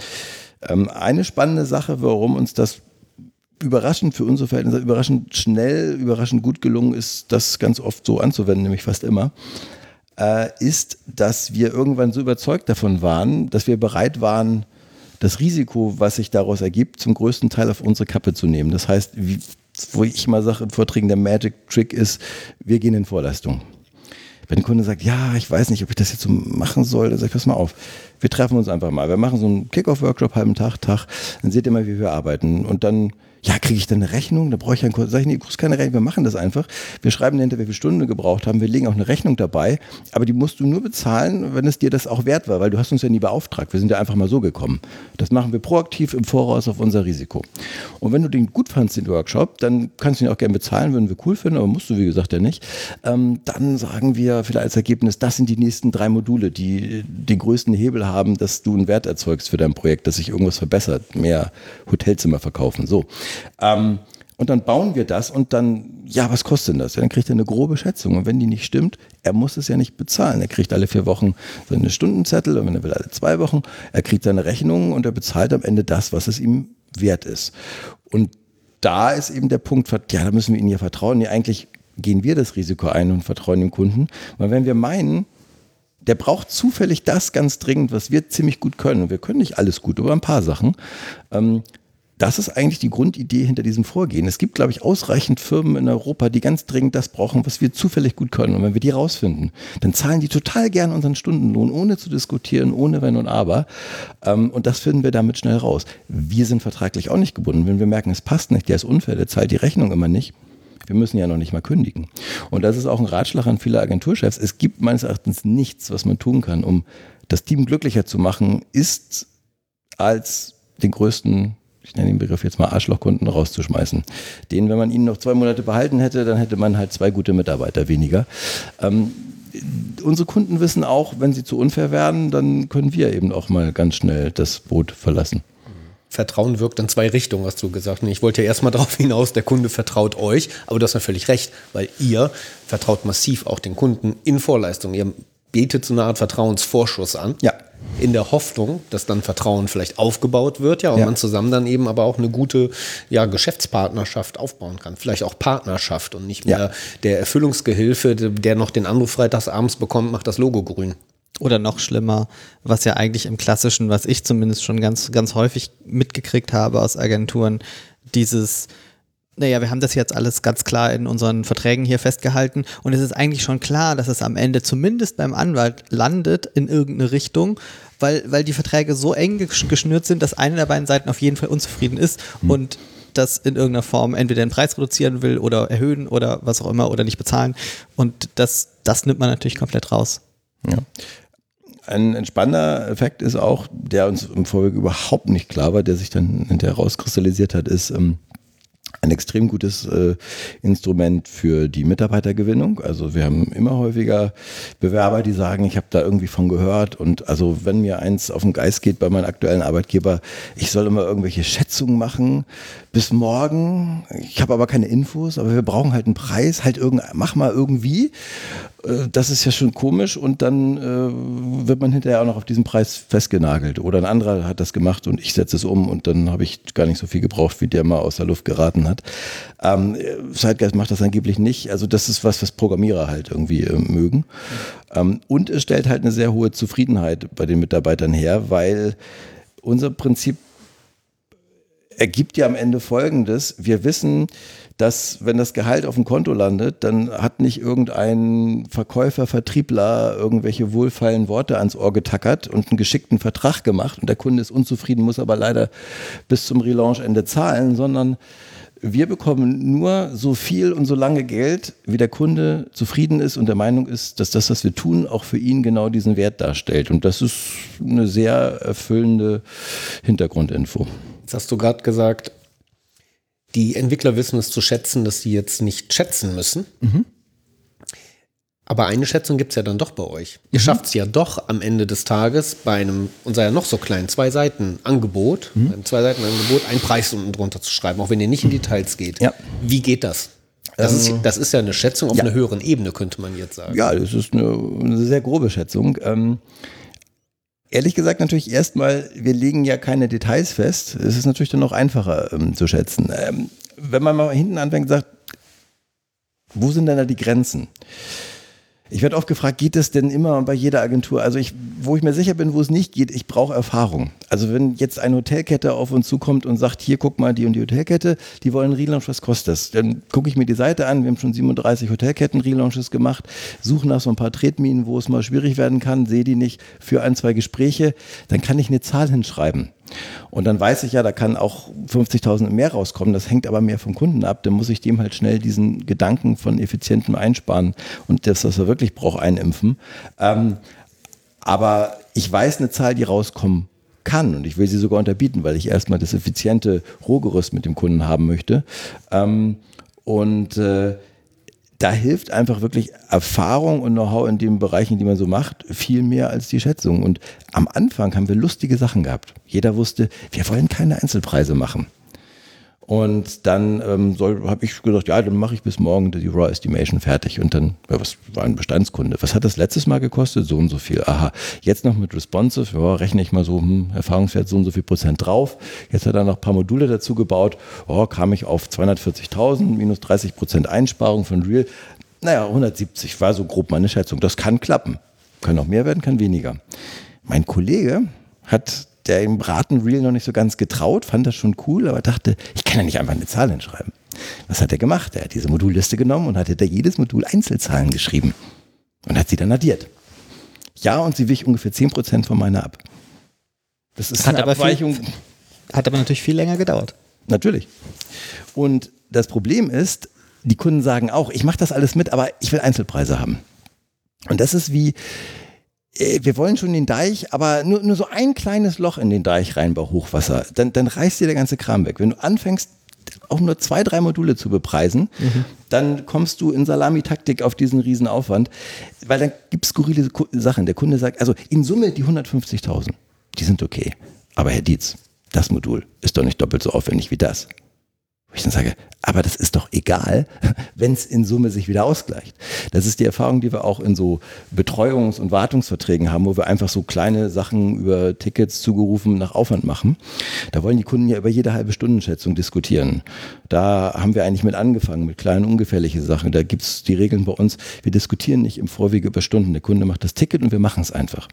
Ähm, eine spannende Sache, warum uns das überraschend für unsere Verhältnisse überraschend schnell, überraschend gut gelungen ist, das ganz oft so anzuwenden, nämlich fast immer, äh, ist, dass wir irgendwann so überzeugt davon waren, dass wir bereit waren, das Risiko, was sich daraus ergibt, zum größten Teil auf unsere Kappe zu nehmen. Das heißt, wie, wo ich immer sage in Vorträgen, der Magic Trick ist, wir gehen in Vorleistung. Wenn der Kunde sagt, ja, ich weiß nicht, ob ich das jetzt so machen soll, dann sag ich, pass mal auf, wir treffen uns einfach mal. Wir machen so einen Kickoff-Workshop, halben Tag, Tag, dann seht ihr mal, wie wir arbeiten. Und dann ja, kriege ich dann eine Rechnung? Da brauche ich einen Kurs. Sag ich, nee, du brauchst keine Rechnung, wir machen das einfach. Wir schreiben hinter, wie viele Stunden wir gebraucht haben. Wir legen auch eine Rechnung dabei. Aber die musst du nur bezahlen, wenn es dir das auch wert war, weil du hast uns ja nie beauftragt. Wir sind ja einfach mal so gekommen. Das machen wir proaktiv im Voraus auf unser Risiko. Und wenn du den gut fandst, den Workshop, dann kannst du ihn auch gerne bezahlen, würden wir cool finden, aber musst du, wie gesagt, ja nicht. Ähm, dann sagen wir vielleicht als Ergebnis, das sind die nächsten drei Module, die den größten Hebel haben, dass du einen Wert erzeugst für dein Projekt, dass sich irgendwas verbessert. Mehr Hotelzimmer verkaufen. So. Ähm, und dann bauen wir das und dann, ja, was kostet denn das? Ja, dann kriegt er eine grobe Schätzung. Und wenn die nicht stimmt, er muss es ja nicht bezahlen. Er kriegt alle vier Wochen seine Stundenzettel und wenn er will, alle zwei Wochen. Er kriegt seine Rechnung und er bezahlt am Ende das, was es ihm wert ist. Und da ist eben der Punkt, ja, da müssen wir ihnen ja vertrauen. Nee, eigentlich gehen wir das Risiko ein und vertrauen dem Kunden. Weil wenn wir meinen, der braucht zufällig das ganz dringend, was wir ziemlich gut können. Und wir können nicht alles gut, aber ein paar Sachen. Ähm, das ist eigentlich die Grundidee hinter diesem Vorgehen. Es gibt, glaube ich, ausreichend Firmen in Europa, die ganz dringend das brauchen, was wir zufällig gut können. Und wenn wir die rausfinden, dann zahlen die total gern unseren Stundenlohn, ohne zu diskutieren, ohne Wenn und Aber. Ähm, und das finden wir damit schnell raus. Wir sind vertraglich auch nicht gebunden. Wenn wir merken, es passt nicht, der ist unfair, der zahlt die Rechnung immer nicht. Wir müssen ja noch nicht mal kündigen. Und das ist auch ein Ratschlag an viele Agenturchefs. Es gibt meines Erachtens nichts, was man tun kann, um das Team glücklicher zu machen, ist als den größten ich nenne den Begriff jetzt mal Arschlochkunden rauszuschmeißen. Den, wenn man ihn noch zwei Monate behalten hätte, dann hätte man halt zwei gute Mitarbeiter weniger. Ähm, unsere Kunden wissen auch, wenn sie zu unfair werden, dann können wir eben auch mal ganz schnell das Boot verlassen. Vertrauen wirkt in zwei Richtungen, hast du gesagt. Ich wollte ja erstmal darauf hinaus, der Kunde vertraut euch, aber du hast ja völlig recht, weil ihr vertraut massiv auch den Kunden in Vorleistung. Ihr bietet so eine Art Vertrauensvorschuss an. Ja in der Hoffnung, dass dann Vertrauen vielleicht aufgebaut wird, ja, und ja. man zusammen dann eben aber auch eine gute ja, Geschäftspartnerschaft aufbauen kann. Vielleicht auch Partnerschaft und nicht mehr ja. der Erfüllungsgehilfe, der noch den Anruf freitags abends bekommt, macht das Logo grün. Oder noch schlimmer, was ja eigentlich im Klassischen, was ich zumindest schon ganz, ganz häufig mitgekriegt habe aus Agenturen, dieses, naja, wir haben das jetzt alles ganz klar in unseren Verträgen hier festgehalten und es ist eigentlich schon klar, dass es am Ende zumindest beim Anwalt landet in irgendeine Richtung, weil, weil die Verträge so eng geschnürt sind, dass eine der beiden Seiten auf jeden Fall unzufrieden ist mhm. und das in irgendeiner Form entweder den Preis reduzieren will oder erhöhen oder was auch immer oder nicht bezahlen. Und das, das nimmt man natürlich komplett raus. Ja. Ein entspannender Effekt ist auch, der uns im Vorweg überhaupt nicht klar war, der sich dann hinterher rauskristallisiert hat, ist, ähm, ein extrem gutes äh, Instrument für die Mitarbeitergewinnung. Also wir haben immer häufiger Bewerber, die sagen, ich habe da irgendwie von gehört und also wenn mir eins auf den Geist geht bei meinem aktuellen Arbeitgeber, ich soll immer irgendwelche Schätzungen machen bis morgen. Ich habe aber keine Infos, aber wir brauchen halt einen Preis, halt irgend, mach mal irgendwie. Äh, das ist ja schon komisch und dann äh, wird man hinterher auch noch auf diesen Preis festgenagelt. Oder ein anderer hat das gemacht und ich setze es um und dann habe ich gar nicht so viel gebraucht, wie der mal aus der Luft geraten hat. Ähm, Zeitgeist macht das angeblich nicht. Also das ist was, was Programmierer halt irgendwie äh, mögen. Ähm, und es stellt halt eine sehr hohe Zufriedenheit bei den Mitarbeitern her, weil unser Prinzip ergibt ja am Ende Folgendes. Wir wissen, dass wenn das Gehalt auf dem Konto landet, dann hat nicht irgendein Verkäufer, Vertriebler irgendwelche wohlfeilen Worte ans Ohr getackert und einen geschickten Vertrag gemacht und der Kunde ist unzufrieden, muss aber leider bis zum Relaunchende zahlen, sondern wir bekommen nur so viel und so lange Geld, wie der Kunde zufrieden ist und der Meinung ist, dass das, was wir tun, auch für ihn genau diesen Wert darstellt. Und das ist eine sehr erfüllende Hintergrundinfo. Jetzt hast du gerade gesagt, die Entwickler wissen es zu schätzen, dass sie jetzt nicht schätzen müssen. Mhm. Aber eine Schätzung gibt es ja dann doch bei euch. Ihr mhm. schafft es ja doch am Ende des Tages bei einem, und sei ja noch so klein, zwei Seiten Angebot, mhm. einem zwei Seiten Angebot, einen Preis unten drunter zu schreiben, auch wenn ihr nicht in Details geht. Ja. Wie geht das? Das, ähm, ist, das ist ja eine Schätzung auf ja. einer höheren Ebene, könnte man jetzt sagen. Ja, das ist eine, eine sehr grobe Schätzung. Ähm, ehrlich gesagt natürlich erstmal, wir legen ja keine Details fest. Es ist natürlich dann noch einfacher ähm, zu schätzen. Ähm, wenn man mal hinten anfängt und sagt, wo sind denn da die Grenzen? Ich werde oft gefragt, geht es denn immer bei jeder Agentur? Also ich, wo ich mir sicher bin, wo es nicht geht, ich brauche Erfahrung. Also wenn jetzt eine Hotelkette auf uns zukommt und sagt, hier guck mal die und die Hotelkette, die wollen Relaunch, was kostet das? Dann gucke ich mir die Seite an, wir haben schon 37 Hotelketten Relaunches gemacht, suche nach so ein paar Tretminen, wo es mal schwierig werden kann, sehe die nicht für ein, zwei Gespräche, dann kann ich eine Zahl hinschreiben. Und dann weiß ich ja, da kann auch 50.000 mehr rauskommen. Das hängt aber mehr vom Kunden ab. Dann muss ich dem halt schnell diesen Gedanken von effizientem Einsparen und das, was er wirklich braucht, einimpfen. Ähm, aber ich weiß eine Zahl, die rauskommen kann und ich will sie sogar unterbieten, weil ich erstmal das effiziente Rohgerüst mit dem Kunden haben möchte. Ähm, und äh, da hilft einfach wirklich Erfahrung und Know-how in den Bereichen, die man so macht, viel mehr als die Schätzung. Und am Anfang haben wir lustige Sachen gehabt. Jeder wusste, wir wollen keine Einzelpreise machen. Und dann ähm, habe ich gesagt, ja, dann mache ich bis morgen die Raw Estimation fertig. Und dann, ja, was war ein Bestandskunde? Was hat das letztes Mal gekostet? So und so viel. Aha, jetzt noch mit Responsive, ja, rechne ich mal so, hm, Erfahrungswert so und so viel Prozent drauf. Jetzt hat er noch ein paar Module dazu gebaut. Oh, kam ich auf 240.000, minus 30 Prozent Einsparung von Real. Naja, 170 war so grob meine Schätzung. Das kann klappen. Kann auch mehr werden, kann weniger. Mein Kollege hat der im Ratenreel noch nicht so ganz getraut, fand das schon cool, aber dachte, ich kann ja nicht einfach eine Zahl hinschreiben. Was hat er gemacht? Er hat diese Modulliste genommen und hat da jedes Modul Einzelzahlen geschrieben und hat sie dann addiert. Ja, und sie wich ungefähr 10% von meiner ab. Das ist hat eine Abweichung. Viel, hat aber natürlich viel länger gedauert. Natürlich. Und das Problem ist, die Kunden sagen auch, ich mache das alles mit, aber ich will Einzelpreise haben. Und das ist wie, wir wollen schon den Deich, aber nur, nur so ein kleines Loch in den Deich rein bei Hochwasser. Dann, dann reißt dir der ganze Kram weg. Wenn du anfängst, auch nur zwei, drei Module zu bepreisen, mhm. dann kommst du in Salamitaktik auf diesen riesen Aufwand, weil dann gibt es skurrile Sachen. Der Kunde sagt, also in Summe die 150.000, die sind okay. Aber Herr Dietz, das Modul ist doch nicht doppelt so aufwendig wie das. Wo ich dann sage, aber das ist doch egal, wenn es in Summe sich wieder ausgleicht. Das ist die Erfahrung, die wir auch in so Betreuungs- und Wartungsverträgen haben, wo wir einfach so kleine Sachen über Tickets zugerufen nach Aufwand machen. Da wollen die Kunden ja über jede halbe Stundenschätzung diskutieren. Da haben wir eigentlich mit angefangen, mit kleinen ungefährlichen Sachen. Da gibt es die Regeln bei uns. Wir diskutieren nicht im Vorwege über Stunden. Der Kunde macht das Ticket und wir machen es einfach.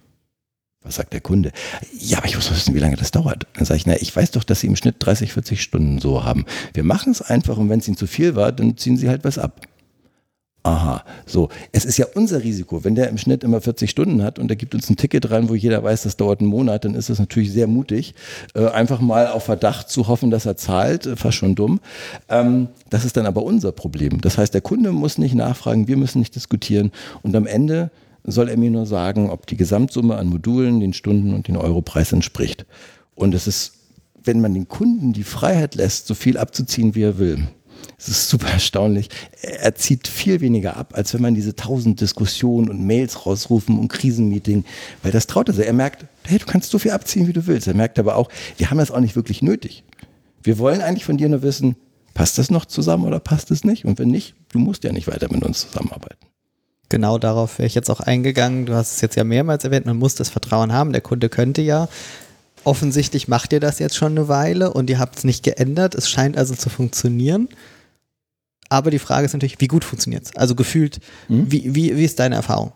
Was sagt der Kunde? Ja, aber ich muss wissen, wie lange das dauert. Dann sage ich, na, ich weiß doch, dass Sie im Schnitt 30, 40 Stunden so haben. Wir machen es einfach und wenn es Ihnen zu viel war, dann ziehen Sie halt was ab. Aha, so. Es ist ja unser Risiko. Wenn der im Schnitt immer 40 Stunden hat und der gibt uns ein Ticket rein, wo jeder weiß, das dauert einen Monat, dann ist das natürlich sehr mutig, äh, einfach mal auf Verdacht zu hoffen, dass er zahlt, äh, fast schon dumm. Ähm, das ist dann aber unser Problem. Das heißt, der Kunde muss nicht nachfragen, wir müssen nicht diskutieren und am Ende soll er mir nur sagen, ob die Gesamtsumme an Modulen den Stunden und den Europreis entspricht. Und es ist, wenn man den Kunden die Freiheit lässt, so viel abzuziehen, wie er will. Es ist super erstaunlich. Er zieht viel weniger ab, als wenn man diese tausend Diskussionen und Mails rausrufen und Krisenmeeting, weil das traut er sich. Er merkt, hey, du kannst so viel abziehen, wie du willst. Er merkt aber auch, wir haben das auch nicht wirklich nötig. Wir wollen eigentlich von dir nur wissen, passt das noch zusammen oder passt es nicht? Und wenn nicht, du musst ja nicht weiter mit uns zusammenarbeiten genau darauf wäre ich jetzt auch eingegangen. Du hast es jetzt ja mehrmals erwähnt, man muss das Vertrauen haben. Der Kunde könnte ja. Offensichtlich macht ihr das jetzt schon eine Weile und ihr habt es nicht geändert. Es scheint also zu funktionieren. Aber die Frage ist natürlich, wie gut funktioniert es? Also gefühlt, mhm. wie, wie, wie ist deine Erfahrung?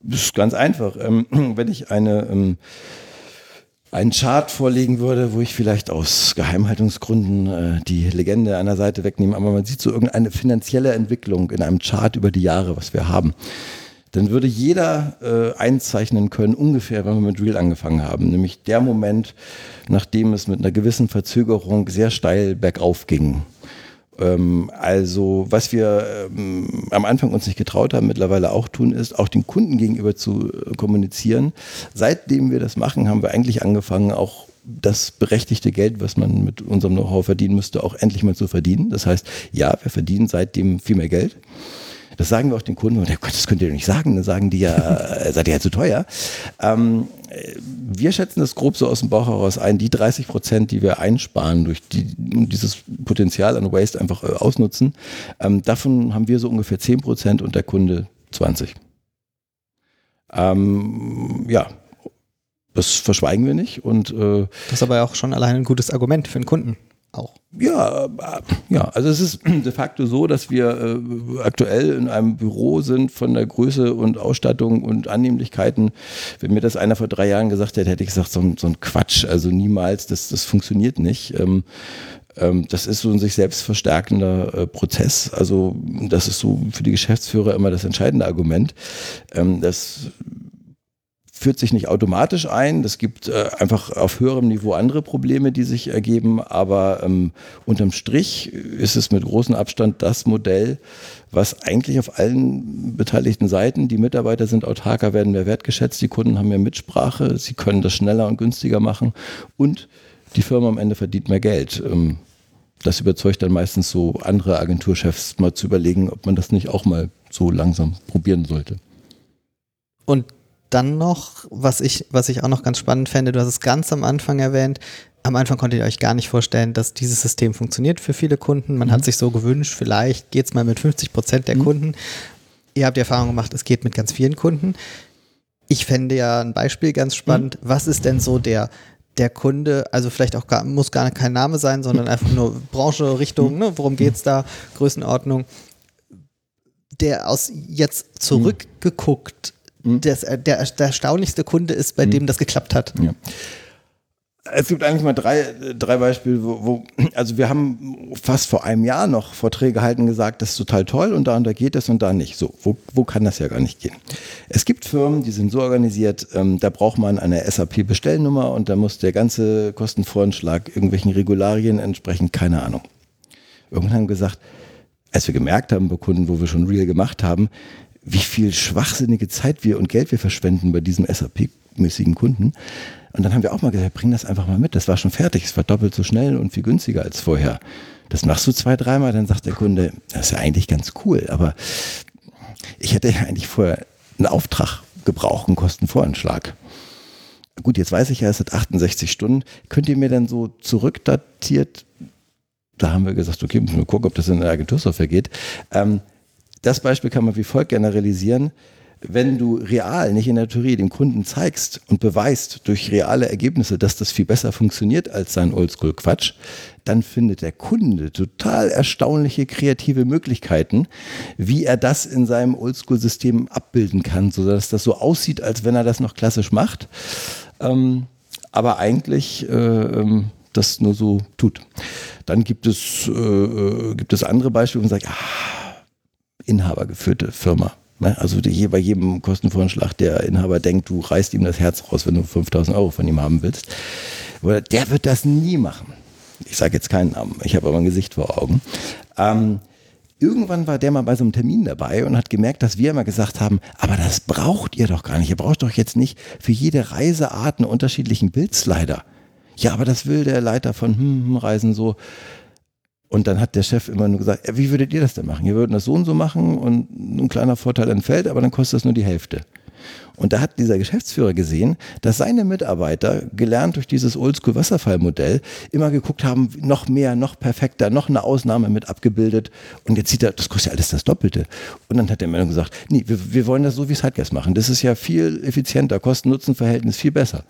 Das ist ganz einfach. Ähm, wenn ich eine ähm, einen Chart vorlegen würde, wo ich vielleicht aus Geheimhaltungsgründen äh, die Legende der Seite wegnehme, aber man sieht so irgendeine finanzielle Entwicklung in einem Chart über die Jahre, was wir haben. Dann würde jeder äh, einzeichnen können, ungefähr, wenn wir mit Real angefangen haben, nämlich der Moment, nachdem es mit einer gewissen Verzögerung sehr steil bergauf ging. Ähm, also was wir ähm, am Anfang uns nicht getraut haben, mittlerweile auch tun, ist auch den Kunden gegenüber zu äh, kommunizieren. Seitdem wir das machen, haben wir eigentlich angefangen, auch das berechtigte Geld, was man mit unserem Know-how verdienen müsste, auch endlich mal zu verdienen. Das heißt, ja, wir verdienen seitdem viel mehr Geld. Das sagen wir auch den Kunden, und oh Gott, das könnt ihr doch nicht sagen, dann sagen die ja, äh, seid ihr ja zu teuer. Ähm, wir schätzen das grob so aus dem Bauch heraus ein, die 30 Prozent, die wir einsparen durch die, dieses Potenzial an Waste einfach äh, ausnutzen, ähm, davon haben wir so ungefähr 10 Prozent und der Kunde 20. Ähm, ja, das verschweigen wir nicht und äh, das ist aber auch schon allein ein gutes Argument für den Kunden auch. Ja, äh, ja, also es ist de facto so, dass wir äh, aktuell in einem Büro sind von der Größe und Ausstattung und Annehmlichkeiten. Wenn mir das einer vor drei Jahren gesagt hätte, hätte ich gesagt, so, so ein Quatsch, also niemals, das, das funktioniert nicht. Ähm, ähm, das ist so ein sich selbst verstärkender äh, Prozess. Also das ist so für die Geschäftsführer immer das entscheidende Argument. Ähm, das führt sich nicht automatisch ein. Es gibt äh, einfach auf höherem Niveau andere Probleme, die sich ergeben. Aber ähm, unterm Strich ist es mit großem Abstand das Modell, was eigentlich auf allen beteiligten Seiten, die Mitarbeiter sind autarker, werden mehr wertgeschätzt, die Kunden haben mehr Mitsprache, sie können das schneller und günstiger machen und die Firma am Ende verdient mehr Geld. Ähm, das überzeugt dann meistens so andere Agenturchefs mal zu überlegen, ob man das nicht auch mal so langsam probieren sollte. Und dann noch, was ich, was ich auch noch ganz spannend fände, du hast es ganz am Anfang erwähnt, am Anfang konntet ihr euch gar nicht vorstellen, dass dieses System funktioniert für viele Kunden. Man mhm. hat sich so gewünscht, vielleicht geht es mal mit 50 Prozent der mhm. Kunden. Ihr habt die Erfahrung gemacht, es geht mit ganz vielen Kunden. Ich fände ja ein Beispiel ganz spannend. Mhm. Was ist denn so der, der Kunde, also vielleicht auch gar, muss gar kein Name sein, sondern mhm. einfach nur Branche, Richtung, ne, worum geht es da, Größenordnung, der aus jetzt zurückgeguckt das, äh, der, der erstaunlichste Kunde ist, bei dem das geklappt hat. Ja. Es gibt eigentlich mal drei, drei Beispiele, wo, wo, also wir haben fast vor einem Jahr noch Vorträge gehalten und gesagt, das ist total toll und da und da geht es und da nicht. So, wo, wo kann das ja gar nicht gehen? Es gibt Firmen, die sind so organisiert, ähm, da braucht man eine SAP-Bestellnummer und da muss der ganze Kostenvoranschlag irgendwelchen Regularien entsprechen, keine Ahnung. Irgendwann haben wir gesagt, als wir gemerkt haben bei Kunden, wo wir schon Real gemacht haben, wie viel schwachsinnige Zeit wir und Geld wir verschwenden bei diesem SAP-mäßigen Kunden. Und dann haben wir auch mal gesagt, bring das einfach mal mit. Das war schon fertig. Es war doppelt so schnell und viel günstiger als vorher. Das machst du zwei, dreimal, dann sagt der Kunde, das ist ja eigentlich ganz cool, aber ich hätte ja eigentlich vorher einen Auftrag gebraucht, einen Kostenvoranschlag. Gut, jetzt weiß ich ja, es hat 68 Stunden. Könnt ihr mir dann so zurückdatiert, da haben wir gesagt, okay, müssen wir gucken, ob das in der Agentursoftware geht. Ähm, das Beispiel kann man wie folgt generalisieren. Wenn du real, nicht in der Theorie, dem Kunden zeigst und beweist durch reale Ergebnisse, dass das viel besser funktioniert als sein Oldschool-Quatsch, dann findet der Kunde total erstaunliche kreative Möglichkeiten, wie er das in seinem Oldschool-System abbilden kann, sodass das so aussieht, als wenn er das noch klassisch macht. Ähm, aber eigentlich äh, ähm, das nur so tut. Dann gibt es, äh, äh gibt es andere Beispiele, wo man sagt, ah, inhabergeführte Firma. Ne? Also bei jedem Kostenvoranschlag der Inhaber denkt, du reißt ihm das Herz raus, wenn du 5000 Euro von ihm haben willst. Der wird das nie machen. Ich sage jetzt keinen Namen, ich habe aber ein Gesicht vor Augen. Ähm, irgendwann war der mal bei so einem Termin dabei und hat gemerkt, dass wir immer gesagt haben, aber das braucht ihr doch gar nicht. Ihr braucht doch jetzt nicht für jede Reiseart einen unterschiedlichen Bildslider. Ja, aber das will der Leiter von hm, hm, Reisen so. Und dann hat der Chef immer nur gesagt, wie würdet ihr das denn machen? Ihr würdet das so und so machen und ein kleiner Vorteil entfällt, aber dann kostet das nur die Hälfte. Und da hat dieser Geschäftsführer gesehen, dass seine Mitarbeiter, gelernt durch dieses Oldschool-Wasserfallmodell, immer geguckt haben, noch mehr, noch perfekter, noch eine Ausnahme mit abgebildet. Und jetzt sieht er, das kostet ja alles das Doppelte. Und dann hat der Männer gesagt, nee, wir, wir wollen das so wie Sidegas machen. Das ist ja viel effizienter, Kosten-Nutzen-Verhältnis viel besser.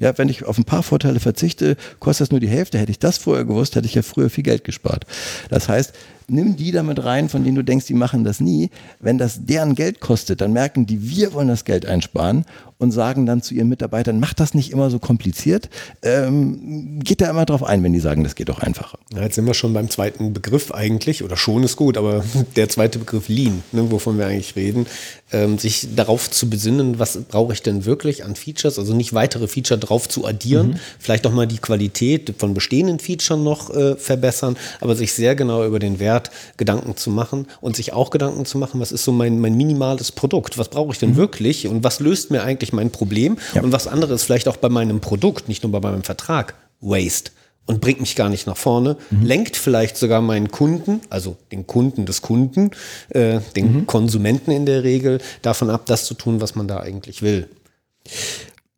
Ja, wenn ich auf ein paar Vorteile verzichte, kostet das nur die Hälfte. Hätte ich das vorher gewusst, hätte ich ja früher viel Geld gespart. Das heißt, nimm die damit rein, von denen du denkst, die machen das nie. Wenn das deren Geld kostet, dann merken die, wir wollen das Geld einsparen und sagen dann zu ihren Mitarbeitern, macht das nicht immer so kompliziert. Ähm, geht da immer drauf ein, wenn die sagen, das geht doch einfacher. Ja, jetzt sind wir schon beim zweiten Begriff eigentlich, oder schon ist gut, aber der zweite Begriff Lean, ne, wovon wir eigentlich reden, ähm, sich darauf zu besinnen, was brauche ich denn wirklich an Features, also nicht weitere Feature drauf zu addieren, mhm. vielleicht auch mal die Qualität von bestehenden Features noch äh, verbessern, aber sich sehr genau über den Wert Gedanken zu machen und sich auch Gedanken zu machen, was ist so mein, mein minimales Produkt, was brauche ich denn mhm. wirklich und was löst mir eigentlich mein Problem ja. und was anderes vielleicht auch bei meinem Produkt, nicht nur bei meinem Vertrag, Waste und bringt mich gar nicht nach vorne, mhm. lenkt vielleicht sogar meinen Kunden, also den Kunden des Kunden, äh, den mhm. Konsumenten in der Regel, davon ab, das zu tun, was man da eigentlich will.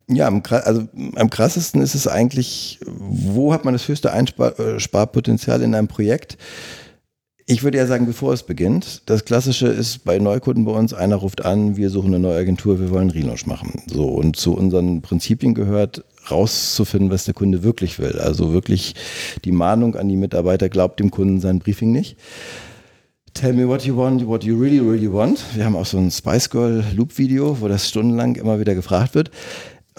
Ja, am, also am krassesten ist es eigentlich, wo hat man das höchste Einsparpotenzial in einem Projekt? Ich würde ja sagen, bevor es beginnt. Das Klassische ist bei Neukunden bei uns, einer ruft an, wir suchen eine neue Agentur, wir wollen Relaunch machen. So, und zu unseren Prinzipien gehört, rauszufinden, was der Kunde wirklich will. Also wirklich die Mahnung an die Mitarbeiter, glaubt dem Kunden sein Briefing nicht. Tell me what you want, what you really, really want. Wir haben auch so ein Spice Girl Loop Video, wo das stundenlang immer wieder gefragt wird.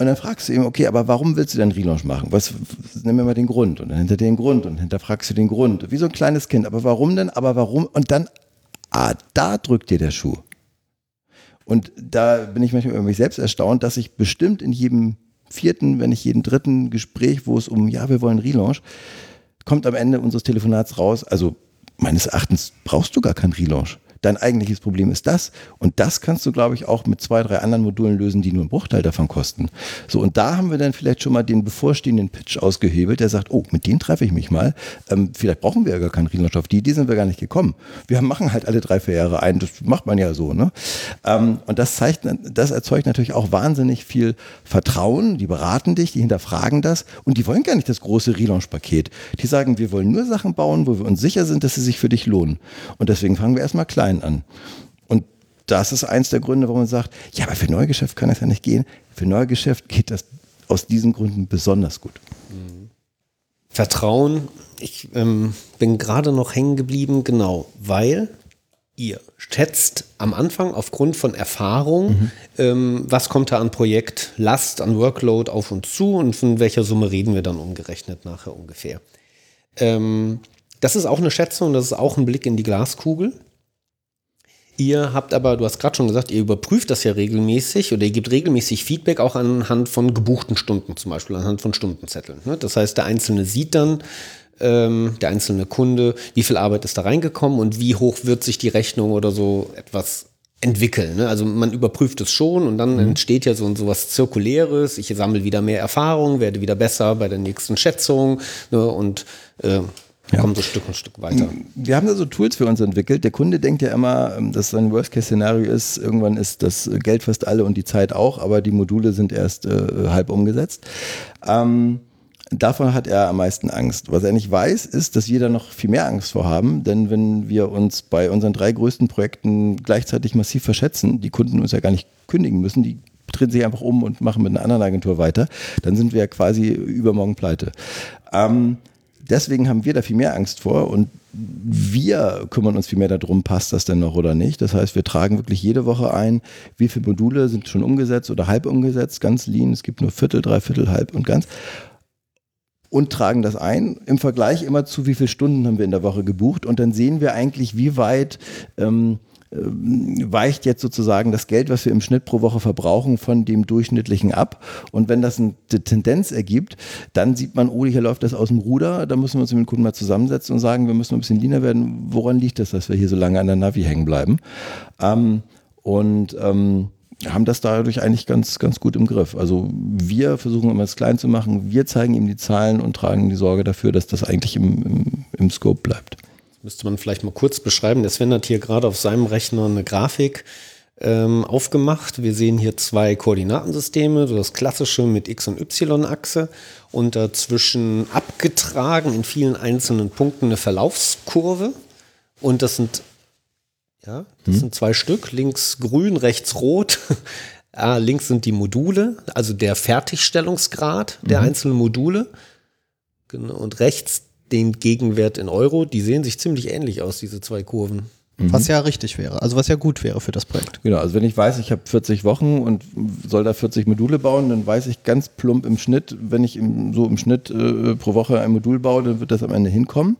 Und dann fragst du ihm, okay, aber warum willst du denn Relaunch machen? Was, nimm mir mal den Grund. Und dann hinter den Grund und hinterfragst du den Grund. Wie so ein kleines Kind. Aber warum denn? Aber warum? Und dann, ah, da drückt dir der Schuh. Und da bin ich manchmal über mich selbst erstaunt, dass ich bestimmt in jedem vierten, wenn nicht jeden dritten Gespräch, wo es um, ja, wir wollen Relaunch, kommt am Ende unseres Telefonats raus, also meines Erachtens brauchst du gar keinen Relaunch. Dein eigentliches Problem ist das. Und das kannst du, glaube ich, auch mit zwei, drei anderen Modulen lösen, die nur einen Bruchteil davon kosten. So, und da haben wir dann vielleicht schon mal den bevorstehenden Pitch ausgehebelt, der sagt, oh, mit denen treffe ich mich mal. Ähm, vielleicht brauchen wir ja gar keinen. Auf die Idee sind wir gar nicht gekommen. Wir machen halt alle drei, vier Jahre ein. Das macht man ja so. Ne? Ähm, und das, zeigt, das erzeugt natürlich auch wahnsinnig viel Vertrauen. Die beraten dich, die hinterfragen das und die wollen gar nicht das große Relaunch-Paket. Die sagen, wir wollen nur Sachen bauen, wo wir uns sicher sind, dass sie sich für dich lohnen. Und deswegen fangen wir erstmal klein klein an. Und das ist eins der Gründe, warum man sagt, ja, aber für Neugeschäft kann das ja nicht gehen. Für Neugeschäft geht das aus diesen Gründen besonders gut. Vertrauen, ich ähm, bin gerade noch hängen geblieben, genau, weil ihr schätzt am Anfang aufgrund von Erfahrung, mhm. ähm, was kommt da an Projektlast, an Workload auf uns zu und von welcher Summe reden wir dann umgerechnet nachher ungefähr. Ähm, das ist auch eine Schätzung, das ist auch ein Blick in die Glaskugel. Ihr habt aber, du hast gerade schon gesagt, ihr überprüft das ja regelmäßig oder ihr gebt regelmäßig Feedback auch anhand von gebuchten Stunden zum Beispiel, anhand von Stundenzetteln. Ne? Das heißt, der Einzelne sieht dann, ähm, der einzelne Kunde, wie viel Arbeit ist da reingekommen und wie hoch wird sich die Rechnung oder so etwas entwickeln. Ne? Also man überprüft es schon und dann mhm. entsteht ja so, so was Zirkuläres. Ich sammle wieder mehr Erfahrung, werde wieder besser bei der nächsten Schätzung ne? und äh, ja. kommen so Stück und Stück weiter. Wir haben da so Tools für uns entwickelt. Der Kunde denkt ja immer, ähm, dass sein Worst-Case-Szenario ist, irgendwann ist das Geld fast alle und die Zeit auch, aber die Module sind erst äh, halb umgesetzt. Ähm, Davon hat er am meisten Angst. Was er nicht weiß, ist, dass wir da noch viel mehr Angst vor haben. Denn wenn wir uns bei unseren drei größten Projekten gleichzeitig massiv verschätzen, die Kunden uns ja gar nicht kündigen müssen, die drehen sich einfach um und machen mit einer anderen Agentur weiter, dann sind wir ja quasi übermorgen pleite. Ähm, deswegen haben wir da viel mehr Angst vor und wir kümmern uns viel mehr darum, passt das denn noch oder nicht. Das heißt, wir tragen wirklich jede Woche ein, wie viele Module sind schon umgesetzt oder halb umgesetzt, ganz lean. Es gibt nur Viertel, Dreiviertel, halb und ganz und tragen das ein. Im Vergleich immer zu, wie viele Stunden haben wir in der Woche gebucht. Und dann sehen wir eigentlich, wie weit ähm, weicht jetzt sozusagen das Geld, was wir im Schnitt pro Woche verbrauchen, von dem durchschnittlichen ab. Und wenn das eine Tendenz ergibt, dann sieht man, oh, hier läuft das aus dem Ruder. Da müssen wir uns mit dem Kunden mal zusammensetzen und sagen, wir müssen ein bisschen leaner werden. Woran liegt das, dass wir hier so lange an der Navi hängen bleiben? Ähm, und ähm, haben das dadurch eigentlich ganz, ganz gut im Griff. Also wir versuchen immer es klein zu machen, wir zeigen ihm die Zahlen und tragen die Sorge dafür, dass das eigentlich im, im, im Scope bleibt. Müsste man vielleicht mal kurz beschreiben. Der Sven hat hier gerade auf seinem Rechner eine Grafik ähm, aufgemacht. Wir sehen hier zwei Koordinatensysteme, so das klassische mit X- und Y-Achse und dazwischen abgetragen in vielen einzelnen Punkten eine Verlaufskurve. Und das sind ja, das hm. sind zwei Stück, links grün, rechts rot. ah, links sind die Module, also der Fertigstellungsgrad der mhm. einzelnen Module. Genau, und rechts den Gegenwert in Euro. Die sehen sich ziemlich ähnlich aus, diese zwei Kurven. Mhm. Was ja richtig wäre, also was ja gut wäre für das Projekt. Genau, also wenn ich weiß, ich habe 40 Wochen und soll da 40 Module bauen, dann weiß ich ganz plump im Schnitt, wenn ich im, so im Schnitt äh, pro Woche ein Modul baue, dann wird das am Ende hinkommen.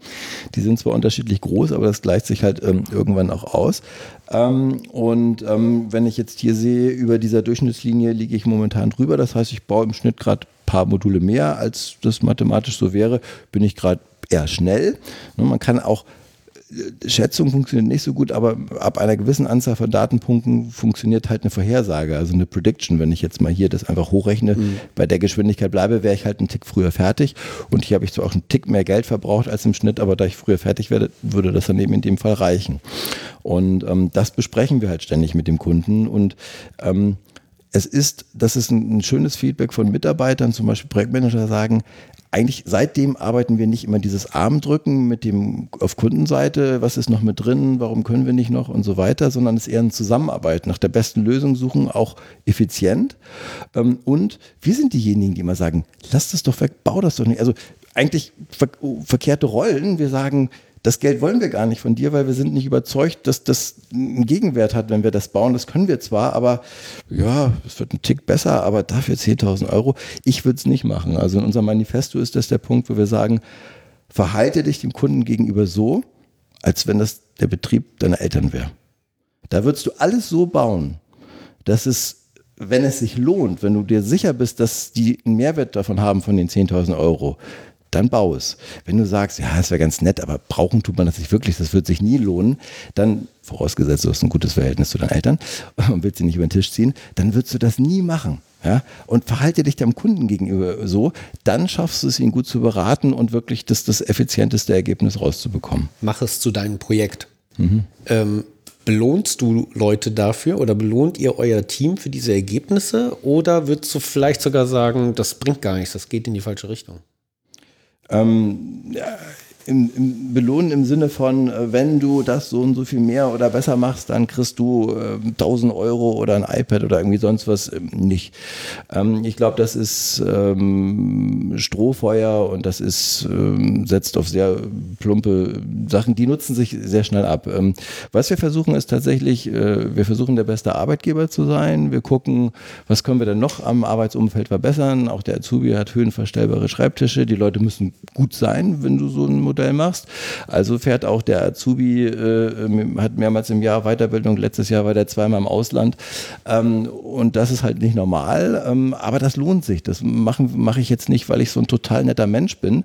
Die sind zwar unterschiedlich groß, aber das gleicht sich halt ähm, irgendwann auch aus. Ähm, und ähm, wenn ich jetzt hier sehe, über dieser Durchschnittslinie liege ich momentan drüber, das heißt, ich baue im Schnitt gerade ein paar Module mehr, als das mathematisch so wäre, bin ich gerade eher schnell. Und man kann auch Schätzung funktioniert nicht so gut, aber ab einer gewissen Anzahl von Datenpunkten funktioniert halt eine Vorhersage, also eine Prediction. Wenn ich jetzt mal hier das einfach hochrechne, mhm. bei der Geschwindigkeit bleibe, wäre ich halt einen Tick früher fertig. Und hier habe ich zwar auch einen Tick mehr Geld verbraucht als im Schnitt, aber da ich früher fertig werde, würde das dann eben in dem Fall reichen. Und ähm, das besprechen wir halt ständig mit dem Kunden und ähm, es ist, das ist ein, schönes Feedback von Mitarbeitern, zum Beispiel Projektmanager sagen, eigentlich seitdem arbeiten wir nicht immer dieses Armdrücken mit dem auf Kundenseite, was ist noch mit drin, warum können wir nicht noch und so weiter, sondern es ist eher ein Zusammenarbeit, nach der besten Lösung suchen, auch effizient. Ähm, und wir sind diejenigen, die immer sagen, lass das doch weg, bau das doch nicht. Also eigentlich ver verkehrte Rollen. Wir sagen, das Geld wollen wir gar nicht von dir, weil wir sind nicht überzeugt, dass das einen Gegenwert hat, wenn wir das bauen. Das können wir zwar, aber ja, es wird ein Tick besser, aber dafür 10.000 Euro. Ich würde es nicht machen. Also in unserem Manifesto ist das der Punkt, wo wir sagen, verhalte dich dem Kunden gegenüber so, als wenn das der Betrieb deiner Eltern wäre. Da würdest du alles so bauen, dass es wenn es sich lohnt, wenn du dir sicher bist, dass die einen Mehrwert davon haben von den 10.000 Euro, dann bau es. Wenn du sagst, ja, das wäre ganz nett, aber brauchen tut man das nicht wirklich, das wird sich nie lohnen, dann, vorausgesetzt, du hast ein gutes Verhältnis zu deinen Eltern und willst sie nicht über den Tisch ziehen, dann würdest du das nie machen. Ja, und verhalte dich dem Kunden gegenüber so, dann schaffst du es, ihn gut zu beraten und wirklich das, das effizienteste Ergebnis rauszubekommen. Mach es zu deinem Projekt. Mhm. Ähm, belohnst du Leute dafür oder belohnt ihr euer Team für diese Ergebnisse oder würdest du vielleicht sogar sagen, das bringt gar nichts, das geht in die falsche Richtung? Ähm, im, im Belohnen im Sinne von, äh, wenn du das so und so viel mehr oder besser machst, dann kriegst du äh, 1000 Euro oder ein iPad oder irgendwie sonst was ähm, nicht. Ähm, ich glaube, das ist ähm, Strohfeuer und das ist, ähm, setzt auf sehr plumpe Sachen, die nutzen sich sehr schnell ab. Ähm, was wir versuchen ist tatsächlich, äh, wir versuchen der beste Arbeitgeber zu sein. Wir gucken, was können wir denn noch am Arbeitsumfeld verbessern. Auch der Azubi hat höhenverstellbare Schreibtische. Die Leute müssen gut sein, wenn du so ein Modell machst. Also fährt auch der Azubi, äh, hat mehrmals im Jahr Weiterbildung, letztes Jahr war der zweimal im Ausland. Ähm, und das ist halt nicht normal, ähm, aber das lohnt sich. Das mache mach ich jetzt nicht, weil ich so ein total netter Mensch bin,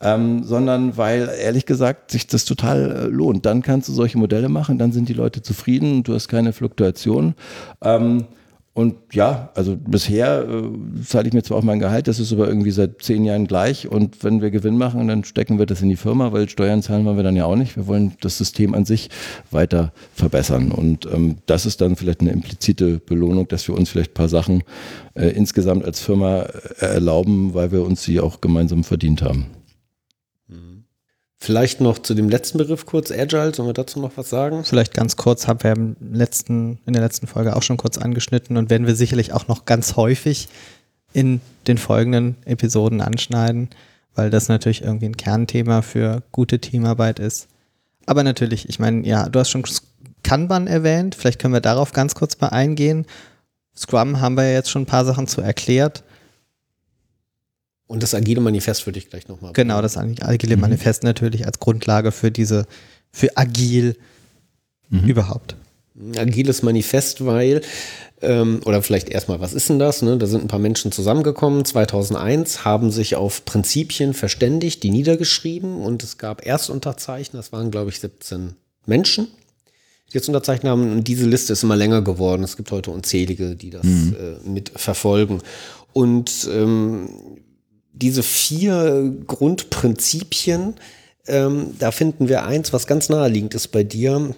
ähm, sondern weil ehrlich gesagt sich das total äh, lohnt. Dann kannst du solche Modelle machen, dann sind die Leute zufrieden, du hast keine Fluktuation. Ähm, und ja, also bisher äh, zahle ich mir zwar auch mein Gehalt, das ist aber irgendwie seit zehn Jahren gleich. Und wenn wir Gewinn machen, dann stecken wir das in die Firma, weil Steuern zahlen wollen wir dann ja auch nicht. Wir wollen das System an sich weiter verbessern. Und ähm, das ist dann vielleicht eine implizite Belohnung, dass wir uns vielleicht ein paar Sachen äh, insgesamt als Firma äh, erlauben, weil wir uns sie auch gemeinsam verdient haben. Vielleicht noch zu dem letzten Begriff kurz, Agile, sollen wir dazu noch was sagen? Vielleicht ganz kurz, haben wir im letzten, in der letzten Folge auch schon kurz angeschnitten und werden wir sicherlich auch noch ganz häufig in den folgenden Episoden anschneiden, weil das natürlich irgendwie ein Kernthema für gute Teamarbeit ist. Aber natürlich, ich meine, ja, du hast schon Kanban erwähnt, vielleicht können wir darauf ganz kurz mal eingehen. Scrum haben wir jetzt schon ein paar Sachen zu erklärt. Und das agile Manifest würde ich gleich nochmal. Genau, das agile mhm. Manifest natürlich als Grundlage für diese, für agil mhm. überhaupt. Agiles Manifest, weil, ähm, oder vielleicht erstmal, was ist denn das? Ne? Da sind ein paar Menschen zusammengekommen, 2001, haben sich auf Prinzipien verständigt, die niedergeschrieben und es gab Erstunterzeichner, das waren, glaube ich, 17 Menschen, die jetzt unterzeichnet haben und diese Liste ist immer länger geworden. Es gibt heute unzählige, die das mhm. äh, mit verfolgen. Und ähm, diese vier Grundprinzipien, ähm, da finden wir eins, was ganz naheliegend ist bei dir.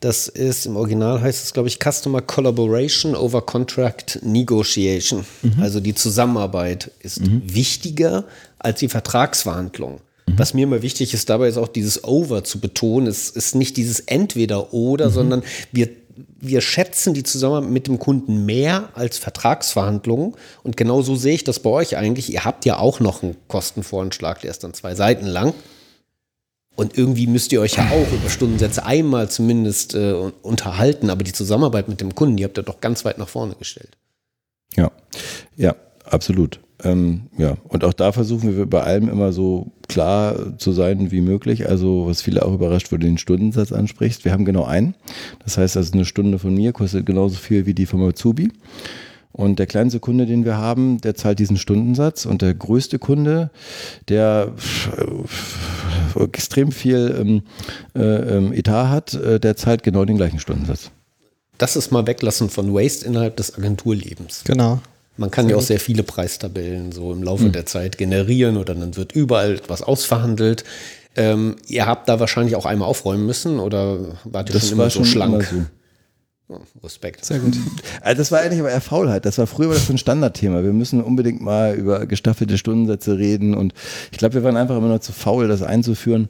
Das ist im Original heißt es, glaube ich, Customer Collaboration over Contract Negotiation. Mhm. Also die Zusammenarbeit ist mhm. wichtiger als die Vertragsverhandlung. Mhm. Was mir immer wichtig ist, dabei ist auch dieses Over zu betonen. Es ist nicht dieses Entweder-Oder, mhm. sondern wir wir schätzen die Zusammenarbeit mit dem Kunden mehr als Vertragsverhandlungen. Und genau so sehe ich das bei euch eigentlich. Ihr habt ja auch noch einen Kostenvoranschlag, der ist dann zwei Seiten lang. Und irgendwie müsst ihr euch ja auch über Stundensätze einmal zumindest äh, unterhalten. Aber die Zusammenarbeit mit dem Kunden, die habt ihr doch ganz weit nach vorne gestellt. Ja, ja, absolut. Ähm, ja, und auch da versuchen wir bei allem immer so klar zu sein wie möglich. Also, was viele auch überrascht, wo du den Stundensatz ansprichst. Wir haben genau einen. Das heißt, also eine Stunde von mir kostet genauso viel wie die von Matsubi. Und der kleinste Kunde, den wir haben, der zahlt diesen Stundensatz. Und der größte Kunde, der extrem viel ähm, äh, ähm, Etat hat, äh, der zahlt genau den gleichen Stundensatz. Das ist mal weglassen von Waste innerhalb des Agenturlebens. Genau. Man kann ja auch sehr viele Preistabellen so im Laufe mhm. der Zeit generieren oder dann wird überall was ausverhandelt. Ähm, ihr habt da wahrscheinlich auch einmal aufräumen müssen oder wart ihr das schon immer so schlank? Immer so. Respekt. Sehr gut. Also das war eigentlich aber eher Faulheit. Das war früher war das so ein Standardthema. Wir müssen unbedingt mal über gestaffelte Stundensätze reden und ich glaube, wir waren einfach immer noch zu faul, das einzuführen.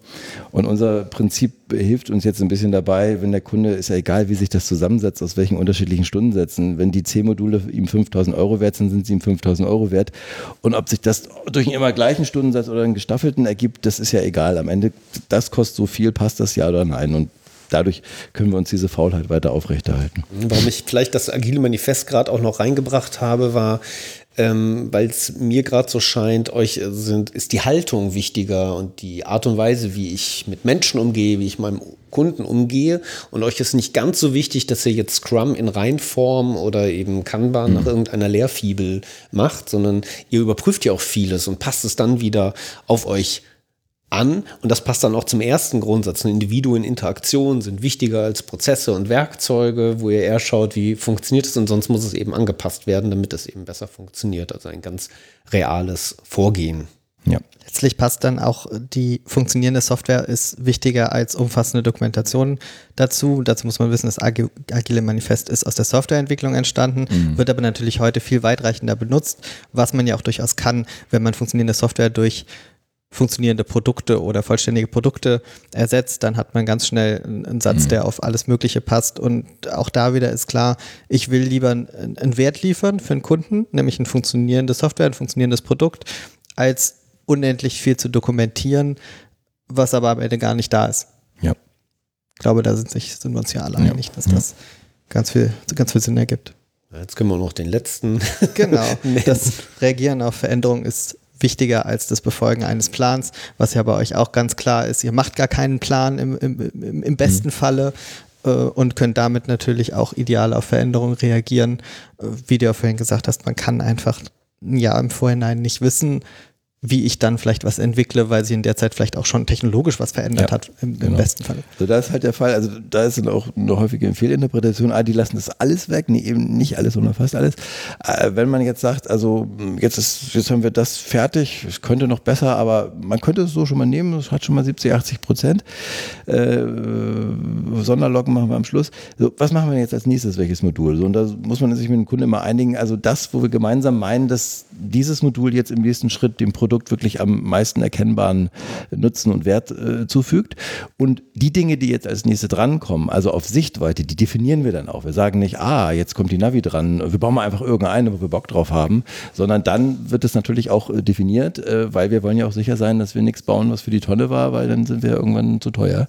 Und unser Prinzip hilft uns jetzt ein bisschen dabei, wenn der Kunde, ist ja egal, wie sich das zusammensetzt, aus welchen unterschiedlichen Stundensätzen. Wenn die C-Module ihm 5000 Euro wert sind, sind sie ihm 5000 Euro wert. Und ob sich das durch einen immer gleichen Stundensatz oder einen gestaffelten ergibt, das ist ja egal. Am Ende, das kostet so viel, passt das ja oder nein. Und dadurch können wir uns diese Faulheit weiter aufrechterhalten. Warum ich vielleicht das Agile Manifest gerade auch noch reingebracht habe, war, ähm, weil es mir gerade so scheint, euch sind, ist die Haltung wichtiger und die Art und Weise, wie ich mit Menschen umgehe, wie ich meinem Kunden umgehe. Und euch ist nicht ganz so wichtig, dass ihr jetzt Scrum in Reinform oder eben Kanban mhm. nach irgendeiner Lehrfibel macht, sondern ihr überprüft ja auch vieles und passt es dann wieder auf euch an. Und das passt dann auch zum ersten Grundsatz. Individuen, Interaktionen sind wichtiger als Prozesse und Werkzeuge, wo ihr eher schaut, wie funktioniert es und sonst muss es eben angepasst werden, damit es eben besser funktioniert. Also ein ganz reales Vorgehen. Ja. Letztlich passt dann auch die funktionierende Software ist wichtiger als umfassende Dokumentation dazu. Dazu muss man wissen, das Agile Manifest ist aus der Softwareentwicklung entstanden, mhm. wird aber natürlich heute viel weitreichender benutzt, was man ja auch durchaus kann, wenn man funktionierende Software durch funktionierende Produkte oder vollständige Produkte ersetzt, dann hat man ganz schnell einen Satz, mhm. der auf alles Mögliche passt. Und auch da wieder ist klar, ich will lieber einen Wert liefern für einen Kunden, nämlich ein funktionierendes Software, ein funktionierendes Produkt, als unendlich viel zu dokumentieren, was aber am Ende gar nicht da ist. Ja. Ich glaube, da sind, sich, sind wir uns ja alle einig, dass ja. das ganz viel, ganz viel Sinn ergibt. Jetzt können wir noch den letzten. Genau. das Reagieren auf Veränderungen ist wichtiger als das Befolgen eines Plans, was ja bei euch auch ganz klar ist. Ihr macht gar keinen Plan im, im, im besten mhm. Falle äh, und könnt damit natürlich auch ideal auf Veränderungen reagieren. Äh, wie du ja vorhin gesagt hast, man kann einfach ein Jahr im Vorhinein nicht wissen, wie ich dann vielleicht was entwickle, weil sie in der Zeit vielleicht auch schon technologisch was verändert ja, hat, im, genau. im, besten Fall. Also da ist halt der Fall, also da ist dann auch eine häufige Fehlinterpretation, ah, die lassen das alles weg, nee, eben nicht alles, sondern fast alles. Äh, wenn man jetzt sagt, also jetzt ist, jetzt haben wir das fertig, es könnte noch besser, aber man könnte es so schon mal nehmen, es hat schon mal 70, 80 Prozent. Äh, Sonderlocken machen wir am Schluss. So, was machen wir jetzt als nächstes, welches Modul? So, und da muss man sich mit dem Kunden immer einigen, also das, wo wir gemeinsam meinen, dass dieses Modul jetzt im nächsten Schritt dem Produkt Produkt wirklich am meisten erkennbaren Nutzen und Wert äh, zufügt. Und die Dinge, die jetzt als nächste drankommen, also auf Sichtweite, die definieren wir dann auch. Wir sagen nicht, ah, jetzt kommt die Navi dran, wir bauen mal einfach irgendeine, wo wir Bock drauf haben, sondern dann wird es natürlich auch äh, definiert, äh, weil wir wollen ja auch sicher sein, dass wir nichts bauen, was für die Tonne war, weil dann sind wir irgendwann zu teuer.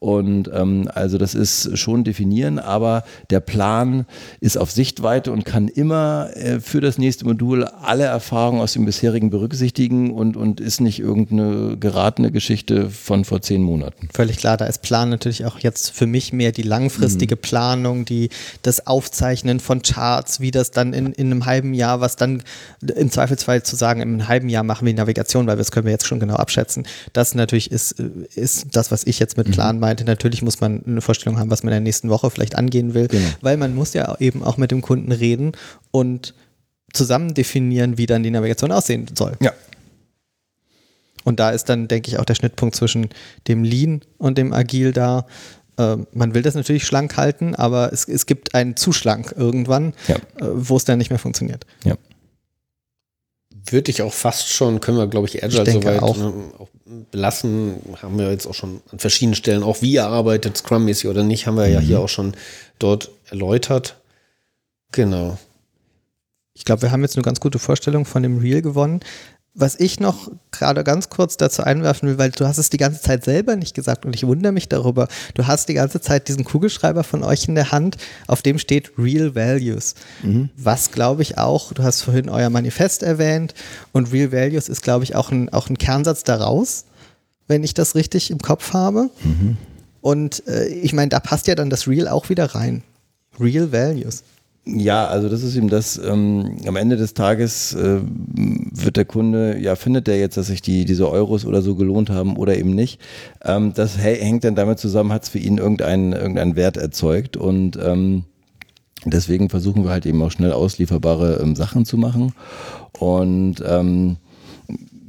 Und ähm, also das ist schon definieren, aber der Plan ist auf Sichtweite und kann immer äh, für das nächste Modul alle Erfahrungen aus dem bisherigen berücksichtigen und, und ist nicht irgendeine geratene Geschichte von vor zehn Monaten. Völlig klar, da ist Plan natürlich auch jetzt für mich mehr die langfristige mhm. Planung, die, das Aufzeichnen von Charts, wie das dann in, in einem halben Jahr, was dann im Zweifelsfall zu sagen, im halben Jahr machen wir Navigation, weil das können wir jetzt schon genau abschätzen. Das natürlich ist, ist das, was ich jetzt mit mhm. Plan mhm. meinte. Natürlich muss man eine Vorstellung haben, was man in der nächsten Woche vielleicht angehen will, genau. weil man muss ja eben auch mit dem Kunden reden und zusammen definieren, wie dann die Navigation aussehen soll. Ja, und da ist dann, denke ich, auch der Schnittpunkt zwischen dem Lean und dem Agil da. Äh, man will das natürlich schlank halten, aber es, es gibt einen zu schlank irgendwann, ja. äh, wo es dann nicht mehr funktioniert. Ja. Würde ich auch fast schon, können wir, glaube ich, Agile ich soweit auch. Ne, auch belassen. Haben wir jetzt auch schon an verschiedenen Stellen, auch wie ihr arbeitet, Scrum-mäßig oder nicht, haben wir mhm. ja hier auch schon dort erläutert. Genau. Ich glaube, wir haben jetzt eine ganz gute Vorstellung von dem Real gewonnen. Was ich noch gerade ganz kurz dazu einwerfen will, weil du hast es die ganze Zeit selber nicht gesagt und ich wundere mich darüber. Du hast die ganze Zeit diesen Kugelschreiber von euch in der Hand, auf dem steht Real Values. Mhm. Was glaube ich auch, du hast vorhin euer Manifest erwähnt und Real Values ist glaube ich auch ein, auch ein Kernsatz daraus, wenn ich das richtig im Kopf habe. Mhm. Und äh, ich meine, da passt ja dann das Real auch wieder rein. Real Values. Ja, also das ist eben das, ähm, am Ende des Tages äh, wird der Kunde, ja, findet der jetzt, dass sich die, diese Euros oder so gelohnt haben oder eben nicht. Ähm, das hängt dann damit zusammen, hat es für ihn irgendeinen, irgendeinen Wert erzeugt und ähm, deswegen versuchen wir halt eben auch schnell auslieferbare ähm, Sachen zu machen und ähm,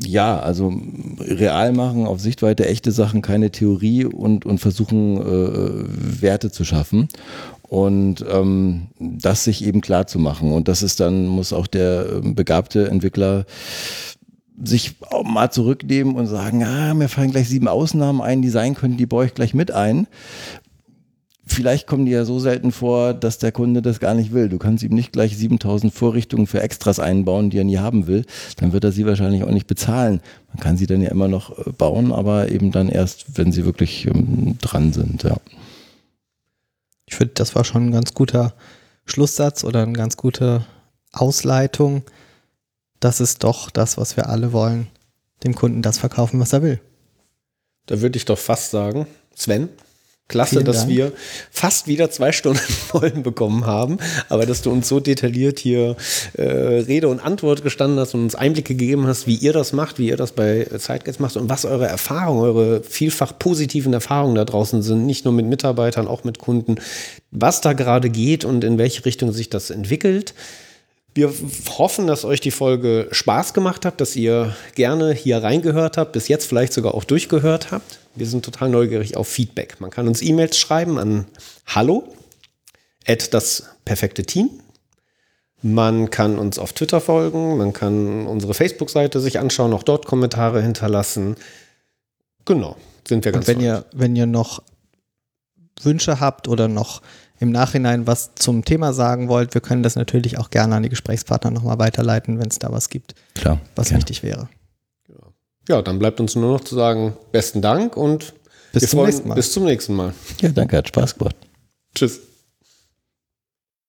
ja, also real machen, auf Sichtweite echte Sachen, keine Theorie und, und versuchen äh, Werte zu schaffen und ähm, das sich eben klar zu machen. Und das ist dann, muss auch der ähm, begabte Entwickler sich mal zurücknehmen und sagen, ah, mir fallen gleich sieben Ausnahmen ein, die sein könnten, die baue ich gleich mit ein. Vielleicht kommen die ja so selten vor, dass der Kunde das gar nicht will. Du kannst ihm nicht gleich 7000 Vorrichtungen für Extras einbauen, die er nie haben will. Dann wird er sie wahrscheinlich auch nicht bezahlen. Man kann sie dann ja immer noch äh, bauen, aber eben dann erst, wenn sie wirklich ähm, dran sind, ja. Ich finde, das war schon ein ganz guter Schlusssatz oder eine ganz gute Ausleitung. Das ist doch das, was wir alle wollen, dem Kunden das verkaufen, was er will. Da würde ich doch fast sagen, Sven, Klasse, Vielen dass Dank. wir fast wieder zwei Stunden voll bekommen haben, aber dass du uns so detailliert hier äh, Rede und Antwort gestanden hast und uns Einblicke gegeben hast, wie ihr das macht, wie ihr das bei Zeitgeist macht und was eure Erfahrungen, eure vielfach positiven Erfahrungen da draußen sind, nicht nur mit Mitarbeitern, auch mit Kunden, was da gerade geht und in welche Richtung sich das entwickelt. Wir hoffen, dass euch die Folge Spaß gemacht hat, dass ihr gerne hier reingehört habt, bis jetzt vielleicht sogar auch durchgehört habt. Wir sind total neugierig auf Feedback. Man kann uns E-Mails schreiben an hallo at das perfekte Team. Man kann uns auf Twitter folgen, man kann unsere Facebook-Seite sich anschauen, auch dort Kommentare hinterlassen. Genau, sind wir ganz Und wenn ihr, wenn ihr noch Wünsche habt oder noch im Nachhinein was zum Thema sagen wollt, wir können das natürlich auch gerne an die Gesprächspartner nochmal weiterleiten, wenn es da was gibt, Klar. was gerne. wichtig wäre. Ja, dann bleibt uns nur noch zu sagen, besten Dank und Bis wir zum freuen- nächsten Mal. Bis zum nächsten Mal. Ja, danke, hat Spaß gemacht. Tschüss.